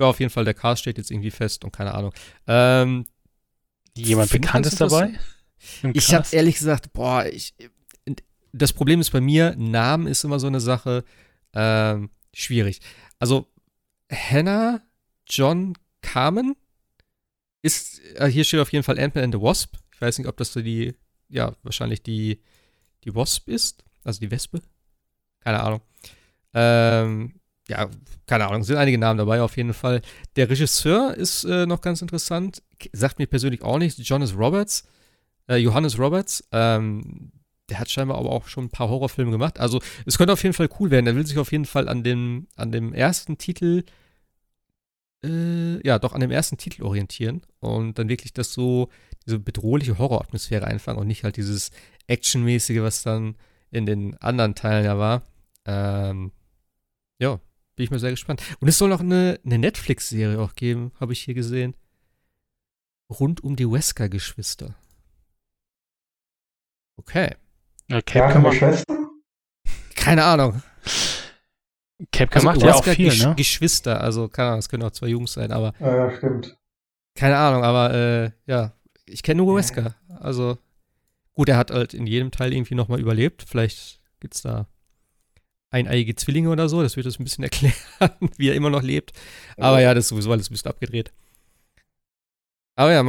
ja, auf jeden Fall, der Cast steht jetzt irgendwie fest und keine Ahnung. Ähm, Jemand Bekanntes dabei? Ich habe ehrlich gesagt, boah, ich, das Problem ist bei mir, Namen ist immer so eine Sache, ähm, schwierig. Also, Hannah John Carmen ist, äh, hier steht auf jeden Fall Ant-Man and the Wasp. Ich weiß nicht, ob das so die, ja, wahrscheinlich die, die Wasp ist, also die Wespe. Keine Ahnung. Ähm, ja, keine Ahnung, sind einige Namen dabei auf jeden Fall. Der Regisseur ist äh, noch ganz interessant, sagt mir persönlich auch nichts, Jonas Roberts, äh, Johannes Roberts. Ähm, der hat scheinbar aber auch schon ein paar Horrorfilme gemacht. Also es könnte auf jeden Fall cool werden. Er will sich auf jeden Fall an dem, an dem ersten Titel äh, ja, doch an dem ersten Titel orientieren und dann wirklich das so, diese bedrohliche Horroratmosphäre einfangen und nicht halt dieses Actionmäßige, was dann in den anderen Teilen ja war. Ähm, ja, bin ich mal sehr gespannt. Und es soll noch eine, eine Netflix-Serie auch geben, habe ich hier gesehen. Rund um die Wesker-Geschwister. Okay. Ja, kann man Schwestern? Keine Ahnung. Capcom also, macht ja auch viel, Gesch ne? Geschwister, also keine Ahnung, es können auch zwei Jungs sein, aber. Ja, ja stimmt. Keine Ahnung, aber äh, ja, ich kenne nur Wesker. Also gut, er hat halt in jedem Teil irgendwie nochmal überlebt. Vielleicht gibt es da eineiige Zwillinge oder so. Das wird das ein bisschen <laughs> erklären, wie er immer noch lebt. Aber ja, das ist sowieso alles ein bisschen abgedreht. Aber ja,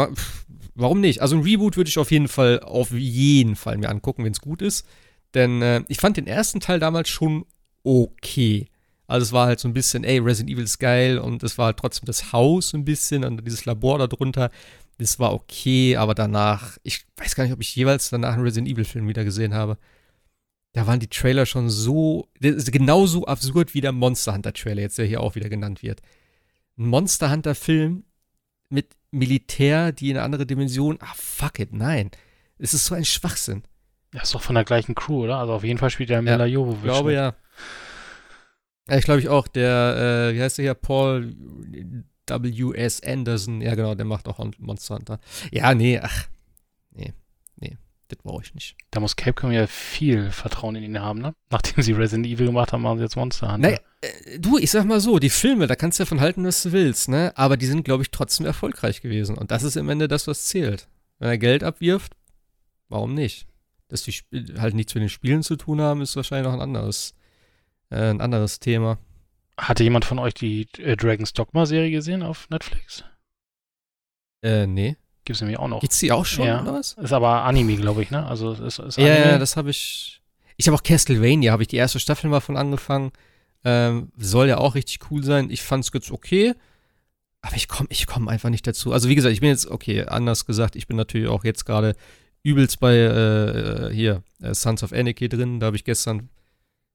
warum nicht? Also ein Reboot würde ich auf jeden Fall, auf jeden Fall mir angucken, wenn es gut ist. Denn äh, ich fand den ersten Teil damals schon okay. Also es war halt so ein bisschen, ey, Resident Evil ist geil und es war halt trotzdem das Haus ein bisschen und dieses Labor darunter. Das war okay, aber danach, ich weiß gar nicht, ob ich jeweils danach einen Resident Evil-Film wieder gesehen habe. Da waren die Trailer schon so, genauso absurd wie der Monster Hunter-Trailer, jetzt der hier auch wieder genannt wird. Ein Monster Hunter-Film mit Militär, die in eine andere Dimension, ah, fuck it, nein. Es ist so ein Schwachsinn. Ja, ist doch von der gleichen Crew, oder? Also auf jeden Fall spielt der Mila ja, Jovovich. Ich glaube, ja. Ja, ich glaube ich auch. Der, äh, wie heißt der hier? Paul W.S. Anderson. Ja, genau, der macht auch Monster Hunter. Ja, nee, ach. Das brauche ich nicht. Da muss Capcom ja viel Vertrauen in ihn haben, ne? Nachdem sie Resident Evil gemacht haben, machen sie jetzt Monster Hunter. Naja, äh, du, ich sag mal so, die Filme, da kannst du ja von halten, was du willst, ne? Aber die sind, glaube ich, trotzdem erfolgreich gewesen. Und das ist im Ende das, was zählt. Wenn er Geld abwirft, warum nicht? Dass die Sp halt nichts mit den Spielen zu tun haben, ist wahrscheinlich noch ein anderes, äh, ein anderes Thema. Hatte jemand von euch die äh, Dragon's Dogma-Serie gesehen auf Netflix? Äh, nee. Gibt's nämlich auch noch. Gibt's die auch schon, ja. oder was? Ist aber Anime, glaube ich, ne? Also ist, ist Anime. Ja, ja, das habe ich. Ich habe auch Castlevania, habe ich die erste Staffel mal von angefangen. Ähm, soll ja auch richtig cool sein. Ich fand's ganz okay. Aber ich komme ich komm einfach nicht dazu. Also wie gesagt, ich bin jetzt, okay, anders gesagt, ich bin natürlich auch jetzt gerade übelst bei äh, hier äh, Sons of Anarchy drin. Da habe ich gestern,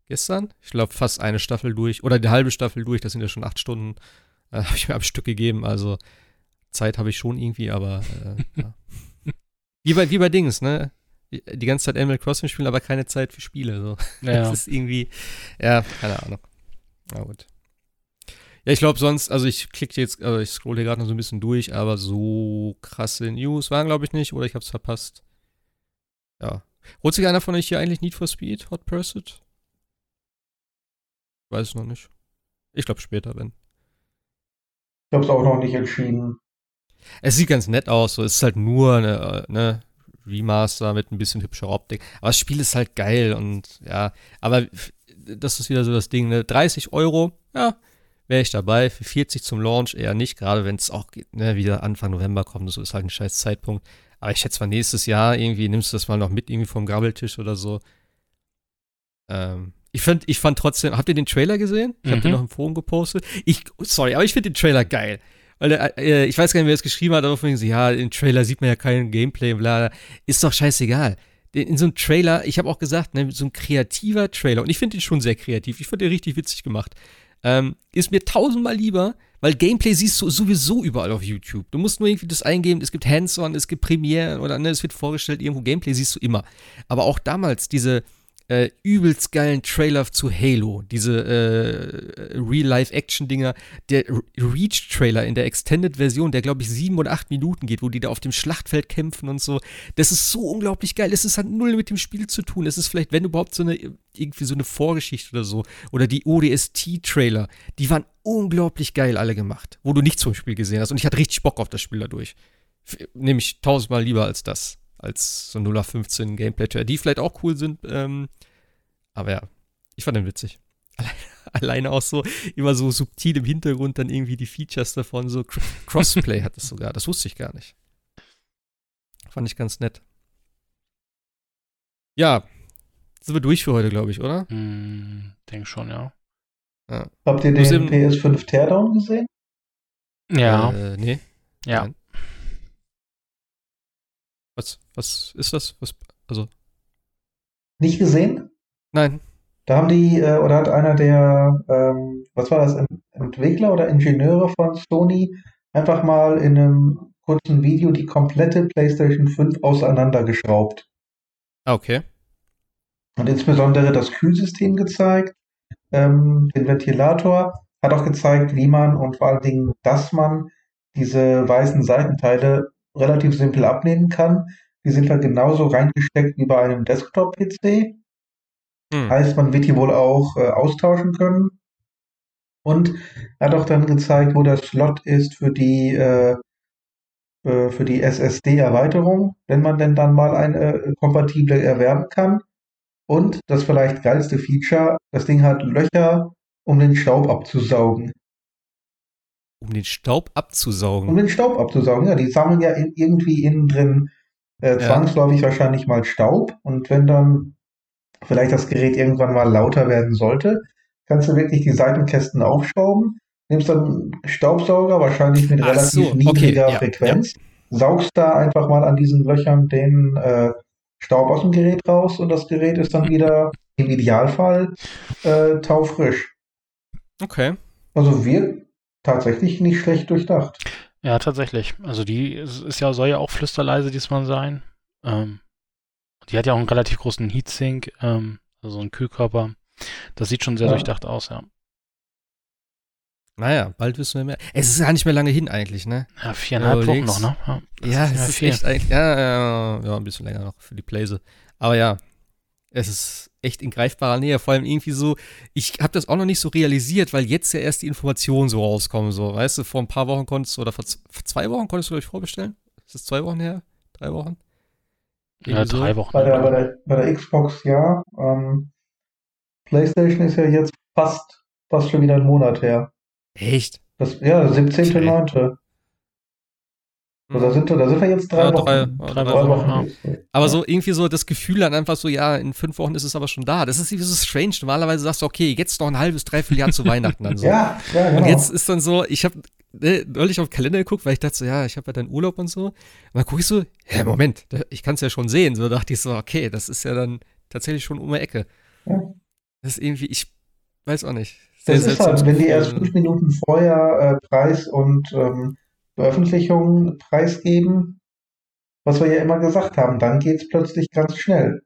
gestern, ich glaube fast eine Staffel durch oder die halbe Staffel durch. Das sind ja schon acht Stunden. Äh, <laughs> habe ich mir am Stück gegeben. Also Zeit habe ich schon irgendwie, aber äh, ja. <laughs> wie, bei, wie bei Dings, ne? Die ganze Zeit Animal Crossing spielen, aber keine Zeit für Spiele. So. Ja. <laughs> Das ist irgendwie, ja, keine Ahnung. Na gut. Ja, ich glaube sonst, also ich klicke jetzt, also ich scroll hier gerade noch so ein bisschen durch, aber so krasse News waren, glaube ich, nicht, oder ich habe es verpasst. Ja. Holt sich einer von euch hier eigentlich Need for Speed, Hot Pursuit? Weiß es noch nicht. Ich glaube später, wenn. Ich habe es auch noch nicht entschieden. Es sieht ganz nett aus, so es ist halt nur eine, ne, Remaster mit ein bisschen hübscher Optik. Aber das Spiel ist halt geil und ja, aber das ist wieder so das Ding, ne? 30 Euro, ja, wäre ich dabei. Für 40 zum Launch eher nicht, gerade wenn es auch ne, wieder Anfang November kommt. So ist halt ein scheiß Zeitpunkt. Aber ich schätze mal nächstes Jahr irgendwie nimmst du das mal noch mit irgendwie vom Grabbeltisch oder so. Ähm, ich fand, ich fand trotzdem, habt ihr den Trailer gesehen? Ich mhm. habe den noch im Forum gepostet. Ich, sorry, aber ich finde den Trailer geil. Weil, äh, ich weiß gar nicht, wer es geschrieben hat, aber von so, ja, im Trailer sieht man ja kein Gameplay, bla, ist doch scheißegal. In so einem Trailer, ich habe auch gesagt, ne, so ein kreativer Trailer, und ich finde den schon sehr kreativ, ich fand den richtig witzig gemacht ähm, ist mir tausendmal lieber, weil Gameplay siehst du sowieso überall auf YouTube. Du musst nur irgendwie das eingeben, es gibt Hands-on, es gibt Premiere oder ne, es wird vorgestellt, irgendwo Gameplay siehst du immer. Aber auch damals diese äh, übelst geilen Trailer zu Halo, diese äh, Real-Life-Action-Dinger, der Reach-Trailer in der Extended-Version, der glaube ich sieben oder acht Minuten geht, wo die da auf dem Schlachtfeld kämpfen und so, das ist so unglaublich geil. Es ist halt null mit dem Spiel zu tun. Es ist vielleicht, wenn überhaupt so eine, irgendwie so eine Vorgeschichte oder so, oder die ODST-Trailer, die waren unglaublich geil alle gemacht, wo du nichts vom Spiel gesehen hast. Und ich hatte richtig Bock auf das Spiel dadurch. Nämlich tausendmal lieber als das als so 0 auf 15 Gameplay-Trailer, die vielleicht auch cool sind. Ähm, aber ja, ich fand den witzig. <laughs> Alleine auch so immer so subtil im Hintergrund dann irgendwie die Features davon, so <laughs> Crossplay hat es sogar. Das wusste ich gar nicht. Fand ich ganz nett. Ja, sind wir durch für heute, glaube ich, oder? Mm, denk schon, ja. ja. Habt ihr den PS5 Teardown gesehen? Ja. Äh, nee. Ja. Nein. Was, was ist das? Was, also. Nicht gesehen? Nein. Da haben die, äh, oder hat einer der, ähm, was war das, Entwickler oder Ingenieure von Sony einfach mal in einem kurzen Video die komplette PlayStation 5 auseinandergeschraubt. Ah, okay. Und insbesondere das Kühlsystem gezeigt, ähm, den Ventilator, hat auch gezeigt, wie man und vor allen Dingen, dass man diese weißen Seitenteile relativ simpel abnehmen kann. Die sind halt genauso reingesteckt wie bei einem Desktop-PC. Hm. Heißt, man wird die wohl auch äh, austauschen können. Und er hat auch dann gezeigt, wo der Slot ist für die, äh, äh für die SSD-Erweiterung, wenn man denn dann mal eine äh, kompatible erwerben kann. Und das vielleicht geilste Feature, das Ding hat Löcher, um den Staub abzusaugen. Um den Staub abzusaugen. Um den Staub abzusaugen, ja. Die sammeln ja in, irgendwie innen drin äh, zwangsläufig ja. wahrscheinlich mal Staub. Und wenn dann vielleicht das Gerät irgendwann mal lauter werden sollte, kannst du wirklich die Seitenkästen aufschrauben, nimmst dann Staubsauger, wahrscheinlich mit Ach relativ so, niedriger okay, ja, Frequenz, ja. saugst da einfach mal an diesen Löchern den äh, Staub aus dem Gerät raus und das Gerät ist dann wieder im Idealfall äh, taufrisch. Okay. Also wir tatsächlich nicht schlecht durchdacht. Ja, tatsächlich. Also die ist ja, soll ja auch flüsterleise diesmal sein. Ähm, die hat ja auch einen relativ großen Heatsink, ähm, also einen Kühlkörper. Das sieht schon sehr ja. durchdacht aus, ja. Naja, bald wissen wir mehr. Es ist ja nicht mehr lange hin eigentlich, ne? Ja, viereinhalb Wochen noch, ne? Ja, ja es ist echt eigentlich, ja, ja, ja, ein bisschen länger noch für die Playse. Aber ja, es ist echt in greifbarer Nähe. Vor allem irgendwie so, ich habe das auch noch nicht so realisiert, weil jetzt ja erst die Informationen so rauskommen. So, weißt du, vor ein paar Wochen konntest du, oder vor, zwei Wochen konntest du, glaube ich, vorbestellen. Ist das zwei Wochen her? Drei Wochen? Ja, drei Wochen. Bei der, bei der, bei der Xbox ja. Ähm, PlayStation ist ja jetzt fast, fast schon wieder ein Monat her. Echt? Das, ja, 17.9. Da, sind, da sind wir jetzt drei ja, Wochen. Drei, drei, drei Wochen. Wochen. Ja. Aber so irgendwie so das Gefühl dann einfach so, ja, in fünf Wochen ist es aber schon da. Das ist irgendwie so strange. Normalerweise sagst du, okay, jetzt noch ein halbes, dreiviertel Jahr zu Weihnachten dann so. <laughs> ja, ja, genau. Und jetzt ist dann so, ich habe ne, neulich auf den Kalender geguckt, weil ich dachte so, ja, ich habe ja dann Urlaub und so. Und dann gucke ich so, ja, Moment, ich kann es ja schon sehen. So dachte ich so, okay, das ist ja dann tatsächlich schon um die Ecke. Ja. Das ist irgendwie, ich weiß auch nicht. Sehr das ist halt, wenn die erst fünf Minuten vorher äh, Preis und ähm, Veröffentlichung preisgeben, was wir ja immer gesagt haben, dann geht es plötzlich ganz schnell.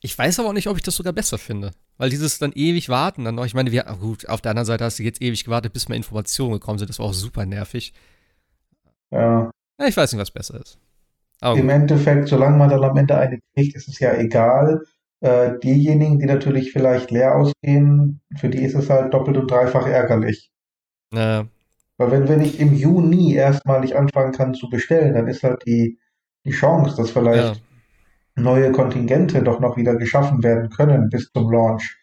Ich weiß aber auch nicht, ob ich das sogar besser finde. Weil dieses dann ewig warten, dann noch, ich meine, wir, gut, auf der anderen Seite hast du jetzt ewig gewartet, bis mal Informationen gekommen sind, das war auch super nervig. Ja. ja ich weiß nicht, was besser ist. Aber Im gut. Endeffekt, solange man dann am Ende eine kriegt, ist es ja egal. Äh, diejenigen, die natürlich vielleicht leer ausgehen, für die ist es halt doppelt und dreifach ärgerlich. Ja. Weil wenn, wenn ich im Juni erstmalig anfangen kann zu bestellen, dann ist halt die, die Chance, dass vielleicht ja. neue Kontingente doch noch wieder geschaffen werden können bis zum Launch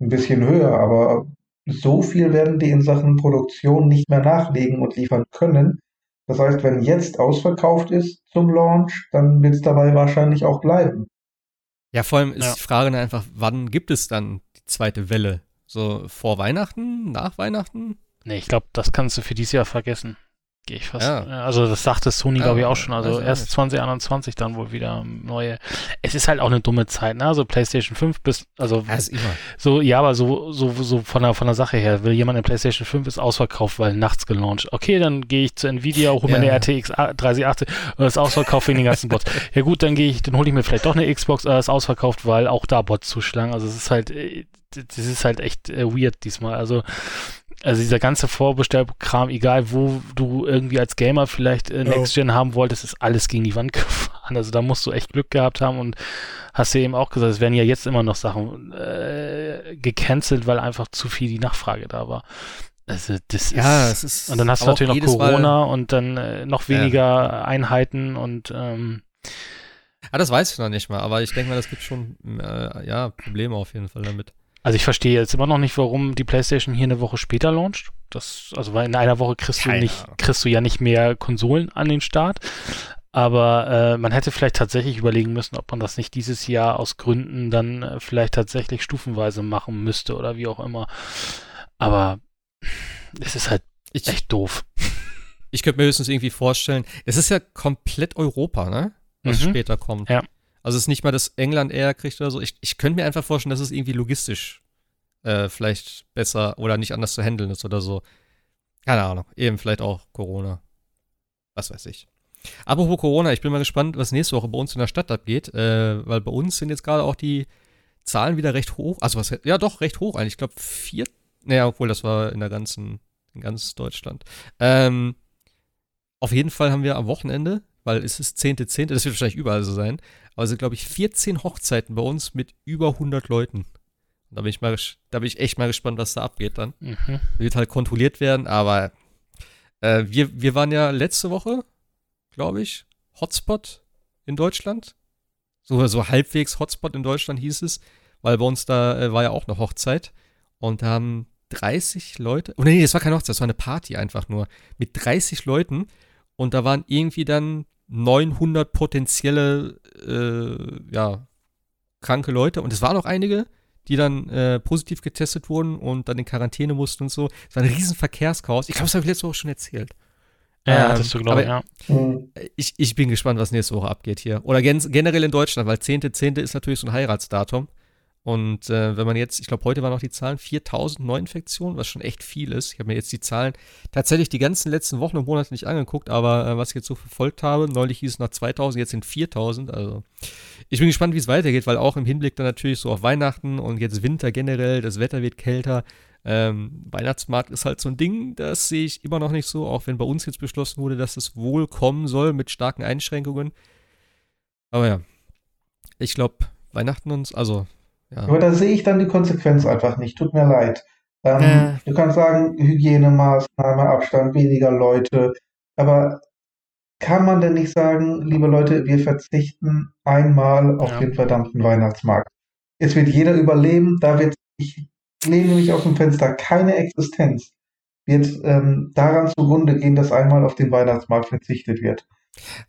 ein bisschen höher. Aber so viel werden die in Sachen Produktion nicht mehr nachlegen und liefern können. Das heißt, wenn jetzt ausverkauft ist zum Launch, dann wird es dabei wahrscheinlich auch bleiben. Ja, vor allem ist ja. die Frage einfach, wann gibt es dann die zweite Welle? So vor Weihnachten, nach Weihnachten? Nee, ich glaube, das kannst du für dieses Jahr vergessen. Gehe ich fast. Ja. Also das sagte Sony, ja, glaube ich, auch schon. Also erst nicht. 2021 dann wohl wieder neue. Es ist halt auch eine dumme Zeit, ne? Also PlayStation 5 bis, also ja, so, ja, aber so, so, so von der von der Sache her, will jemand eine PlayStation 5 ist ausverkauft, weil nachts gelauncht. Okay, dann gehe ich zu Nvidia, hole mir eine RTX 3080 und ist ausverkauft wegen den ganzen Bots. ja gut, dann gehe ich, dann hole ich mir vielleicht doch eine Xbox, äh, ist ausverkauft, weil auch da Bots zuschlagen. Also es ist halt, äh, das ist halt echt äh, weird diesmal. Also also dieser ganze Vorbestellkram, egal wo du irgendwie als Gamer vielleicht äh, Next Gen haben wolltest, ist alles gegen die Wand <laughs> gefahren. Also da musst du echt Glück gehabt haben und hast ja eben auch gesagt, es werden ja jetzt immer noch Sachen äh, gecancelt, weil einfach zu viel die Nachfrage da war. Also das ja, ist, ist und dann hast du natürlich noch Corona Mal, und dann äh, noch weniger ja. Einheiten und ähm, Ah, das weiß ich noch nicht mal, aber ich denke mal, das gibt schon äh, ja Probleme auf jeden Fall damit. Also ich verstehe jetzt immer noch nicht, warum die PlayStation hier eine Woche später launcht. Das, also weil in einer Woche kriegst du nicht, kriegst du ja nicht mehr Konsolen an den Start. Aber äh, man hätte vielleicht tatsächlich überlegen müssen, ob man das nicht dieses Jahr aus Gründen dann äh, vielleicht tatsächlich stufenweise machen müsste oder wie auch immer. Aber es ist halt ich, echt doof. Ich könnte mir höchstens irgendwie vorstellen, es ist ja komplett Europa, ne? Was mhm. später kommt. Ja. Also es ist nicht mal, dass England eher kriegt oder so. Ich, ich könnte mir einfach vorstellen, dass es irgendwie logistisch äh, vielleicht besser oder nicht anders zu handeln ist oder so. Keine Ahnung. Eben vielleicht auch Corona. Was weiß ich. Apropos Corona, ich bin mal gespannt, was nächste Woche bei uns in der Stadt abgeht, äh, weil bei uns sind jetzt gerade auch die Zahlen wieder recht hoch. Also was, ja doch, recht hoch eigentlich. Ich glaube vier, naja, obwohl das war in der ganzen, in ganz Deutschland. Ähm, auf jeden Fall haben wir am Wochenende, weil es ist 10.10., .10., das wird wahrscheinlich überall so sein, also, glaube ich, 14 Hochzeiten bei uns mit über 100 Leuten. Da bin ich mal, da bin ich echt mal gespannt, was da abgeht dann. Mhm. Wird halt kontrolliert werden, aber äh, wir, wir waren ja letzte Woche, glaube ich, Hotspot in Deutschland. So, so halbwegs Hotspot in Deutschland hieß es, weil bei uns da äh, war ja auch eine Hochzeit und da haben 30 Leute, oh nee, das war keine Hochzeit, das war eine Party einfach nur, mit 30 Leuten und da waren irgendwie dann 900 potenzielle, äh, ja, kranke Leute. Und es waren auch einige, die dann äh, positiv getestet wurden und dann in Quarantäne mussten und so. Es war ein riesen Verkehrschaos. Ich glaube, das habe ich letzte Woche schon erzählt. Ja, ähm, hattest du, glaube ich, ja. Ich, ich bin gespannt, was nächste Woche abgeht hier. Oder gen generell in Deutschland, weil 10.10. .10. ist natürlich so ein Heiratsdatum. Und äh, wenn man jetzt, ich glaube, heute waren noch die Zahlen 4000 Neuinfektionen, was schon echt viel ist. Ich habe mir jetzt die Zahlen tatsächlich die ganzen letzten Wochen und Monate nicht angeguckt, aber äh, was ich jetzt so verfolgt habe, neulich hieß es noch 2000, jetzt sind 4000. Also ich bin gespannt, wie es weitergeht, weil auch im Hinblick dann natürlich so auf Weihnachten und jetzt Winter generell, das Wetter wird kälter. Ähm, Weihnachtsmarkt ist halt so ein Ding, das sehe ich immer noch nicht so, auch wenn bei uns jetzt beschlossen wurde, dass es wohl kommen soll mit starken Einschränkungen. Aber ja, ich glaube, Weihnachten uns, also ja. Aber da sehe ich dann die Konsequenz einfach nicht. Tut mir leid. Ähm, äh. Du kannst sagen, Hygienemaßnahme, Abstand, weniger Leute. Aber kann man denn nicht sagen, liebe Leute, wir verzichten einmal auf ja. den verdammten Weihnachtsmarkt? Es wird jeder überleben, da wird, ich lehne mich aus dem Fenster, keine Existenz wird ähm, daran zugrunde gehen, dass einmal auf den Weihnachtsmarkt verzichtet wird.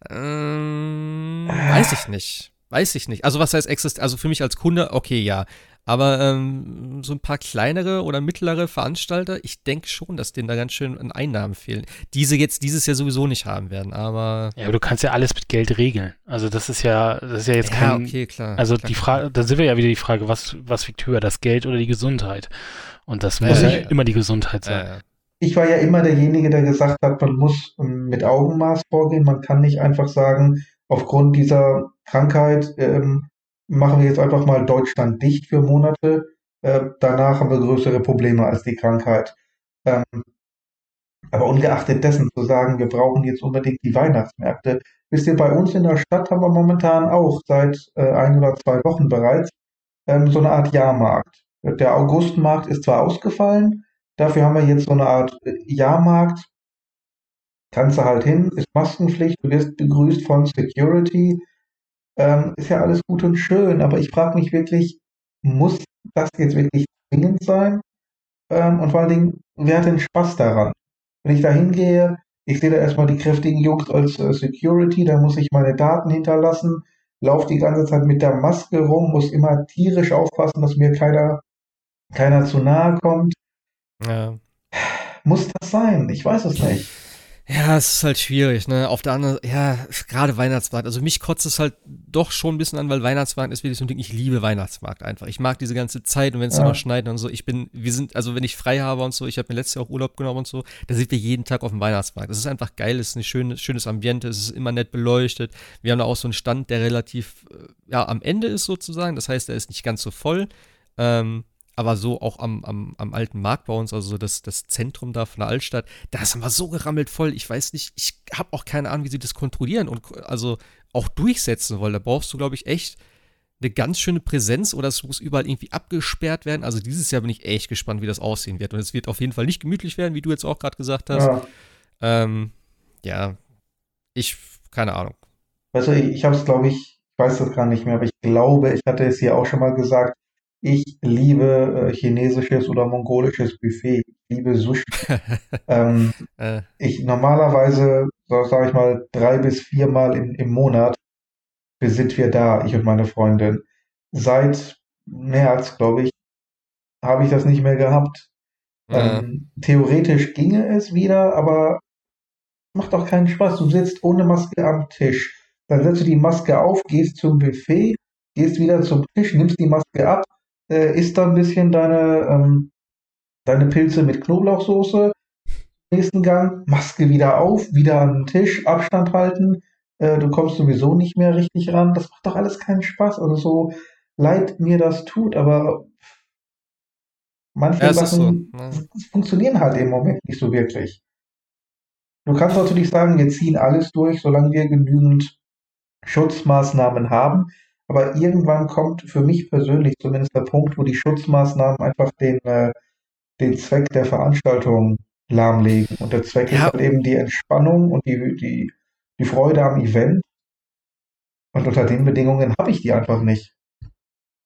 Ähm, weiß ich nicht. Weiß ich nicht. Also was heißt exist? Also für mich als Kunde, okay, ja. Aber ähm, so ein paar kleinere oder mittlere Veranstalter, ich denke schon, dass denen da ganz schön an Einnahmen fehlen. Diese jetzt dieses Jahr sowieso nicht haben werden, aber. Ja, aber du kannst ja alles mit Geld regeln. Also das ist ja, das ist ja jetzt ja, kein. okay, klar. Also klar, die Frage, da sind wir ja wieder die Frage, was, was wiegt höher, das Geld oder die Gesundheit? Und das muss ja, ja immer die Gesundheit sein. Ja, ich war ja immer derjenige, der gesagt hat, man muss mit Augenmaß vorgehen. Man kann nicht einfach sagen, aufgrund dieser Krankheit ähm, machen wir jetzt einfach mal Deutschland dicht für Monate. Äh, danach haben wir größere Probleme als die Krankheit. Ähm, aber ungeachtet dessen zu sagen, wir brauchen jetzt unbedingt die Weihnachtsmärkte. Wisst ihr, bei uns in der Stadt haben wir momentan auch seit äh, ein oder zwei Wochen bereits ähm, so eine Art Jahrmarkt. Der Augustmarkt ist zwar ausgefallen, dafür haben wir jetzt so eine Art äh, Jahrmarkt, kannst du halt hin, ist Maskenpflicht, du wirst begrüßt von Security, ähm, ist ja alles gut und schön, aber ich frage mich wirklich, muss das jetzt wirklich zwingend sein? Ähm, und vor allen Dingen, wer hat denn Spaß daran? Wenn ich da hingehe, ich sehe da erstmal die kräftigen Jungs als äh, Security, da muss ich meine Daten hinterlassen, laufe die ganze Zeit mit der Maske rum, muss immer tierisch aufpassen, dass mir keiner, keiner zu nahe kommt. Ja. Muss das sein? Ich weiß es nicht. Ja, es ist halt schwierig, ne? Auf der anderen, ja, gerade Weihnachtsmarkt. Also mich kotzt es halt doch schon ein bisschen an, weil Weihnachtsmarkt ist wirklich so ein Ding, ich liebe Weihnachtsmarkt einfach. Ich mag diese ganze Zeit und wenn es ja. dann noch schneit und so, ich bin, wir sind, also wenn ich frei habe und so, ich habe mir letztes Jahr auch Urlaub genommen und so, da sind wir jeden Tag auf dem Weihnachtsmarkt. Das ist einfach geil, es ist ein schönes, schönes Ambiente, es ist immer nett beleuchtet. Wir haben da auch so einen Stand, der relativ, äh, ja, am Ende ist sozusagen. Das heißt, er ist nicht ganz so voll. Ähm, aber so auch am, am, am alten Markt bei uns, also das, das Zentrum da von der Altstadt, da ist immer so gerammelt voll. Ich weiß nicht, ich habe auch keine Ahnung, wie sie das kontrollieren und also auch durchsetzen wollen. Da brauchst du, glaube ich, echt eine ganz schöne Präsenz oder es muss überall irgendwie abgesperrt werden. Also dieses Jahr bin ich echt gespannt, wie das aussehen wird. Und es wird auf jeden Fall nicht gemütlich werden, wie du jetzt auch gerade gesagt hast. Ja. Ähm, ja, ich, keine Ahnung. Du, ich, ich habe es, glaube ich, ich weiß das gar nicht mehr, aber ich glaube, ich hatte es hier auch schon mal gesagt, ich liebe äh, chinesisches oder mongolisches Buffet. Ich liebe Sushi. <laughs> ähm, äh. Ich normalerweise, so sage ich mal, drei bis viermal im, im Monat sind wir da, ich und meine Freundin. Seit März, glaube ich, habe ich das nicht mehr gehabt. Ähm, theoretisch ginge es wieder, aber macht auch keinen Spaß. Du sitzt ohne Maske am Tisch. Dann setzt du die Maske auf, gehst zum Buffet, gehst wieder zum Tisch, nimmst die Maske ab, äh, isst da ein bisschen deine, ähm, deine Pilze mit Knoblauchsoße. Nächsten Gang, Maske wieder auf, wieder an den Tisch, Abstand halten. Äh, du kommst sowieso nicht mehr richtig ran. Das macht doch alles keinen Spaß. Also so leid mir das tut, aber manche ja, Sachen so. ja. funktionieren halt im Moment nicht so wirklich. Du kannst natürlich sagen, wir ziehen alles durch, solange wir genügend Schutzmaßnahmen haben. Aber irgendwann kommt für mich persönlich zumindest der Punkt, wo die Schutzmaßnahmen einfach den, äh, den Zweck der Veranstaltung lahmlegen. Und der Zweck ja. ist halt eben die Entspannung und die, die, die Freude am Event. Und unter den Bedingungen habe ich die einfach nicht.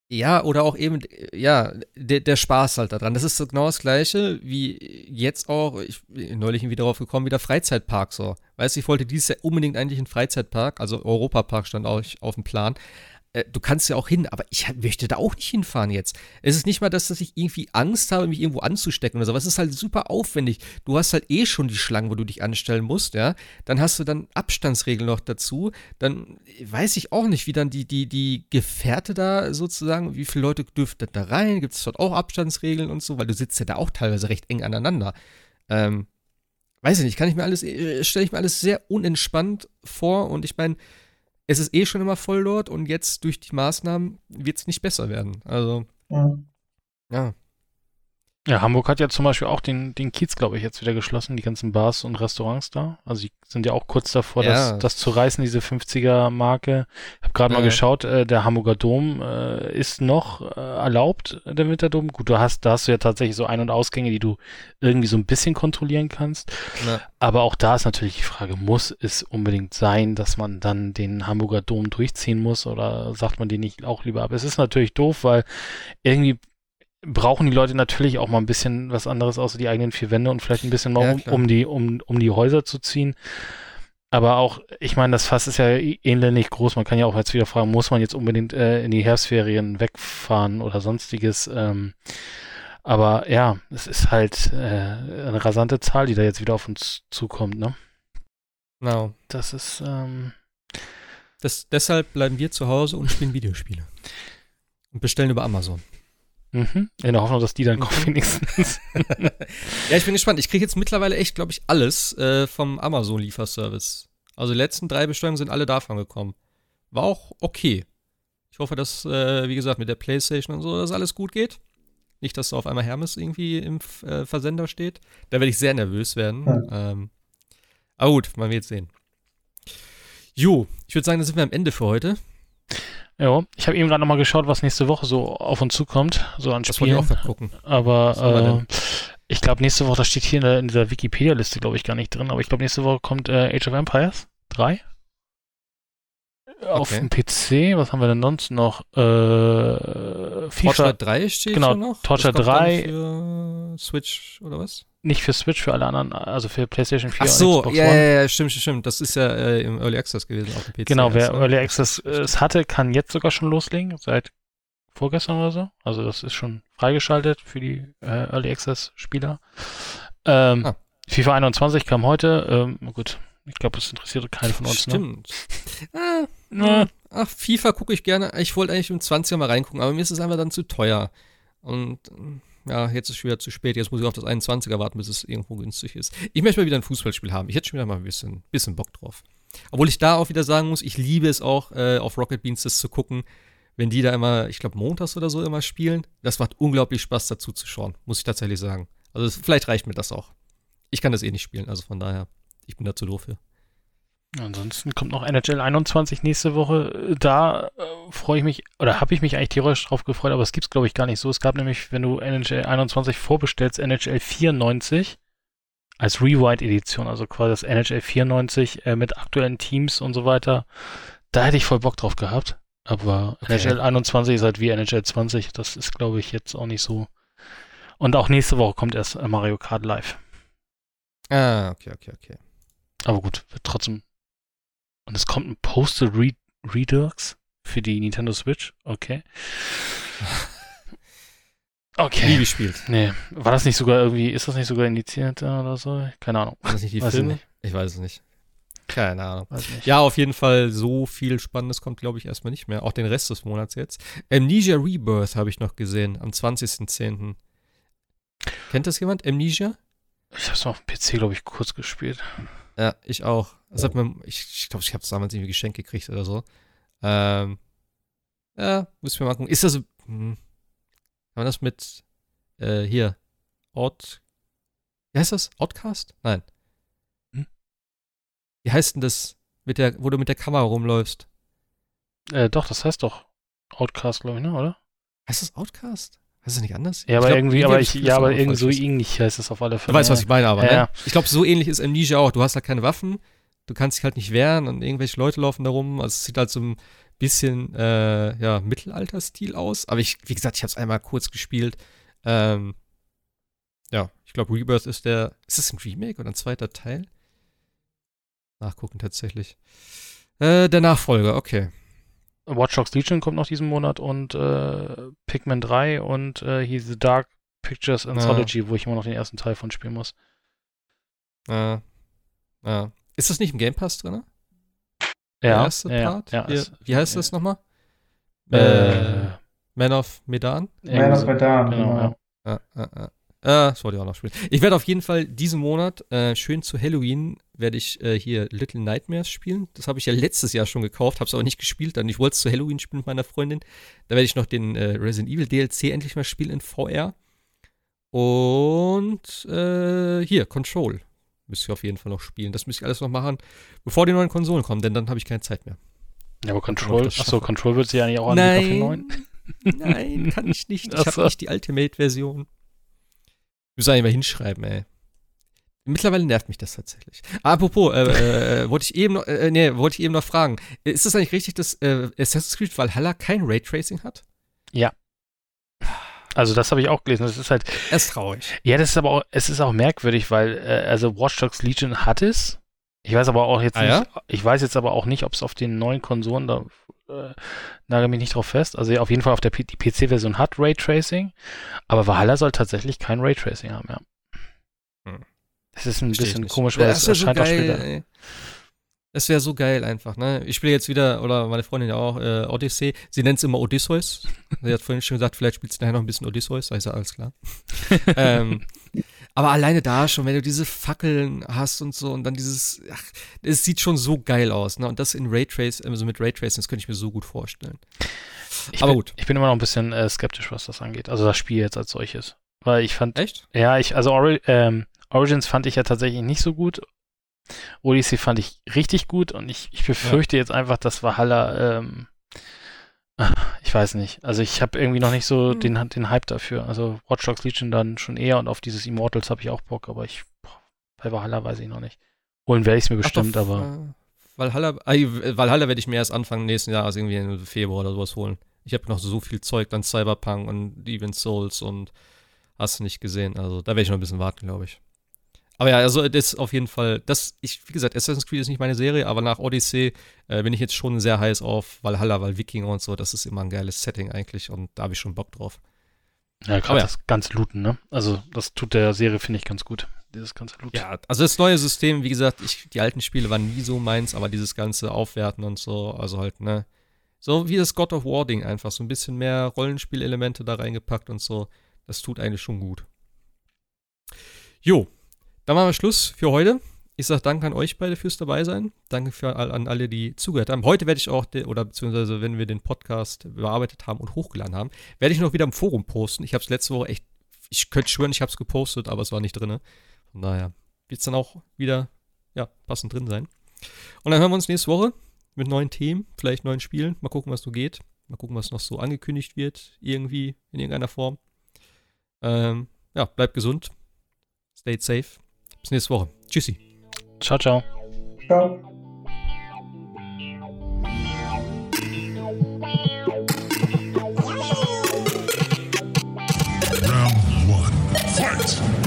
Ja, oder auch eben, ja, der, der Spaß halt daran. Das ist genau das Gleiche wie jetzt auch, ich bin neulich wieder darauf gekommen, wieder Freizeitpark so. Weißt du, ich wollte dieses Jahr unbedingt eigentlich einen Freizeitpark, also Europapark stand auch auf dem Plan. Äh, du kannst ja auch hin, aber ich möchte da auch nicht hinfahren jetzt. Es ist nicht mal das, dass ich irgendwie Angst habe, mich irgendwo anzustecken oder so. Es ist halt super aufwendig. Du hast halt eh schon die Schlangen, wo du dich anstellen musst, ja. Dann hast du dann Abstandsregeln noch dazu. Dann weiß ich auch nicht, wie dann die, die, die Gefährte da sozusagen, wie viele Leute dürften da rein? Gibt es dort auch Abstandsregeln und so? Weil du sitzt ja da auch teilweise recht eng aneinander. Ähm, weiß ich nicht, kann ich mir alles, äh, stelle ich mir alles sehr unentspannt vor und ich meine, es ist eh schon immer voll dort und jetzt durch die Maßnahmen wird es nicht besser werden. Also, ja. ja. Ja, Hamburg hat ja zum Beispiel auch den, den Kiez, glaube ich, jetzt wieder geschlossen, die ganzen Bars und Restaurants da. Also die sind ja auch kurz davor, ja. das, das zu reißen, diese 50er-Marke. Ich habe gerade ja. mal geschaut, äh, der Hamburger Dom äh, ist noch äh, erlaubt, der Winterdom. Gut, du hast, da hast du ja tatsächlich so Ein- und Ausgänge, die du irgendwie so ein bisschen kontrollieren kannst. Ja. Aber auch da ist natürlich die Frage, muss es unbedingt sein, dass man dann den Hamburger Dom durchziehen muss oder sagt man den nicht auch lieber ab? Es ist natürlich doof, weil irgendwie brauchen die Leute natürlich auch mal ein bisschen was anderes außer die eigenen vier Wände und vielleicht ein bisschen mal ja, um, um, die, um, um die Häuser zu ziehen. Aber auch, ich meine, das Fass ist ja ähnlich groß. Man kann ja auch jetzt wieder fragen, muss man jetzt unbedingt äh, in die Herbstferien wegfahren oder sonstiges? Ähm, aber ja, es ist halt äh, eine rasante Zahl, die da jetzt wieder auf uns zukommt, ne? Genau. Das ist, ähm, das, deshalb bleiben wir zu Hause und spielen Videospiele. Und bestellen über Amazon. Mhm. In der Hoffnung, dass die dann kommen wenigstens. <laughs> ja, ich bin gespannt. Ich kriege jetzt mittlerweile echt, glaube ich, alles äh, vom Amazon-Lieferservice. Also die letzten drei Bestellungen sind alle davon gekommen. War auch okay. Ich hoffe, dass, äh, wie gesagt, mit der Playstation und so, dass alles gut geht. Nicht, dass da auf einmal Hermes irgendwie im äh, Versender steht. Da werde ich sehr nervös werden. Ja. Ähm, aber gut, man wird sehen. Jo, ich würde sagen, da sind wir am Ende für heute. Ja, ich habe eben gerade nochmal geschaut, was nächste Woche so auf uns zukommt, so an das Spielen. Ich auch gucken. Aber äh, ich glaube, nächste Woche, das steht hier in, der, in dieser Wikipedia-Liste, glaube ich, gar nicht drin, aber ich glaube, nächste Woche kommt äh, Age of Empires 3. Auf dem PC, was haben wir denn sonst noch? Äh, FIFA. Torchlight 3 steht genau, noch. Torchlight 3. Für Switch oder was? Nicht für Switch, für alle anderen, also für PlayStation 4 Ach so, und Xbox ja, One. ja, ja, stimmt, stimmt. Das ist ja äh, im Early Access gewesen auf dem PC. Genau, wer also, Early Access äh, es hatte, kann jetzt sogar schon loslegen, seit vorgestern oder so. Also das ist schon freigeschaltet für die äh, Early Access Spieler. Ähm, ah. FIFA 21 kam heute. Ähm, gut, ich glaube, das interessiert keinen von uns. Ne? Stimmt. Ne? Ah, ach, FIFA gucke ich gerne. Ich wollte eigentlich im 20er mal reingucken, aber mir ist es einfach dann zu teuer. Und ja, jetzt ist es wieder zu spät. Jetzt muss ich auf das 21er warten, bis es irgendwo günstig ist. Ich möchte mal wieder ein Fußballspiel haben. Ich hätte schon wieder mal ein bisschen, bisschen Bock drauf. Obwohl ich da auch wieder sagen muss, ich liebe es auch, äh, auf Rocket Beans das zu gucken, wenn die da immer, ich glaube, montags oder so immer spielen. Das macht unglaublich Spaß dazu zu schauen, muss ich tatsächlich sagen. Also vielleicht reicht mir das auch. Ich kann das eh nicht spielen, also von daher, ich bin da zu doof für. Ansonsten kommt noch NHL 21 nächste Woche. Da äh, freue ich mich, oder habe ich mich eigentlich theoretisch drauf gefreut, aber es gibt es, glaube ich, gar nicht so. Es gab nämlich, wenn du NHL 21 vorbestellst, NHL 94 als Rewrite-Edition, also quasi das NHL 94 äh, mit aktuellen Teams und so weiter. Da hätte ich voll Bock drauf gehabt. Aber okay. NHL 21 ist halt wie NHL 20. Das ist, glaube ich, jetzt auch nicht so. Und auch nächste Woche kommt erst Mario Kart Live. Ah, okay, okay, okay. Aber gut, wird trotzdem und es kommt ein Postal Redux für die Nintendo Switch. Okay. <laughs> Okay. Nie gespielt. Nee. War das nicht sogar irgendwie, ist das nicht sogar indiziert oder so? Keine Ahnung. War das nicht die weiß Filme? Nicht. Ich weiß es nicht. Keine Ahnung. Ja, auf jeden Fall so viel Spannendes kommt, glaube ich, erstmal nicht mehr. Auch den Rest des Monats jetzt. Amnesia Rebirth habe ich noch gesehen, am 20.10. Kennt das jemand? Amnesia? Ich habe es auf dem PC, glaube ich, kurz gespielt. Ja, ich auch. Das hat mir, ich, ich glaube, ich habe es damals irgendwie geschenkt gekriegt oder so. Ähm, ja, müssen wir mal gucken. Ist das, hm, kann man das mit, äh, hier, Out, wie heißt das? Outcast? Nein. Hm? Wie heißt denn das, mit der, wo du mit der Kamera rumläufst? Äh, doch, das heißt doch Outcast, glaube ich, ne, oder? Heißt das Outcast? Heißt das nicht anders? Ja, aber glaub, irgendwie, aber ich, ja, aber irgendwie so ähnlich heißt es auf alle Fälle. Du weißt, was ich meine, aber, ja. ne? Ich glaube, so ähnlich ist Amnesia auch. Du hast halt keine Waffen, du kannst dich halt nicht wehren und irgendwelche Leute laufen da rum. Also es sieht halt so ein bisschen, äh, ja, Mittelalter-Stil aus. Aber ich, wie gesagt, ich habe es einmal kurz gespielt. Ähm, ja, ich glaube, Rebirth ist der, ist das ein Remake oder ein zweiter Teil? Nachgucken tatsächlich. Äh, der Nachfolger, okay. Watch Dogs Legion kommt noch diesen Monat und äh, Pikmin 3 und äh, hier The Dark Pictures Anthology, ja. wo ich immer noch den ersten Teil von spielen muss. Ja. ja. Ist das nicht im Game Pass drin? Der ja, erste ja, Part? Ja, wie, wie heißt das nochmal? Äh, Man of Medan? Man of Medan, genau. genau. Ja, ja, ja. Äh, das wollte ich auch noch spielen. Ich werde auf jeden Fall diesen Monat, äh, schön zu Halloween, werde ich äh, hier Little Nightmares spielen. Das habe ich ja letztes Jahr schon gekauft, habe es aber nicht gespielt. Dann ich wollte es zu Halloween spielen mit meiner Freundin. Da werde ich noch den äh, Resident Evil DLC endlich mal spielen in VR. Und äh, hier, Control. Müsste ich auf jeden Fall noch spielen. Das müsste ich alles noch machen, bevor die neuen Konsolen kommen, denn dann habe ich keine Zeit mehr. Ja, aber Control, achso, Control wird sie ja nicht auch anbieten auf den neuen. Nein, kann ich nicht. Ich habe nicht die Ultimate-Version. Muss eigentlich mal hinschreiben, ey. Mittlerweile nervt mich das tatsächlich. Apropos, äh, äh, äh, wollte ich eben noch, äh, nee, wollte ich eben noch fragen. Ist das eigentlich richtig, dass äh, Assassin's Creed Valhalla kein Raytracing hat? Ja. Also das habe ich auch gelesen. Das ist halt. Das ist traurig. Ja, das ist aber auch, es ist auch merkwürdig, weil äh, also Watch Dogs Legion hat es. Ich weiß aber auch jetzt ah, nicht, ja? ich weiß jetzt aber auch nicht, ob es auf den neuen Konsolen da äh, nagel mich nicht drauf fest. Also auf jeden Fall auf der P die PC-Version hat Raytracing, aber Valhalla soll tatsächlich kein Raytracing haben, ja. Hm. Das ist ein Versteh bisschen komisch, weil es erscheint so auch später. Ey. Das wäre so geil einfach, ne? Ich spiele jetzt wieder, oder meine Freundin ja auch, äh, Odyssey. Sie nennt es immer Odysseus. Sie hat vorhin schon gesagt, vielleicht spielst du nachher noch ein bisschen Odysseus. Da ist ja alles klar. <laughs> ähm, aber alleine da schon, wenn du diese Fackeln hast und so und dann dieses, ach, es sieht schon so geil aus, ne? Und das in Raytrace, also mit Raytracing, das könnte ich mir so gut vorstellen. Ich aber bin, gut. Ich bin immer noch ein bisschen äh, skeptisch, was das angeht. Also das Spiel jetzt als solches. Weil ich fand. Echt? Ja, ich, also Ori ähm, Origins fand ich ja tatsächlich nicht so gut. Odyssey fand ich richtig gut und ich, ich befürchte ja. jetzt einfach, dass Valhalla, ähm, ich weiß nicht. Also ich habe irgendwie noch nicht so hm. den, den Hype dafür. Also Watch Dogs Legion dann schon eher und auf dieses Immortals habe ich auch Bock, aber ich bei Valhalla weiß ich noch nicht. Holen werde ich es mir bestimmt, doch, aber. Äh, Valhalla, äh, Valhalla werde ich mir erst Anfang nächsten Jahres irgendwie im Februar oder sowas holen. Ich habe noch so viel Zeug, dann Cyberpunk und Even Souls und hast du nicht gesehen. Also da werde ich noch ein bisschen warten, glaube ich. Aber ja, also das ist auf jeden Fall, das, ich, wie gesagt, Assassin's Creed ist nicht meine Serie, aber nach Odyssey äh, bin ich jetzt schon sehr heiß auf Valhalla, weil Wikinger und so, das ist immer ein geiles Setting eigentlich und da habe ich schon Bock drauf. Ja, gerade ja. das ganze Looten, ne? Also das tut der Serie, finde ich, ganz gut. Dieses ganze Looten. Ja, also das neue System, wie gesagt, ich, die alten Spiele waren nie so meins, aber dieses ganze Aufwerten und so, also halt, ne? So wie das God of War Ding einfach, so ein bisschen mehr Rollenspielelemente da reingepackt und so, das tut eigentlich schon gut. Jo, dann machen wir Schluss für heute. Ich sage Danke an euch beide fürs dabei sein. Danke für, an alle, die zugehört haben. Heute werde ich auch, oder beziehungsweise wenn wir den Podcast bearbeitet haben und hochgeladen haben, werde ich noch wieder im Forum posten. Ich habe es letzte Woche echt, ich könnte schwören, ich habe es gepostet, aber es war nicht drin. Von daher wird es dann auch wieder, ja, passend drin sein. Und dann hören wir uns nächste Woche mit neuen Themen, vielleicht neuen Spielen. Mal gucken, was so geht. Mal gucken, was noch so angekündigt wird, irgendwie, in irgendeiner Form. Ähm, ja, bleibt gesund. Stay safe. Bis nächste Woche. Tschüssi. Ciao, ciao. Ciao. So.